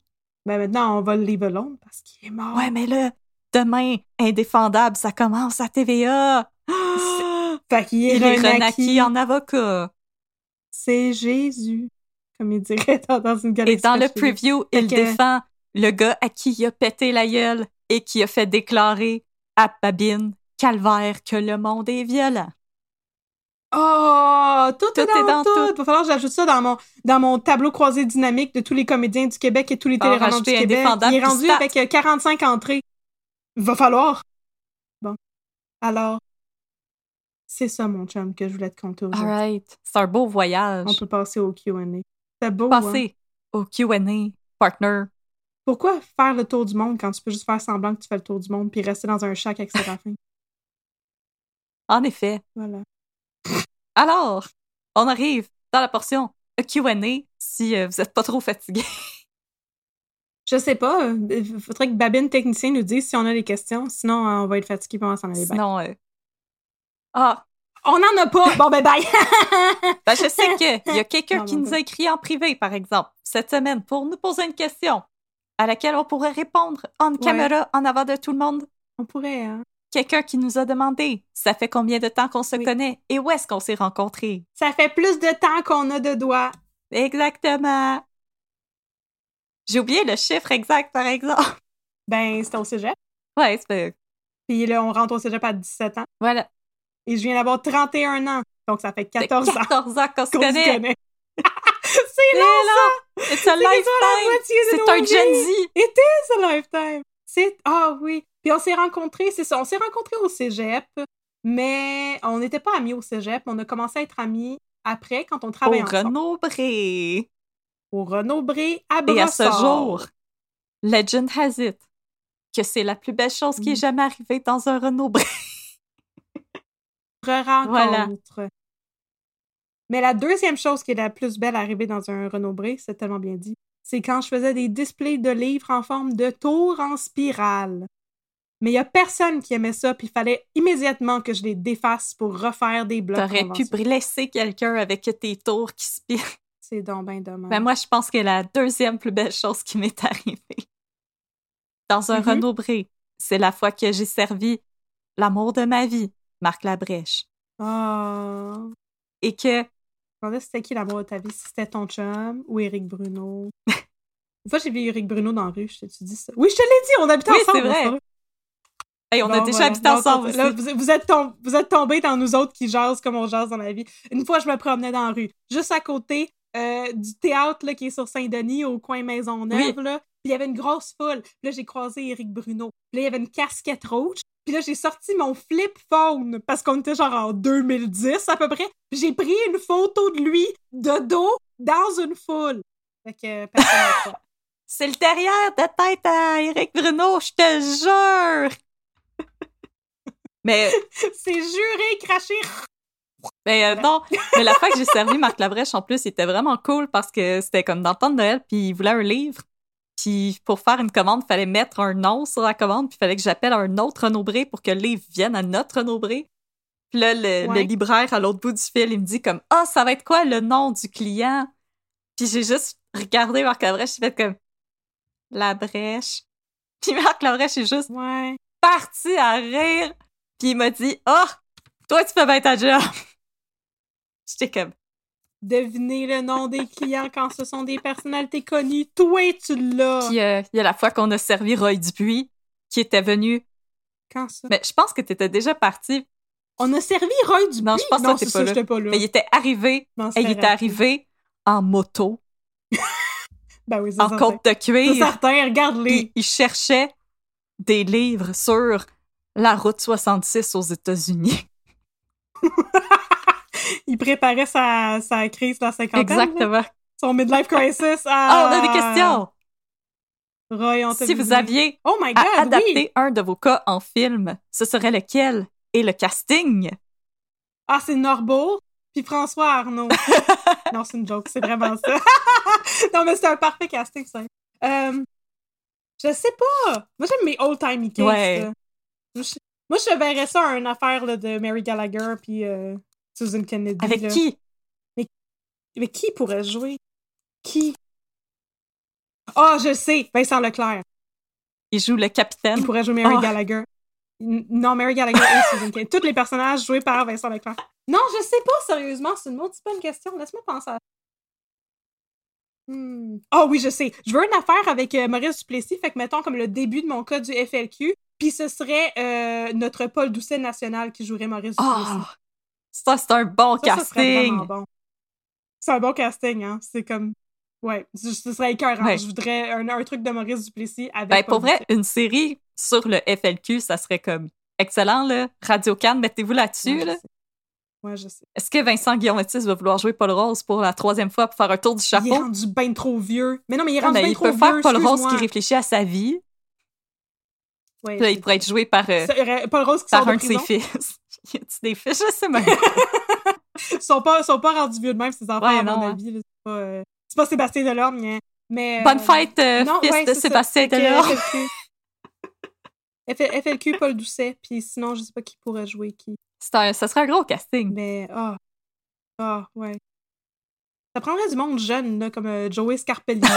Mais maintenant, on va le leave alone parce qu'il est mort. Ouais, mais là, demain, indéfendable, ça commence à TVA. Fait qu'il est, Il est renaquis. en avocat. C'est Jésus, comme il dirait dans, dans une Et galaxie. dans le preview, il que- défend le gars à qui il a pété la gueule et qui a fait déclarer à Babine Calvaire que le monde est violent. Oh, tout, Tout est dans, est dans tout. tout. Va falloir que j'ajoute ça dans mon, dans mon tableau croisé dynamique de tous les comédiens du Québec et tous les Va téléromans du Québec. Il est rendu avec euh, 45 entrées. Va falloir. Bon. Alors, c'est ça, mon chum, que je voulais te conter aujourd'hui. Alright. C'est un beau voyage. On peut passer au Q&A. C'est beau, hein? passer au QA, partner. Pourquoi faire le tour du monde quand tu peux juste faire semblant que tu fais le tour du monde puis rester dans un shack avec Séraphin? En effet. Voilà. Alors, on arrive dans la portion QA si euh, vous n'êtes pas trop fatigué. Je sais pas. euh, Il faudrait que Babine, technicien, nous dise si on a des questions. Sinon, euh, on va être fatigué va s'en aller. Sinon. euh, Ah, On n'en a pas! Bon, ben bye! Ben, je sais qu'il y a quelqu'un qui nous a écrit en privé, par exemple, cette semaine, pour nous poser une question à laquelle on pourrait répondre en caméra en avant de tout le monde. on pourrait, hein? Quelqu'un qui nous a demandé ça fait combien de temps qu'on se Oui. connaît et où est-ce qu'on s'est rencontrés? Ça fait plus de temps qu'on a de doigts. Exactement. J'ai oublié le chiffre exact, par exemple. Ben, c'était au cégep. Ouais, c'est Puis là, on rentre au cégep à 17 ans. Voilà. Et je viens d'avoir 31 ans. Donc, ça fait 14 ans 14 ans qu'on se connaît. connaît. c'est C'est long, là. It's a C'est lifetime. C'est un Gen. Z. It is a lifetime. C'est... Ah oui. Puis on s'est rencontrés, c'est ça, on s'est rencontrés au cégep, mais on n'était pas amis au cégep. On a commencé à être amis après, quand on Au travaillait ensemble. Renaud Bré. Au Renaud Bré, à Et à ce Brossard. jour, legend has it que c'est la plus belle chose qui est Mm. jamais arrivée dans un Renaud Bré. rencontre. Mais la deuxième chose qui est la plus belle arrivée dans un Renaud Bré, c'est tellement bien dit, c'est quand je faisais des displays de livres en forme de tour en spirale. Mais il y a personne qui aimait ça, puis il fallait immédiatement que je les défasse pour refaire des blocs. T'aurais pu blesser quelqu'un avec tes tours qui spirent. C'est donc ben dommage. Ben moi, je pense que la deuxième plus belle chose qui m'est arrivée dans un Mhm. Renaud Bré, c'est la fois que j'ai servi l'amour de ma vie, Marc Labrèche. Ah. Et que, Je me demandais c'était qui l'amour de ta vie, si c'était ton chum ou Éric Bruno. Une fois, j'ai vu Éric Bruno dans la rue, je t'ai dit ça? Oui, je te l'ai dit, on habitait Oui, ensemble. c'est vrai. Hey, on a déjà voilà. habité Non, ensemble là, vous, vous êtes tom- vous êtes tombés dans nous autres qui jasent comme on jase dans la vie. Une fois, je me promenais dans la rue, juste à côté euh, du théâtre là, qui est sur Saint-Denis, au coin Maisonneuve. Oui. Là. Puis il y avait une grosse foule. Puis là, j'ai croisé Éric Bruno. Puis là, il y avait une casquette rouge. Puis là, j'ai sorti mon flip phone parce qu'on était genre en 2010 à peu près. J'ai pris une photo de lui de dos dans une foule. Fait que personne ne croit. C'est le derrière de tête à Éric Bruno, je te jure! Mais C'est juré, craché. Mais euh, non, mais la fois que j'ai servi Marc Labrèche, en plus, il était vraiment cool parce que c'était comme dans le temps de Noël, puis il voulait un livre. Puis pour faire une commande, il fallait mettre un nom sur la commande, puis il fallait que j'appelle un autre Renaud Bré pour que le livre vienne à notre Renaud Bré. Puis là, le, Ouais. le libraire à l'autre bout du fil, il me dit comme « Ah, ça va être quoi le nom du client? » Puis j'ai juste regardé Marc Labrèche, j'ai fait comme « Labrèche. » Puis Marc Labrèche est juste Ouais. parti à rire. Puis il m'a dit Ah, toi, tu fais bien ta job. J'étais comme Devinez le nom des clients quand ce sont des personnalités connues. Toi, tu l'as. Puis euh, il y a la fois qu'on a servi Roy Dupuis, qui était venu. Quand ça? Mais je pense que tu étais déjà parti. On a servi Roy Dupuis? Non, je pense que t'es c'est pas ça, là. j'étais pas là. Mais il était arrivé. Et il était arrivé en moto, Ben oui, c'est en certain. côte de C'est cuir. certain, regarde-les. Il cherchait des livres sur la route 66 aux États-Unis. Il préparait sa, sa crise de la cinquantaine. là. Exactement. Son midlife crisis. Ah, Ah, on a des questions. Roy, on Si vous aviez Oh my à god, adapter oui! un de vos cas en film, ce serait lequel? Et le casting? Ah, c'est Norbeau, puis François Arnaud. non, c'est une joke, c'est vraiment ça. non, mais c'est un parfait casting, ça. Euh, je sais pas. Moi, j'aime mes old-timey cases. Ouais. Moi, je, verrais ça à une affaire là, de Mary Gallagher puis euh, Susan Kennedy. Avec là. qui? Mais qui pourrait jouer? Qui? Ah, je sais! Vincent Leclerc. Il joue le capitaine. Il pourrait jouer Mary Oh. Gallagher. Non, Mary Gallagher et Susan Kennedy. Tous les personnages joués par Vincent Leclerc. Non, je sais pas, sérieusement. C'est une maudite bonne question. Laisse-moi penser à Hmm. Ah oui, je sais. Je veux une affaire avec euh, Maurice Duplessis, fait que mettons comme le début de mon cas du FLQ, puis ce serait euh, notre Paul Doucet national qui jouerait Maurice Duplessis. Ah! Ça, c'est un bon Ça, ça casting. vraiment bon. C'est un bon casting, hein. C'est comme... Ouais, ce serait écœurant. Ouais. Je voudrais un, un truc de Maurice Duplessis avec Ben, Paul pour vrai, Doucet. une série sur le FLQ, ça serait comme excellent, là. Radio Cannes, mettez-vous là-dessus, Ouais, là. Ouais, je sais. Est-ce que Vincent Guillaume-Matisse va vouloir jouer Paul Rose pour la troisième fois pour faire un tour du Il est chapeau? rendu ben trop vieux. Mais non, mais il est rendu mais ben il trop peut vieux. faire Paul Rose qui réfléchit à sa vie. Ouais, là, il pourrait être joué par, euh, Paul Rose qui par de un de ses fils. y a-tu des fils? Je sais même. Ils sont pas, ils sont pas rendus vieux de même, ces enfants, Ouais, à mon non, hein. avis. là. C'est pas, euh, c'est pas Sébastien Delorme, mais... mais Bonne euh, fête, euh, non, fils de. Sébastien Delorme. FLQ. Paul Doucet, puis sinon, je sais pas qui pourrait jouer qui. Un- ça serait un gros casting. Mais, ah, ah, ouais. Ça prendrait du monde jeune, là, comme euh, Joey Scarpellino.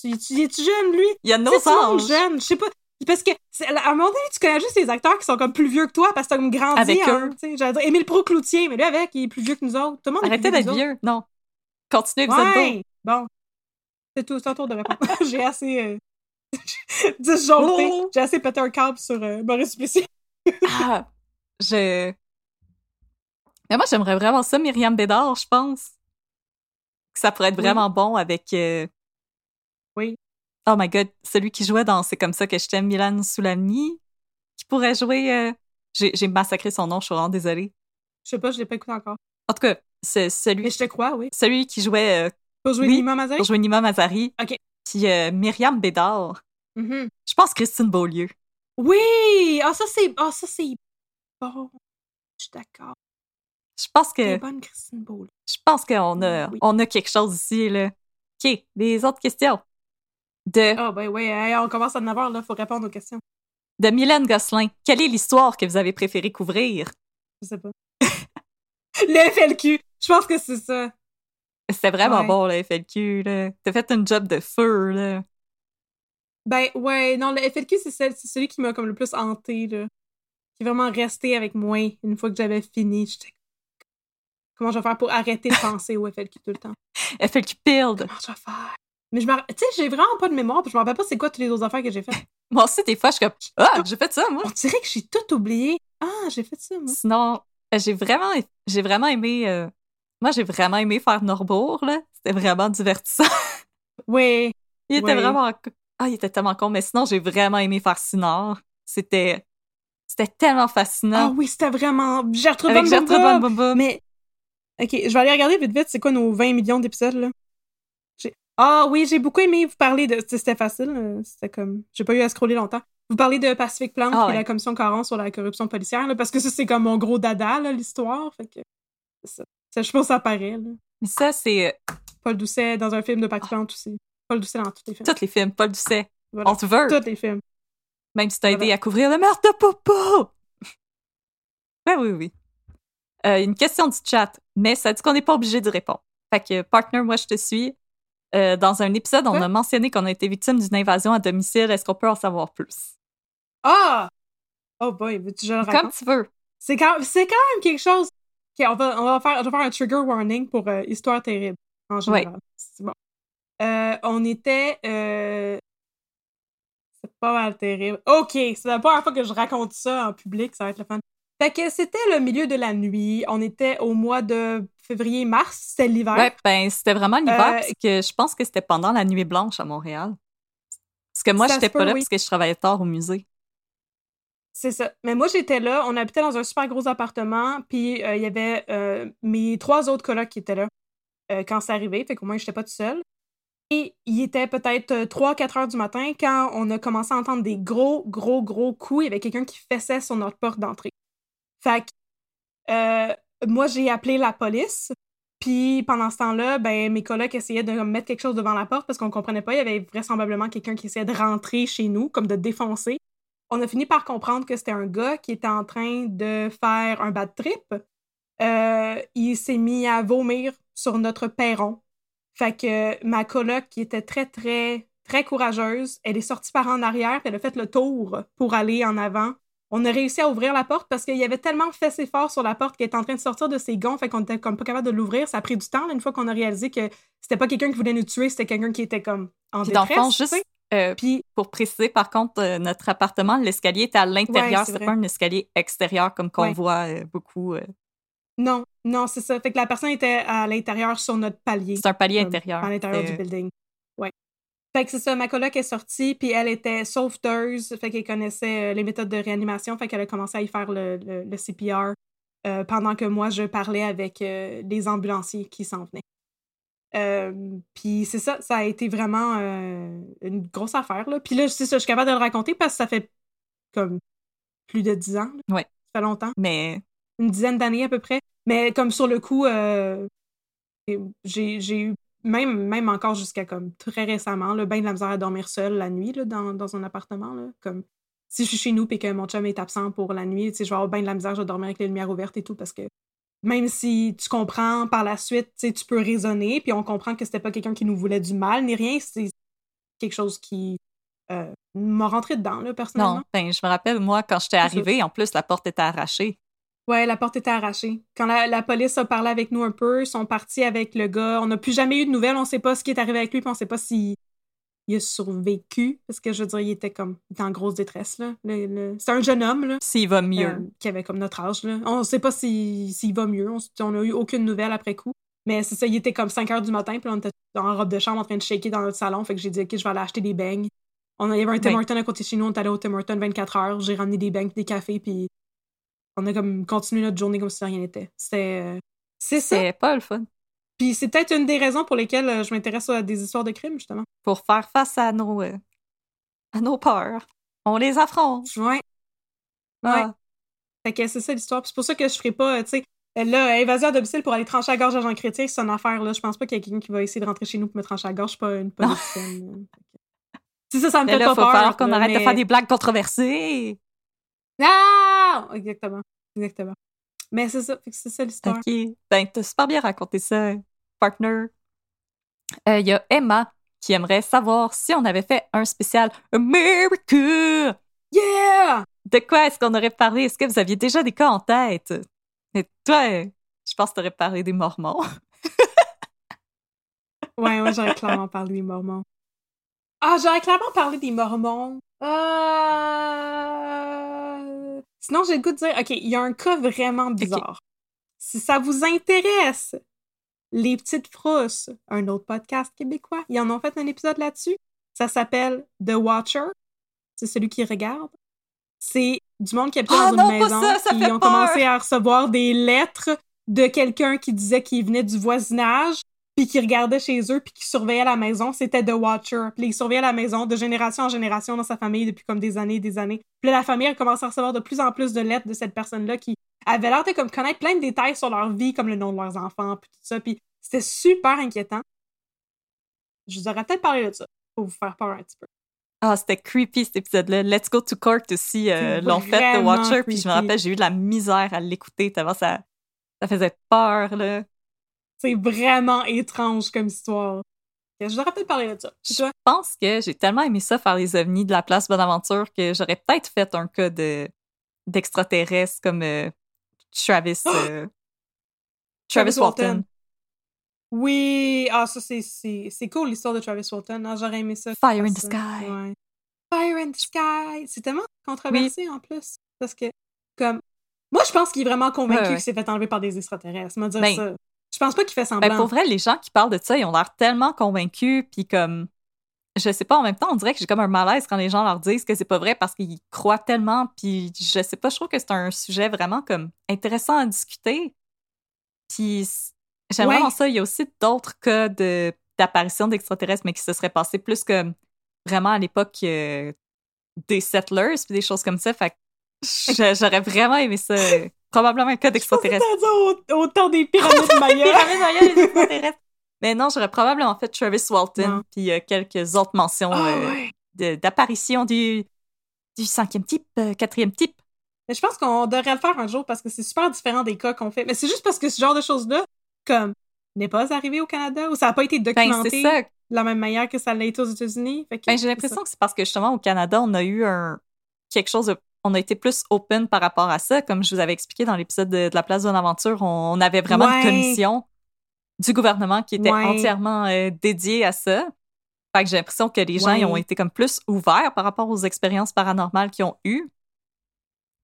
tu, tu, es-tu jeune, lui? Il y a nos monde jeune, je sais pas. Parce que, à un moment donné, tu connais juste les acteurs qui sont comme plus vieux que toi parce que t'as comme grandi Avec hein, eux. tu sais, J'allais dire Émile Procloutier, mais lui, avec, il est plus vieux que nous autres. Tout le monde est Arrêtez d'être vieux. Non. Continuez, vous êtes. Ouais, bon. C'est tout, c'est un tour de réponse. J'ai assez. euh, disjoncté. Oh. J'ai assez pété un câble sur euh, Maurice Duplessis. Ah, je. Mais moi, j'aimerais vraiment ça, Myriam Bédard, je pense. Que ça pourrait être Oui. vraiment bon avec. euh, Oui. Oh my god, celui qui jouait dans C'est comme ça que je t'aime, Milan Soulami, qui pourrait jouer. euh, J'ai massacré son nom, je suis vraiment désolée. Je sais pas, je l'ai pas écouté encore. En tout cas, c'est celui, Mais je te crois, oui. celui qui jouait euh, Pour jouer Oui, Nima Mazari? pour jouer Nima Mazari. Ok. Puis euh, Myriam Bédard. Mhm. Je pense Christine Beaulieu. Oui! Ah, ça, c'est... Ah, ça, c'est bon. Je suis d'accord. Je pense C'est que bonne, Christine Ball. je pense qu'on a, Oui. on a quelque chose ici, là. OK, les autres questions. De, Ah, ben oui, hey, on commence à en avoir, là. Faut répondre aux questions. de Mylène Gosselin. Quelle est l'histoire que vous avez préféré couvrir? Je sais pas. le FLQ! Je pense que c'est ça. C'était vraiment Ouais. bon, le FLQ, là. T'as fait une job de feu, là. Ben, ouais, non, le FLQ, c'est c'est celui qui m'a comme le plus hanté, là. Qui est vraiment resté avec moi une fois que j'avais fini. J'étais. Comment je vais faire pour arrêter de penser au FLQ tout le temps? FLQ Build. Comment je vais faire? Mais je me. Tu sais, j'ai vraiment pas de mémoire, puis je me rappelle pas c'est quoi toutes les autres affaires que j'ai faites. Moi aussi, des fois, je suis comme, ah, j'ai fait ça, moi. On dirait que j'ai tout oublié. Ah, j'ai fait ça, moi. Sinon, euh, j'ai vraiment, j'ai vraiment aimé. euh, Moi, j'ai vraiment aimé faire Norbourg, là. C'était vraiment divertissant. Ouais. Il était vraiment. Ah, il était tellement con. Mais sinon, j'ai vraiment aimé faire Sinard. C'était. C'était tellement Ah fascinant. oui, c'était vraiment. Gertrude Avec Van Gertrude Van Boom. Mais. Ok, je vais aller regarder vite vite, c'est quoi nos 20 millions d'épisodes, là? Ah oui, j'ai beaucoup aimé vous parler de. C'était facile, euh, c'était comme. J'ai pas eu à scroller longtemps. Vous parlez de Pacific Plan, Ah ouais. la commission Caron sur la corruption policière, là, parce que ça, c'est comme mon gros dada, là, l'histoire. Fait que. Ça. Ça, je pense que ça paraît, là. Mais ça, c'est euh, Paul Doucet dans un film de Patrick Plante aussi. Paul Doucet dans tous les films. tous les films. Paul Doucet. Voilà. On te veut. Tous les films. Même si t'as aidé à couvrir le meurtre de Popo. Ben oui, oui. Euh, une question du chat, mais ça dit qu'on n'est pas obligé d'y répondre. Fait que, partner, moi, je te suis. Euh, dans un épisode, on a mentionné qu'on a été victime d'une invasion à domicile. Est-ce qu'on peut en savoir plus? Ah! Oh boy, veux-tu que je le Comme tu veux. C'est quand, c'est quand même quelque chose. Ok, on va, on va faire, je vais faire un trigger warning pour euh, Histoire terrible, en général. C'est bon. Euh, on était. euh, C'est pas mal terrible. Ok, c'est la première fois que je raconte ça en public, ça va être le fun. Fait que c'était le milieu de la nuit. On était au mois de février-mars, c'était l'hiver. Ouais, ben, c'était vraiment l'hiver, Euh, parce que je pense que c'était pendant la nuit blanche à Montréal. Parce que moi, j'étais pas là oui. parce que je travaillais tard au musée. C'est ça. Mais moi, j'étais là. On habitait dans un super gros appartement. Puis euh, il y avait euh, mes trois autres colocs qui étaient là euh, quand c'est arrivé. Fait qu'au moins, j'étais pas toute seule. Et il était peut-être 3-4 heures du matin quand on a commencé à entendre des gros, gros, gros coups. Il y avait quelqu'un qui fessait sur notre porte d'entrée. Fait que euh, moi, j'ai appelé la police. Puis pendant ce temps-là, ben, mes colocs essayaient de mettre quelque chose devant la porte parce qu'on comprenait pas. Il y avait vraisemblablement quelqu'un qui essayait de rentrer chez nous, comme de défoncer. On a fini par comprendre que c'était un gars qui était en train de faire un bad trip. Euh, il s'est mis à vomir sur notre perron. Fait que ma coloc, qui était très, très, très courageuse, elle est sortie par en arrière, elle a fait le tour pour aller en avant. On a réussi à ouvrir la porte parce qu'il y avait tellement fessé fort sur la porte qu'elle était en train de sortir de ses gonds, fait qu'on était comme pas capable de l'ouvrir. Ça a pris du temps, là, une fois qu'on a réalisé que c'était pas quelqu'un qui voulait nous tuer, c'était quelqu'un qui était comme en Puis dans le détresse. fond, juste euh, Puis pour préciser, par contre, euh, notre appartement, l'escalier était à l'intérieur. Ouais, c'est pas un escalier extérieur comme qu'on Ouais. voit euh, beaucoup. non, non, c'est ça. Fait que la personne était à l'intérieur sur notre palier. c'est un palier intérieur. À l'intérieur du building. Fait que c'est ça, ma coloc est sortie, puis elle était sauveteuse, fait qu'elle connaissait euh, les méthodes de réanimation, fait qu'elle a commencé à y faire le, le- le CPR euh, pendant que moi, je parlais avec euh, les ambulanciers qui s'en venaient. Euh, puis c'est ça, ça a été vraiment une grosse affaire. Là. Puis là, c'est ça, je suis capable de le raconter parce que ça fait comme plus de dix ans. là. Ouais. Ça fait longtemps Mais une dizaine d'années à peu près. Mais comme sur le coup, j'ai eu, même, même encore jusqu'à comme très récemment, là, ben de la misère à dormir seule la nuit là, dans, dans un appartement. Là, comme si je suis chez nous et que mon chum est absent pour la nuit, je vais avoir ben de la misère, je vais dormir avec les lumières ouvertes et tout parce que même si tu comprends par la suite, tu peux raisonner, puis on comprend que c'était pas quelqu'un qui nous voulait du mal ni rien, c'est quelque chose qui euh, m'a rentré dedans, là, personnellement. non, ben, je me rappelle, moi, quand j'étais arrivée, en plus, la porte était arrachée. Ouais, la porte était arrachée. Quand la, la police a parlé avec nous un peu, ils sont partis avec le gars. On n'a plus jamais eu de nouvelles. On sait pas ce qui est arrivé avec lui, puis on sait pas si il a survécu, parce que je veux dire, il était comme, il était en grosse détresse, là. Le- le- C'est un jeune homme, là. S'il va mieux. euh, qui avait comme notre âge. Là. On ne sait pas s'il s'il va mieux. On, s- on a eu aucune nouvelle après coup. Mais c'est ça, il était comme 5 heures du matin, puis on était en robe de chambre en train de shaker dans notre salon. Fait que j'ai dit, OK, je vais aller acheter des beignes. On, il y avait un Tim. Hortons à côté de chez nous, on est allé au Tim Hortons 24 heures. J'ai ramené des beignes, des cafés, puis on a comme continué notre journée comme si rien n'était. C'était. euh, C'est ça. C'est pas le fun. Puis c'est peut-être une des raisons pour lesquelles euh, je m'intéresse à des histoires de crimes, justement. Pour faire face à nos, euh, à nos peurs. On les affronte. Ouais. Ah. Fait que c'est ça l'histoire. C'est pour ça que je ferai pas, tu sais, là, évasion à domicile pour aller trancher la gorge à Jean Chrétien, c'est une affaire, là. Je pense pas qu'il y a quelqu'un qui va essayer de rentrer chez nous pour me trancher la gorge. Je suis pas une politicienne. Si ça, ça me Mais fait là, pas faut peur. falloir qu'on arrête de faire des blagues controversées. Ah! Exactement. Exactement. Mais c'est ça. C'est ça l'histoire. OK. Ben, t'as super bien raconté ça, partner. Euh, Il y a Emma qui aimerait savoir si on avait fait un spécial America. Yeah! De quoi est-ce qu'on aurait parlé? Est-ce que vous aviez déjà des cas en tête? Et toi, euh, je pense que t'aurais parlé des Mormons. Ouais, ouais, j'aurais clairement parlé des Mormons. Ah, j'aurais clairement parlé des Mormons. Euh... Sinon, j'ai le goût de dire, OK, il y a un cas vraiment bizarre. Si ça vous intéresse, Les Petites Frousses, un autre podcast québécois, ils en ont fait un épisode là-dessus. Ça s'appelle The Watcher. C'est celui qui regarde. C'est du monde qui habite Ah dans non, une maison. ça, ça qui fait ont peur. commencé à recevoir des lettres de quelqu'un qui disait qu'il venait du voisinage, puis qui regardait chez eux, puis qui surveillait la maison. C'était The Watcher. Puis il surveillait la maison de génération en génération dans sa famille depuis comme des années et des années. Puis là, la famille a commencé à recevoir de plus en plus de lettres de cette personne-là qui avait l'air de comme connaître plein de détails sur leur vie, comme le nom de leurs enfants, puis tout ça. Puis c'était super inquiétant. Je vous aurais peut-être parlé de ça pour vous faire peur un petit peu. Ah, c'était creepy cet épisode-là. Let's Go to Court aussi euh, l'ont fait, The Watcher. Puis je me rappelle, j'ai eu de la misère à l'écouter tellement ça, ça faisait peur, là. C'est vraiment étrange comme histoire. Je aurais peut-être parlé de ça. Je pense que j'ai tellement aimé ça faire les ovnis de la place Bonaventure que j'aurais peut-être fait un cas de d'extraterrestres comme euh, Travis euh, Travis Walton. Oui, ah, ça, c'est- c'est c'est cool l'histoire de Travis Walton. Ah, J'aurais aimé ça. Fire in the ça. sky. Ouais. Fire in the sky. C'est tellement controversé en plus. Parce que, comme. Moi, je pense qu'il est vraiment convaincu Ouais, ouais. qu'il s'est fait enlever par des extraterrestres. Dire Ben, ça. Je pense pas qu'il fait semblant. Ben, pour vrai, les gens qui parlent de ça, ils ont l'air tellement convaincus, puis comme, je sais pas, en même temps, on dirait que j'ai comme un malaise quand les gens leur disent que c'est pas vrai parce qu'ils croient tellement, puis je sais pas, je trouve que c'est un sujet vraiment comme intéressant à discuter. Puis j'aime Ouais. vraiment ça. Il y a aussi d'autres cas de d'apparition d'extraterrestres, mais qui se seraient passés plus comme vraiment à l'époque euh, des settlers, puis des choses comme ça. Fait que j'aurais vraiment aimé ça. Probablement un cas d'extraterrestre. au, au temps des pyramides Maya. Pyramide Maya, les extraterrestres. Mais non, j'aurais probablement fait Travis Walton, puis euh, quelques autres mentions Ah, euh, ouais. d'apparition du, du cinquième type, euh, quatrième type. Mais je pense qu'on devrait le faire un jour parce que c'est super différent des cas qu'on fait. Mais c'est juste parce que ce genre de choses-là, comme, n'est pas arrivé au Canada ou ça n'a pas été Ben, documenté de la même manière que ça l'a été aux États-Unis. Ben, j'ai l'impression que c'est parce que justement, au Canada, on a eu un quelque chose de. On a été plus open par rapport à ça. Comme je vous avais expliqué dans l'épisode de, de La place de l'aventure, on, on avait vraiment Ouais. une commission du gouvernement qui était Ouais. entièrement euh, dédiée à ça. Fait que j'ai l'impression que les gens Ouais. ils ont été comme plus ouverts par rapport aux expériences paranormales qu'ils ont eues.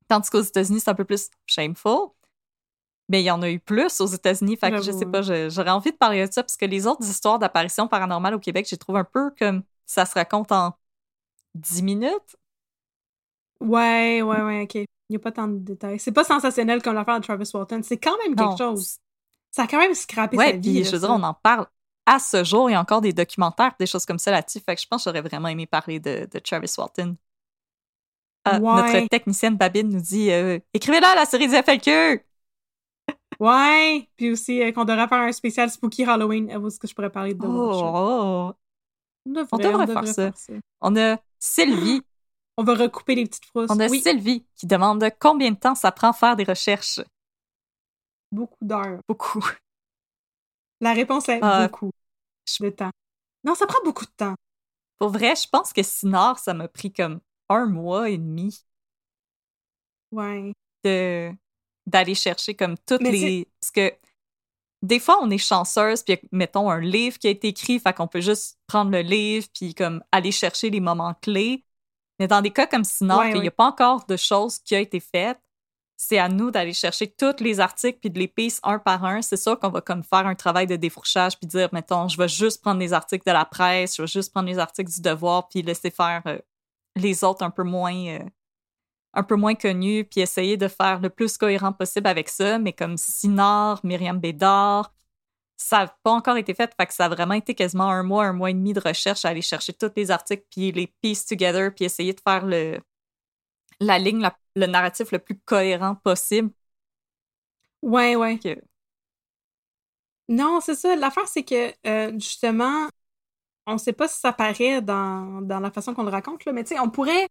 Tandis qu'aux États-Unis, c'est un peu plus shameful. Mais il y en a eu plus aux États-Unis. Fait que je sais pas, j'aurais envie de parler de ça parce que les autres histoires d'apparitions paranormales au Québec, j'ai trouvé un peu comme ça se raconte en 10 minutes. Ouais, ouais, ouais, ok. Il n'y a pas tant de détails. C'est pas sensationnel comme l'affaire de Travis Walton. C'est quand même quelque Non. chose. Ça a quand même scrappé Ouais, sa vie. puis je veux dire, ça. on en parle à ce jour. Il y a encore des documentaires, des choses comme ça là-dessus. Fait que je pense que j'aurais vraiment aimé parler de, de Travis Walton. Ouais. Notre technicienne Babine nous dit euh, Écrivez-la la série des FLQ! Ouais, puis aussi euh, qu'on devrait faire un spécial Spooky Halloween. Avoue ce que je pourrais parler de. Oh, oh. On devrait, on devrait faire ça. On a Sylvie. On va recouper les petites frousses. On a oui, Sylvie qui demande combien de temps ça prend faire des recherches? beaucoup d'heures. Beaucoup. La réponse est Ah. beaucoup de temps. Non, ça prend beaucoup de temps. Pour vrai, je pense que Sinard, ça m'a pris comme un mois et demi Ouais. de d'aller chercher comme toutes Mais les parce que des fois, on est chanceuse, puis mettons un livre qui a été écrit, fait qu'on peut juste prendre le livre, puis comme aller chercher les moments clés. Mais dans des cas comme sinon, Ouais, qu'il n'y a pas encore de choses qui a été faites, c'est à nous d'aller chercher tous les articles puis de les piece un par un. C'est sûr qu'on va comme faire un travail de défrouchage puis dire, mettons, je vais juste prendre les articles de la presse, je vais juste prendre les articles du devoir puis laisser faire euh, les autres un peu moins euh, un peu moins connus puis essayer de faire le plus cohérent possible avec ça. Mais comme Sinard, Myriam Bédard, ça n'a pas encore été fait, fait que ça a vraiment été quasiment un mois, un mois et demi de recherche à aller chercher tous les articles puis les piece together puis essayer de faire le la ligne, la- le narratif le plus cohérent possible. Ouais, ouais. Que- Non, c'est ça. L'affaire, c'est que, euh, justement, on sait pas si ça paraît dans, dans la façon qu'on le raconte, là, mais tu sais, on pourrait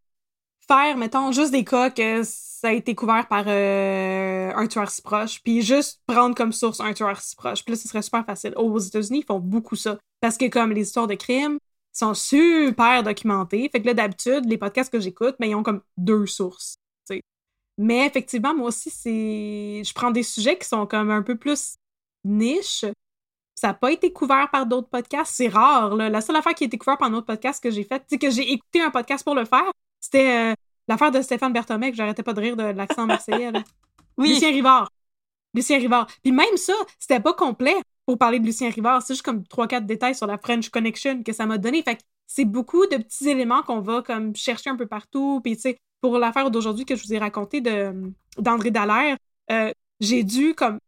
faire, mettons, juste des cas que ça a été couvert par euh, un tueur si proche, puis juste prendre comme source un tueur si proche. Puis là, ce serait super facile. Aux États-Unis, ils font beaucoup ça. Parce que, comme les histoires de crimes sont super documentées, fait que là, d'habitude, les podcasts que j'écoute, ben, ils ont comme deux sources. Mais effectivement, moi aussi, c'est. Je prends des sujets qui sont comme un peu plus niche. Ça n'a pas été couvert par d'autres podcasts. C'est rare. Là. La seule affaire qui a été couverte par un autre podcast que j'ai fait, c'est que j'ai écouté un podcast pour le faire, c'était euh, l'affaire de Stéphane Berthomé, que j'arrêtais pas de rire de l'accent marseillais. là. Oui, Lucien Rivard. Lucien Rivard. Puis même ça, c'était pas complet pour parler de Lucien Rivard. C'est juste comme 3-4 détails sur la French Connection que ça m'a donné. Fait que c'est beaucoup de petits éléments qu'on va comme chercher un peu partout. Puis tu sais, pour l'affaire d'aujourd'hui que je vous ai raconté d'André Dallaire, euh, j'ai dû comme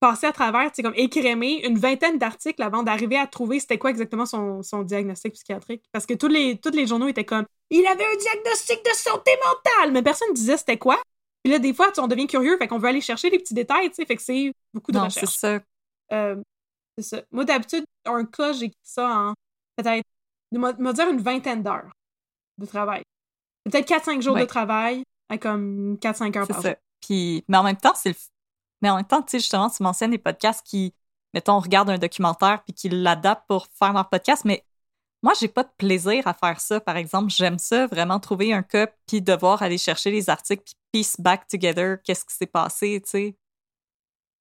passer à travers, tu sais, comme écrémer une vingtaine d'articles avant d'arriver à trouver c'était quoi exactement son, son diagnostic psychiatrique. Parce que tous les, tous les journaux étaient comme il avait un diagnostic de santé mentale, mais personne ne disait c'était quoi. Puis là, des fois, on devient curieux, fait qu'on veut aller chercher les petits détails, tu sais, fait que c'est beaucoup de non, c'est ça. Euh, c'est ça. Moi, d'habitude, un cas, j'écris ça en peut-être, me dire une vingtaine d'heures de travail. Peut-être 4-5 jours Ouais. de travail à comme 4-5 heures C'est par ça. jour. Puis, mais en même temps, c'est le. Mais en même temps, tu sais, justement, tu mentionnes des podcasts qui, mettons, on regarde un documentaire puis qui l'adaptent pour faire leur podcast, mais moi, j'ai pas de plaisir à faire ça, par exemple. J'aime ça, vraiment trouver un cas puis devoir aller chercher les articles puis piece back together, qu'est-ce qui s'est passé, tu sais.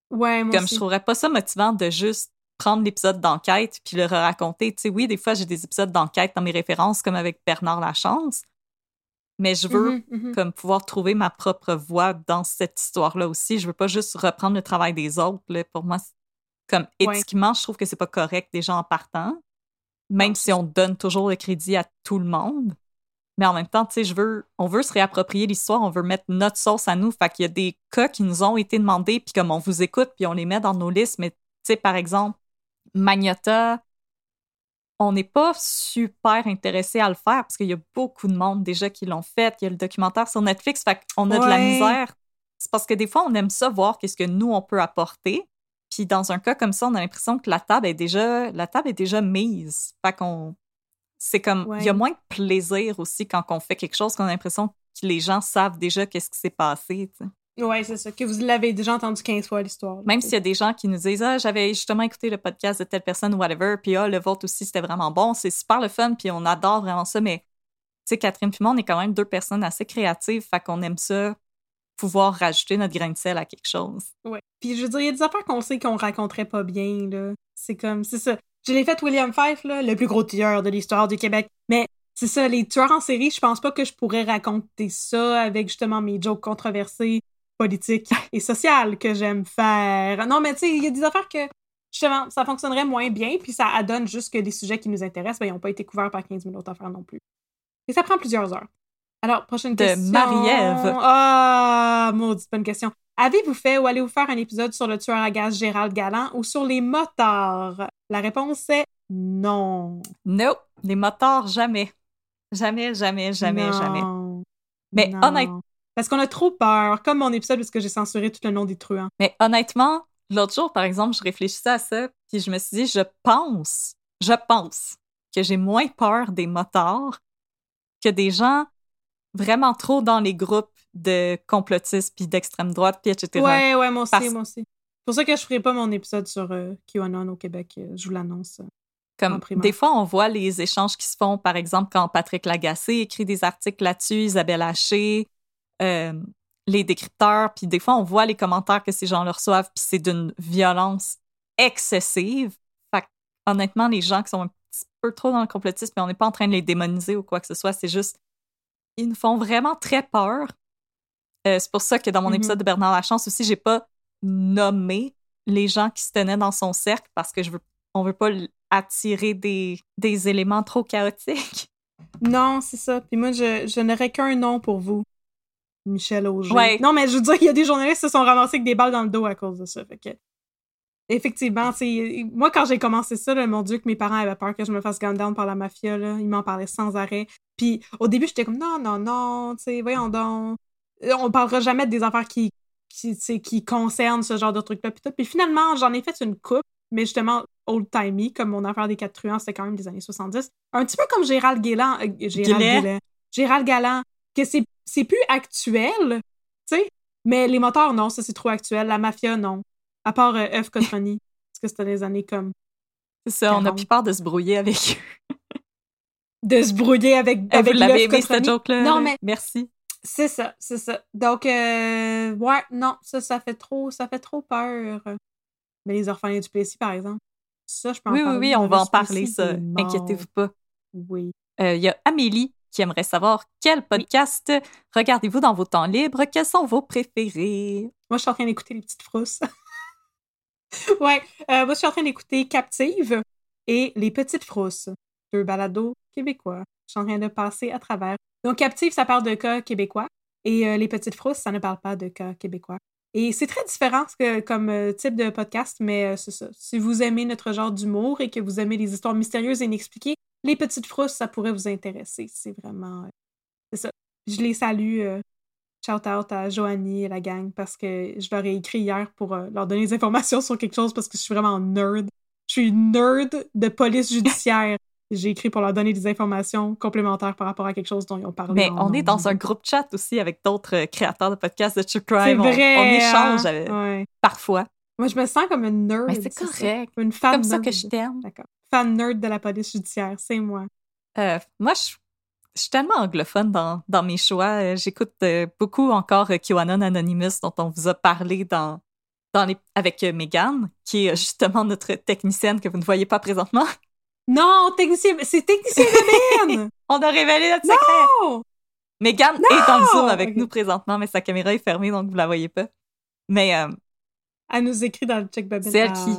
Ouais, moi Comme aussi. je trouverais pas ça motivant de juste prendre l'épisode d'enquête puis le raconter. Tu sais, oui, des fois, j'ai des épisodes d'enquête dans mes références, comme avec Bernard Lachance, mais je veux Mhm, mhm. comme pouvoir trouver ma propre voix dans cette histoire-là aussi. Je veux pas juste reprendre le travail des autres. Là. Pour moi, comme Ouais. éthiquement, je trouve que c'est pas correct déjà en partant, même Non, si on donne toujours le crédit à tout le monde. Mais en même temps, tu sais, je veux, on veut se réapproprier l'histoire, on veut mettre notre sauce à nous. Fait qu'il y a des cas qui nous ont été demandés, puis comme on vous écoute, puis on les met dans nos listes. Mais tu sais, par exemple, Magnota, on n'est pas super intéressé à le faire parce qu'il y a beaucoup de monde déjà qui l'ont fait. Il y a le documentaire sur Netflix. Fait qu'on a de la misère. C'est parce que des fois, on aime ça voir qu'est-ce que nous, on peut apporter. Puis dans un cas comme ça, on a l'impression que la table est déjà, la table est déjà mise. Fait qu'on, c'est comme, il y a moins de plaisir aussi quand on fait quelque chose qu'on a l'impression que les gens savent déjà qu'est-ce qui s'est passé. Ouais, c'est ça. Que vous l'avez déjà entendu 15 fois l'histoire. Même s'il y a des gens qui nous disent Ah, j'avais justement écouté le podcast de telle personne ou whatever, puis ah, le vôtre aussi, c'était vraiment bon. C'est super le fun, puis on adore vraiment ça. Mais, tu sais, Catherine puis moi, on est quand même deux personnes assez créatives, fait qu'on aime ça, pouvoir rajouter notre grain de sel à quelque chose. Ouais. Puis je veux dire, il y a des affaires qu'on sait qu'on raconterait pas bien, là. C'est comme, c'est ça. Je l'ai fait William Fife, là, le plus gros tueur de l'histoire du Québec. Mais c'est ça, les tueurs en série, je pense pas que je pourrais raconter ça avec justement mes jokes controversés, politiques et sociales que j'aime faire. Non, mais tu sais, il y a des affaires que, justement, ça fonctionnerait moins bien, puis ça adonne juste que les sujets qui nous intéressent, ben, ils n'ont pas été couverts par 15 000 autres affaires non plus. Et ça prend plusieurs heures. Alors, prochaine De question. Marie-Ève. Ah, maudite bonne question. Avez-vous fait ou allez-vous faire un épisode sur le tueur à gaz Gérald Galland ou sur les motards? La réponse est non. Non, les motards, jamais. Jamais, jamais, jamais, Non. jamais. Mais honnêtement, Parce qu'on a trop peur, comme mon épisode parce que j'ai censuré tout le nom des truands. Mais honnêtement, l'autre jour, par exemple, je réfléchissais à ça, puis je me suis dit, je pense, je pense que j'ai moins peur des motards que des gens vraiment trop dans les groupes de complotistes, puis d'extrême droite, puis etc. Ouais, ouais, moi aussi, Parce- moi aussi. C'est pour ça que je ferai pas mon épisode sur euh, QAnon au Québec. euh, Je vous l'annonce. en Comme des fois, on voit les échanges qui se font, par exemple, quand Patrick Lagacé écrit des articles là-dessus, Isabelle Haché, euh, les décrypteurs, puis des fois, on voit les commentaires que ces gens-là reçoivent, puis c'est d'une violence excessive. Fait honnêtement, les gens qui sont un petit peu trop dans le complotisme, on n'est pas en train de les démoniser ou quoi que ce soit, c'est juste. Ils nous font vraiment très peur. Euh, c'est pour ça que dans mon Mhm. épisode de Bernard Lachance aussi, j'ai pas nommé les gens qui se tenaient dans son cercle parce que je veux, on veut pas attirer des, des éléments trop chaotiques. Non, c'est ça. Puis moi, je, je n'aurais qu'un nom pour vous. Michel Auger. Ouais. Non, mais je veux dire, il y a des journalistes qui se sont ramassés avec des balles dans le dos à cause de ça. Fait que, effectivement, c'est moi, quand j'ai commencé ça, là, mon Dieu, que mes parents avaient peur que je me fasse gun down par la mafia, là, ils m'en parlaient sans arrêt. Puis au début, j'étais comme, non, non, non, tu sais, voyons donc. Euh, On parlera jamais des affaires qui, qui, qui concernent ce genre de trucs-là. Puis, finalement, j'en ai fait une coupe, mais justement, old-timey, comme mon affaire des quatre truands, c'était quand même des années 70. Un petit peu comme Gérald Galland. euh, Gérald. Gérald Galland, que c'est c'est plus actuel, tu sais. Mais les moteurs, non, ça c'est trop actuel. La mafia, non. À part euh, F. Cotroni, parce que c'était les années comme C'est ça, on a 40. plus peur de se brouiller avec eux. de se brouiller avec, Eh, avec vous l'avez aimé, cette joke-là? Non, mais Merci. c'est ça, c'est ça. Donc, euh, ouais, non, ça, ça fait trop, ça fait trop peur. Mais les orphelins du Plessis, par exemple, ça, je peux en Oui, oui, parler. oui, on va en parler, ça. Inquiétez-vous pas. Oui. Euh, Il y a Amélie qui aimerait savoir quel podcast regardez-vous dans vos temps libres? Quels sont vos préférés? Moi, je suis en train d'écouter les petites frousses. ouais, euh, moi, je suis en train d'écouter Captive et Les Petites Frousses, deux balados québécois. Je suis en train de passer à travers. Donc, Captive, ça parle de cas québécois et euh, Les Petites Frousses, ça ne parle pas de cas québécois. Et c'est très différent que- comme euh, type de podcast, mais euh, c'est ça. Si vous aimez notre genre d'humour et que vous aimez les histoires mystérieuses et inexpliquées, Les Petites Frousses, ça pourrait vous intéresser. C'est vraiment... euh, c'est ça. Je les salue. euh, Shout out à Joanie et la gang parce que je leur ai écrit hier pour euh, leur donner des informations sur quelque chose parce que je suis vraiment nerd. Je suis nerd de police judiciaire. J'ai écrit pour leur donner des informations complémentaires par rapport à quelque chose dont ils ont parlé. Mais on est dans un groupe chat aussi avec d'autres créateurs de podcasts de True C'est Crime. On- vrai. On, échange hein? avec- Ouais. parfois. Moi, je me sens comme une nerd. Mais c'est ça. correct. Une fan Comme ça nerd. que je t'aime. D'accord. Fan nerd de la police judiciaire, c'est moi. Euh, moi, je, je suis tellement anglophone dans, dans mes choix. Euh, J'écoute euh, beaucoup encore QAnon Anonymous, dont on vous a parlé dans, dans les, avec Megan, qui est justement notre technicienne que vous ne voyez pas présentement. Non, technicien, c'est technicien de! On a révélé notre secret. Megan est dans le Zoom avec nous présentement, mais sa caméra est fermée, donc vous la voyez pas. Mais euh, Elle nous écrit dans le check Babine. C'est elle Ah. qui-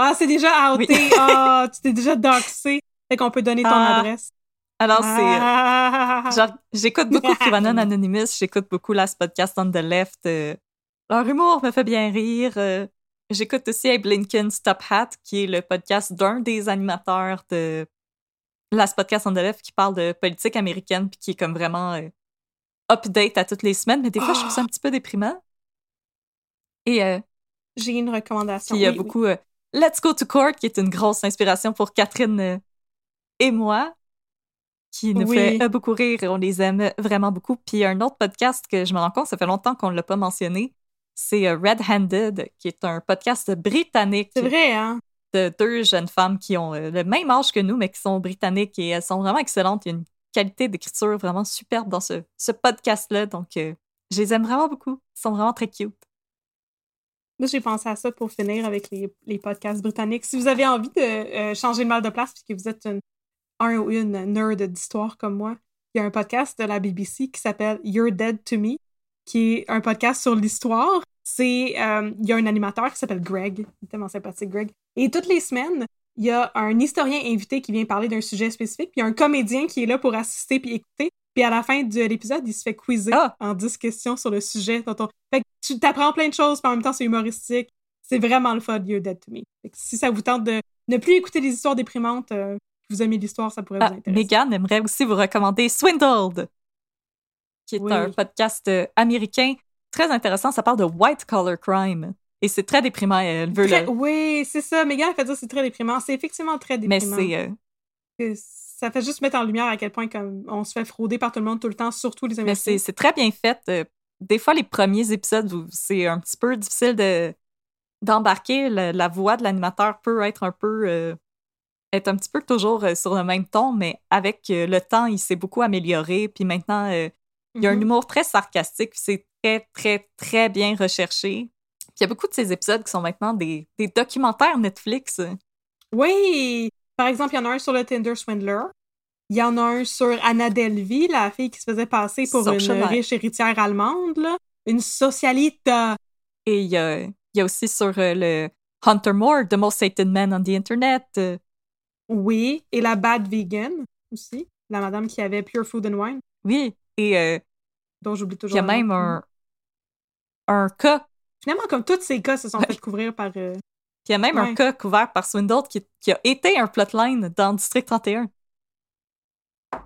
Ah, c'est déjà outé. Oui. Ah, tu t'es déjà doxé. Fait qu'on peut donner ton Ah. adresse. alors, c'est. euh, Ah. Genre, j'écoute beaucoup QAnon Anonymous, j'écoute beaucoup Last Podcast on the Left. euh, leur humour me fait bien rire. euh, j'écoute aussi Abe Lincoln's Top Hat, qui est le podcast d'un des animateurs de Last Podcast on the Left qui parle de politique américaine puis qui est comme vraiment update à toutes les semaines. Mais des fois, je trouve ça un petit peu déprimant. Et J'ai une recommandation. puis il y a Oui, beaucoup Let's Go to Court, qui est une grosse inspiration pour Catherine euh, et moi, qui nous Oui. fait euh, beaucoup rire on les aime vraiment beaucoup. Puis un autre podcast que je me rends compte, ça fait longtemps qu'on ne l'a pas mentionné, c'est euh, Red Handed, qui est un podcast britannique C'est vrai, hein? de deux jeunes femmes qui ont euh, le même âge que nous, mais qui sont britanniques et elles sont vraiment excellentes. Il y a une qualité d'écriture vraiment superbe dans ce, ce podcast-là. Donc, euh, je les aime vraiment beaucoup. Ils sont vraiment très cute. Moi, j'ai pensé à ça pour finir avec les, podcasts britanniques. Si vous avez envie de euh, changer de mal de place puisque vous êtes une, un ou une nerd d'histoire comme moi, il y a un podcast de la BBC qui s'appelle You're Dead to Me, qui est un podcast sur l'histoire. C'est, euh, il y a un animateur qui s'appelle Greg, il est tellement sympathique, Greg. Et toutes les semaines, il y a un historien invité qui vient parler d'un sujet spécifique, puis il y a un comédien qui est là pour assister puis écouter. Puis à la fin de l'épisode, il se fait quizer Ah! en 10 questions sur le sujet. Fait que tu t'apprends plein de choses, puis en même temps, c'est humoristique. C'est vraiment le fun, You're Dead to Me. Fait que si ça vous tente de ne plus écouter des histoires déprimantes, euh, que vous aimez l'histoire, ça pourrait Ah, vous intéresser. Megan aimerait aussi vous recommander Swindled, qui est Oui. un podcast euh, américain très intéressant. Ça parle de white collar crime. Et c'est très déprimant. Elle veut Très- le... Oui, c'est ça. Megan a fait dire que c'est très déprimant. C'est effectivement très Mais déprimant. c'est. euh, Ça fait juste mettre en lumière à quel point comme on se fait frauder par tout le monde tout le temps, surtout les Mais Américains. c'est c'est très bien fait. Euh, Des fois, les premiers épisodes, c'est un petit peu difficile de d'embarquer. La, la voix de l'animateur peut être un peu euh, être un petit peu toujours euh, sur le même ton, mais avec le temps, il s'est beaucoup amélioré. Puis maintenant, euh, il y a un Mhm. humour très sarcastique. puis C'est très, très, très bien recherché. il y a beaucoup de ces épisodes qui sont maintenant des, des documentaires Netflix. Oui! Par exemple, il y en a un sur le Tinder Swindler. Il y en a un sur Anna Delvey, la fille qui se faisait passer pour une riche héritière allemande, là. Une socialite. Et il y a, il y a aussi sur euh, le Hunter Moore, The Most Hated Man on the Internet. Oui. Et la Bad Vegan aussi. La madame qui avait Pure Food and Wine, oui, et euh, dont j'oublie il toujours. y a même nom. un, un cas, Finalement, comme tous ces cas se sont Ouais. fait couvrir par. euh, il y a même un cas couvert par Swindle qui, qui a été un plotline dans District 31.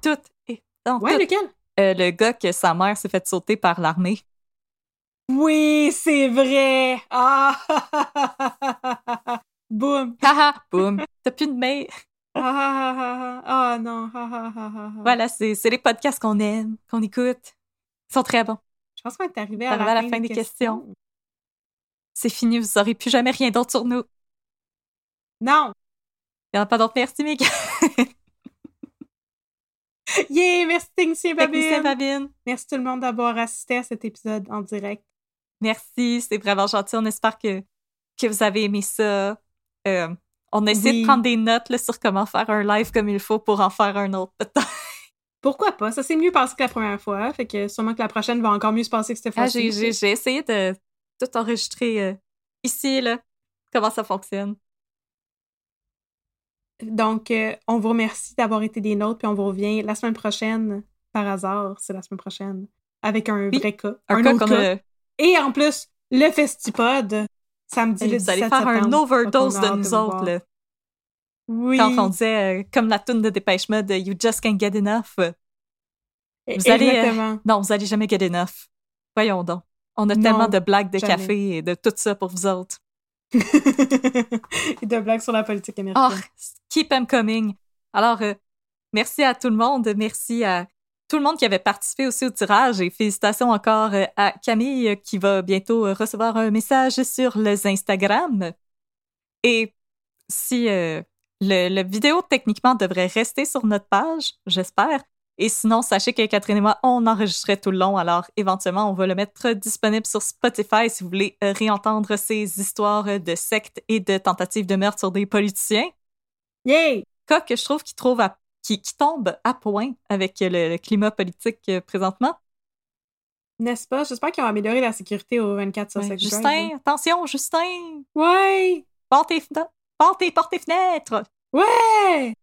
Tout. Et, dans Ouais, tout. lequel? Euh, le gars que sa mère s'est fait sauter par l'armée. Oui, c'est vrai! Ah! Boum! Boum. T'as plus de mail. Ah, non! Voilà, c'est les podcasts qu'on aime, qu'on écoute. Ils sont très bons. Je pense qu'on est arrivé à, la fin des questions. C'est fini, vous aurez plus jamais rien d'autre sur nous. Non! Il n'y en a pas d'autre. Merci, Mika. Yeah! Merci, Technicien Babine! Babine. Merci tout le monde d'avoir assisté à cet épisode en direct. Merci, c'est vraiment gentil. On espère que, que vous avez aimé ça. Euh, on a essayé Oui. de prendre des notes là, sur comment faire un live comme il faut pour en faire un autre. peut-être. Pourquoi pas? Ça s'est mieux passé que la première fois. Fait que sûrement que la prochaine va encore mieux se passer que cette Ah, fois-ci. j'ai essayé de tout enregistrer euh, ici, là, comment ça fonctionne. Donc, euh, on vous remercie d'avoir été des nôtres, puis on vous revient la semaine prochaine, par hasard, c'est la semaine prochaine, avec un Oui, vrai cas. Un, cas autre qu'on a. Et en plus, le Festipod, samedi le Vous allez 17 faire un overdose de nous vous autres, là. Oui. Quand on disait, euh, comme la tune de Dépêche Mode, de You just can't get enough. euh, E- vous allez, euh, Exactement. Non, vous allez jamais get enough. Voyons donc. On a Non, tellement de blagues de jamais. café et de tout ça pour vous autres. Et de blagues sur la politique Oh, américaine. Keep them coming. Alors, euh, merci à tout le monde. Merci à tout le monde qui avait participé aussi au tirage et félicitations encore euh, à Camille euh, qui va bientôt recevoir un message sur les Instagram. Et si le, le vidéo techniquement devrait rester sur notre page, j'espère. Et sinon, sachez que Catherine et moi, on enregistrait tout le long. Alors, éventuellement, on va le mettre disponible sur Spotify si vous voulez réentendre ces histoires de sectes et de tentatives de meurtre sur des politiciens Yay! cas que je trouve qui, trouve à- qui, qui tombe à point avec le, le climat politique euh, présentement. N'est-ce pas? J'espère qu'ils ont amélioré la sécurité au 24 sur Ouais, 7 Justin, attention, Justin! Ouais! Porte tes, porte tes portes et fenêtres! Ouais!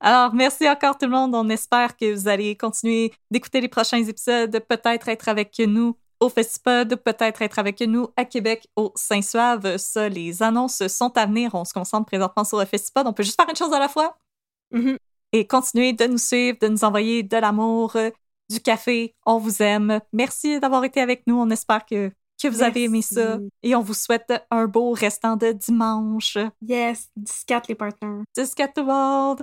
Alors, merci encore tout le monde. On espère que vous allez continuer d'écouter les prochains épisodes, peut-être être avec nous au Festipod, peut-être être avec nous à Québec au Saint-Suave. Ça, les annonces sont à venir. On se concentre présentement sur le Festipod. On peut juste faire une chose à la fois. Mhm. et continuez de nous suivre, de nous envoyer de l'amour, euh, du café. On vous aime. Merci d'avoir été avec nous. On espère que, que vous avez aimé ça. Et on vous souhaite un beau restant de dimanche. Yes! 14 les partenaires. Jusqu'à tout le monde!